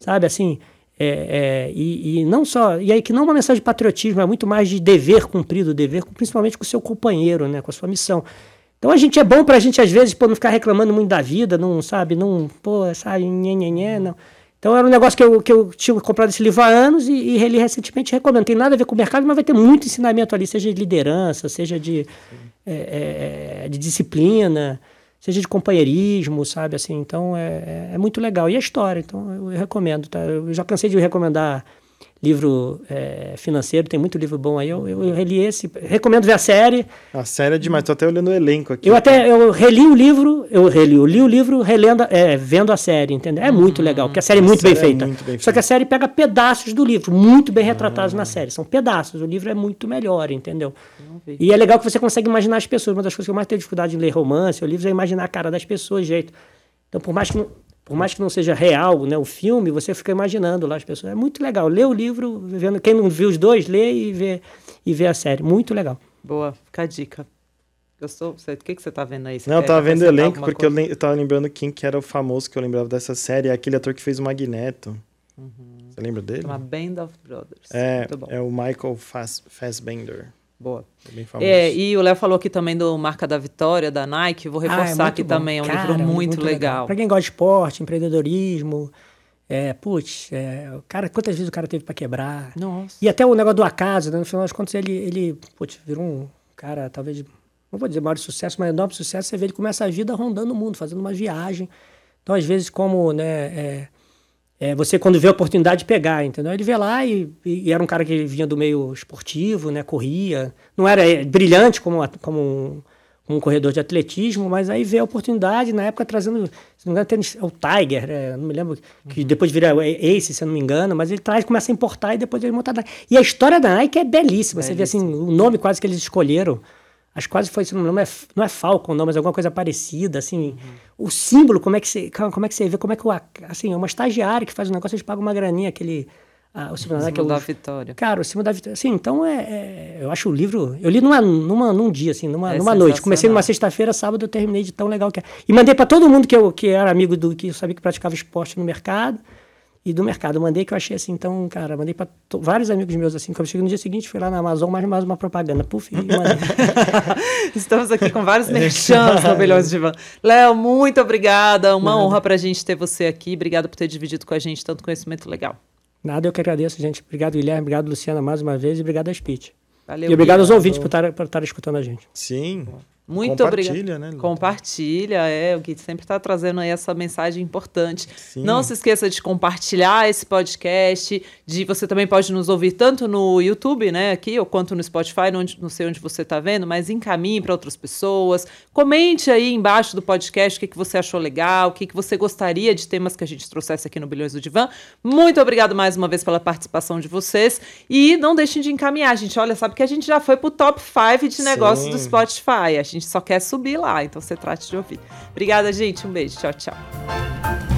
sabe, assim, é, é, e, e, não só, e aí que não é uma mensagem de patriotismo, é muito mais de dever cumprido, dever principalmente com o seu companheiro, né, com a sua missão. Então a gente é bom pra gente às vezes, pô, não ficar reclamando muito da vida, não, sabe, não, pô, sabe, nhê, não. Então era um negócio que eu, que eu tinha comprado esse livro há anos e, e reli recentemente recomendo. Não tem nada a ver com o mercado, mas vai ter muito ensinamento ali, seja de liderança, seja de, é, é, é, de disciplina, seja de companheirismo, sabe? Assim, então é, é, é muito legal. E a história, então eu, eu recomendo. Tá? Eu já cansei de recomendar livro é, financeiro, tem muito livro bom aí. Eu, eu, eu, reli esse, recomendo ver a série. A série é demais, tô até olhando o elenco aqui. Eu até eu reli o livro, eu reli, eu li o livro relendo, é, vendo a série, entendeu? É muito hum, legal, porque a série é muito, série bem, é feita. muito bem feita. Só que a série pega pedaços do livro, muito bem retratados ah. na série. São pedaços, o livro é muito melhor, entendeu? E é legal que você consegue imaginar as pessoas. Uma das coisas que eu mais tenho dificuldade em ler romance ou livros é imaginar a cara das pessoas, jeito. Então, por mais que não, por mais que não seja real, né, o filme, você fica imaginando lá as pessoas. É muito legal. Lê o livro, vendo quem não viu os dois, lê e vê, e vê a série. Muito legal. Boa, fica a dica. Gostou? o que, que você tá vendo aí? Você não, eu tava vendo o elenco porque eu, eu tava lembrando quem que era o famoso que eu lembrava dessa série. É aquele ator que fez o Magneto. Uhum. Você lembra dele? Uma Band of Brothers. É, é o Michael Fass, Fassbender. Boa. É bem famoso. É, e o Léo falou aqui também do Marca da Vitória, da Nike. Vou reforçar ah, é aqui bom. também. É um Cara, livro muito, muito legal. legal. Para quem gosta de esporte, empreendedorismo. É, putz, é, o cara, quantas vezes o cara teve para quebrar? Nossa. E até o negócio do acaso, né? No final das contas, ele, ele putz, virou um cara, talvez, não vou dizer maior sucesso, mas enorme sucesso. Você vê ele começa a vida rondando o mundo, fazendo uma viagem. Então, às vezes, como, né, é, é, você quando vê a oportunidade de pegar, entendeu? Ele vê lá e, e, era um cara que vinha do meio esportivo, né? Corria. Não era é, brilhante como, como um, um, corredor de atletismo, mas aí vê a oportunidade, na época trazendo, se não me engano, tênis, é o Tiger, né? não me lembro, que uhum. depois vira Ace, se eu não me engano, mas ele traz, começa a importar e depois ele monta E a história da Nike é belíssima, belíssima. você vê assim, o nome quase que eles escolheram Acho que quase foi, não, é, não é Falcon, não, mas alguma coisa parecida, assim. Uhum. O símbolo, como é que você, como é que você vê, como é que, assim, é uma estagiária que faz o um negócio, eles pagam uma graninha, aquele... Ah, o símbolo, o símbolo da Vitória. Cara, o símbolo da Vitória. Assim, então é, é, Eu acho o livro. Eu li numa, numa, num dia, assim, numa, é numa noite. Comecei numa sexta-feira, sábado eu terminei de tão legal que é. E mandei para todo mundo que, eu, que era amigo do. que eu sabia que praticava esporte no mercado e do mercado. mandei que eu achei assim, então, cara, mandei para vários amigos meus assim. Quando eu cheguei no dia seguinte, fui lá na Amazon, mais, mais uma propaganda. Puf, e (laughs) Estamos aqui com vários merchans no Bilhões de Van. Léo, muito obrigada. Uma Nada. honra para a gente ter você aqui. Obrigado por ter dividido com a gente tanto conhecimento legal. Nada, eu que agradeço, gente. Obrigado, Guilherme. Obrigado, Luciana, mais uma vez. E obrigado a Speech. Valeu, e obrigado aos ouvintes por estar escutando a gente. Sim. Muito obrigada. Né, Compartilha, é, o que sempre está trazendo aí essa mensagem importante. Sim. Não se esqueça de compartilhar esse podcast, de você também pode nos ouvir tanto no YouTube, né, aqui, ou quanto no Spotify, não, não sei onde você está vendo, mas encaminhe para outras pessoas. Comente aí embaixo do podcast o que, que você achou legal, o que, que você gostaria de temas que a gente trouxesse aqui no Bilhões do Divã. Muito obrigado mais uma vez pela participação de vocês. E não deixem de encaminhar, gente. Olha, sabe que a gente já foi para o top 5 de negócios do Spotify. A gente só quer subir lá, então você trate de ouvir. Obrigada, gente. Um beijo. Tchau, tchau.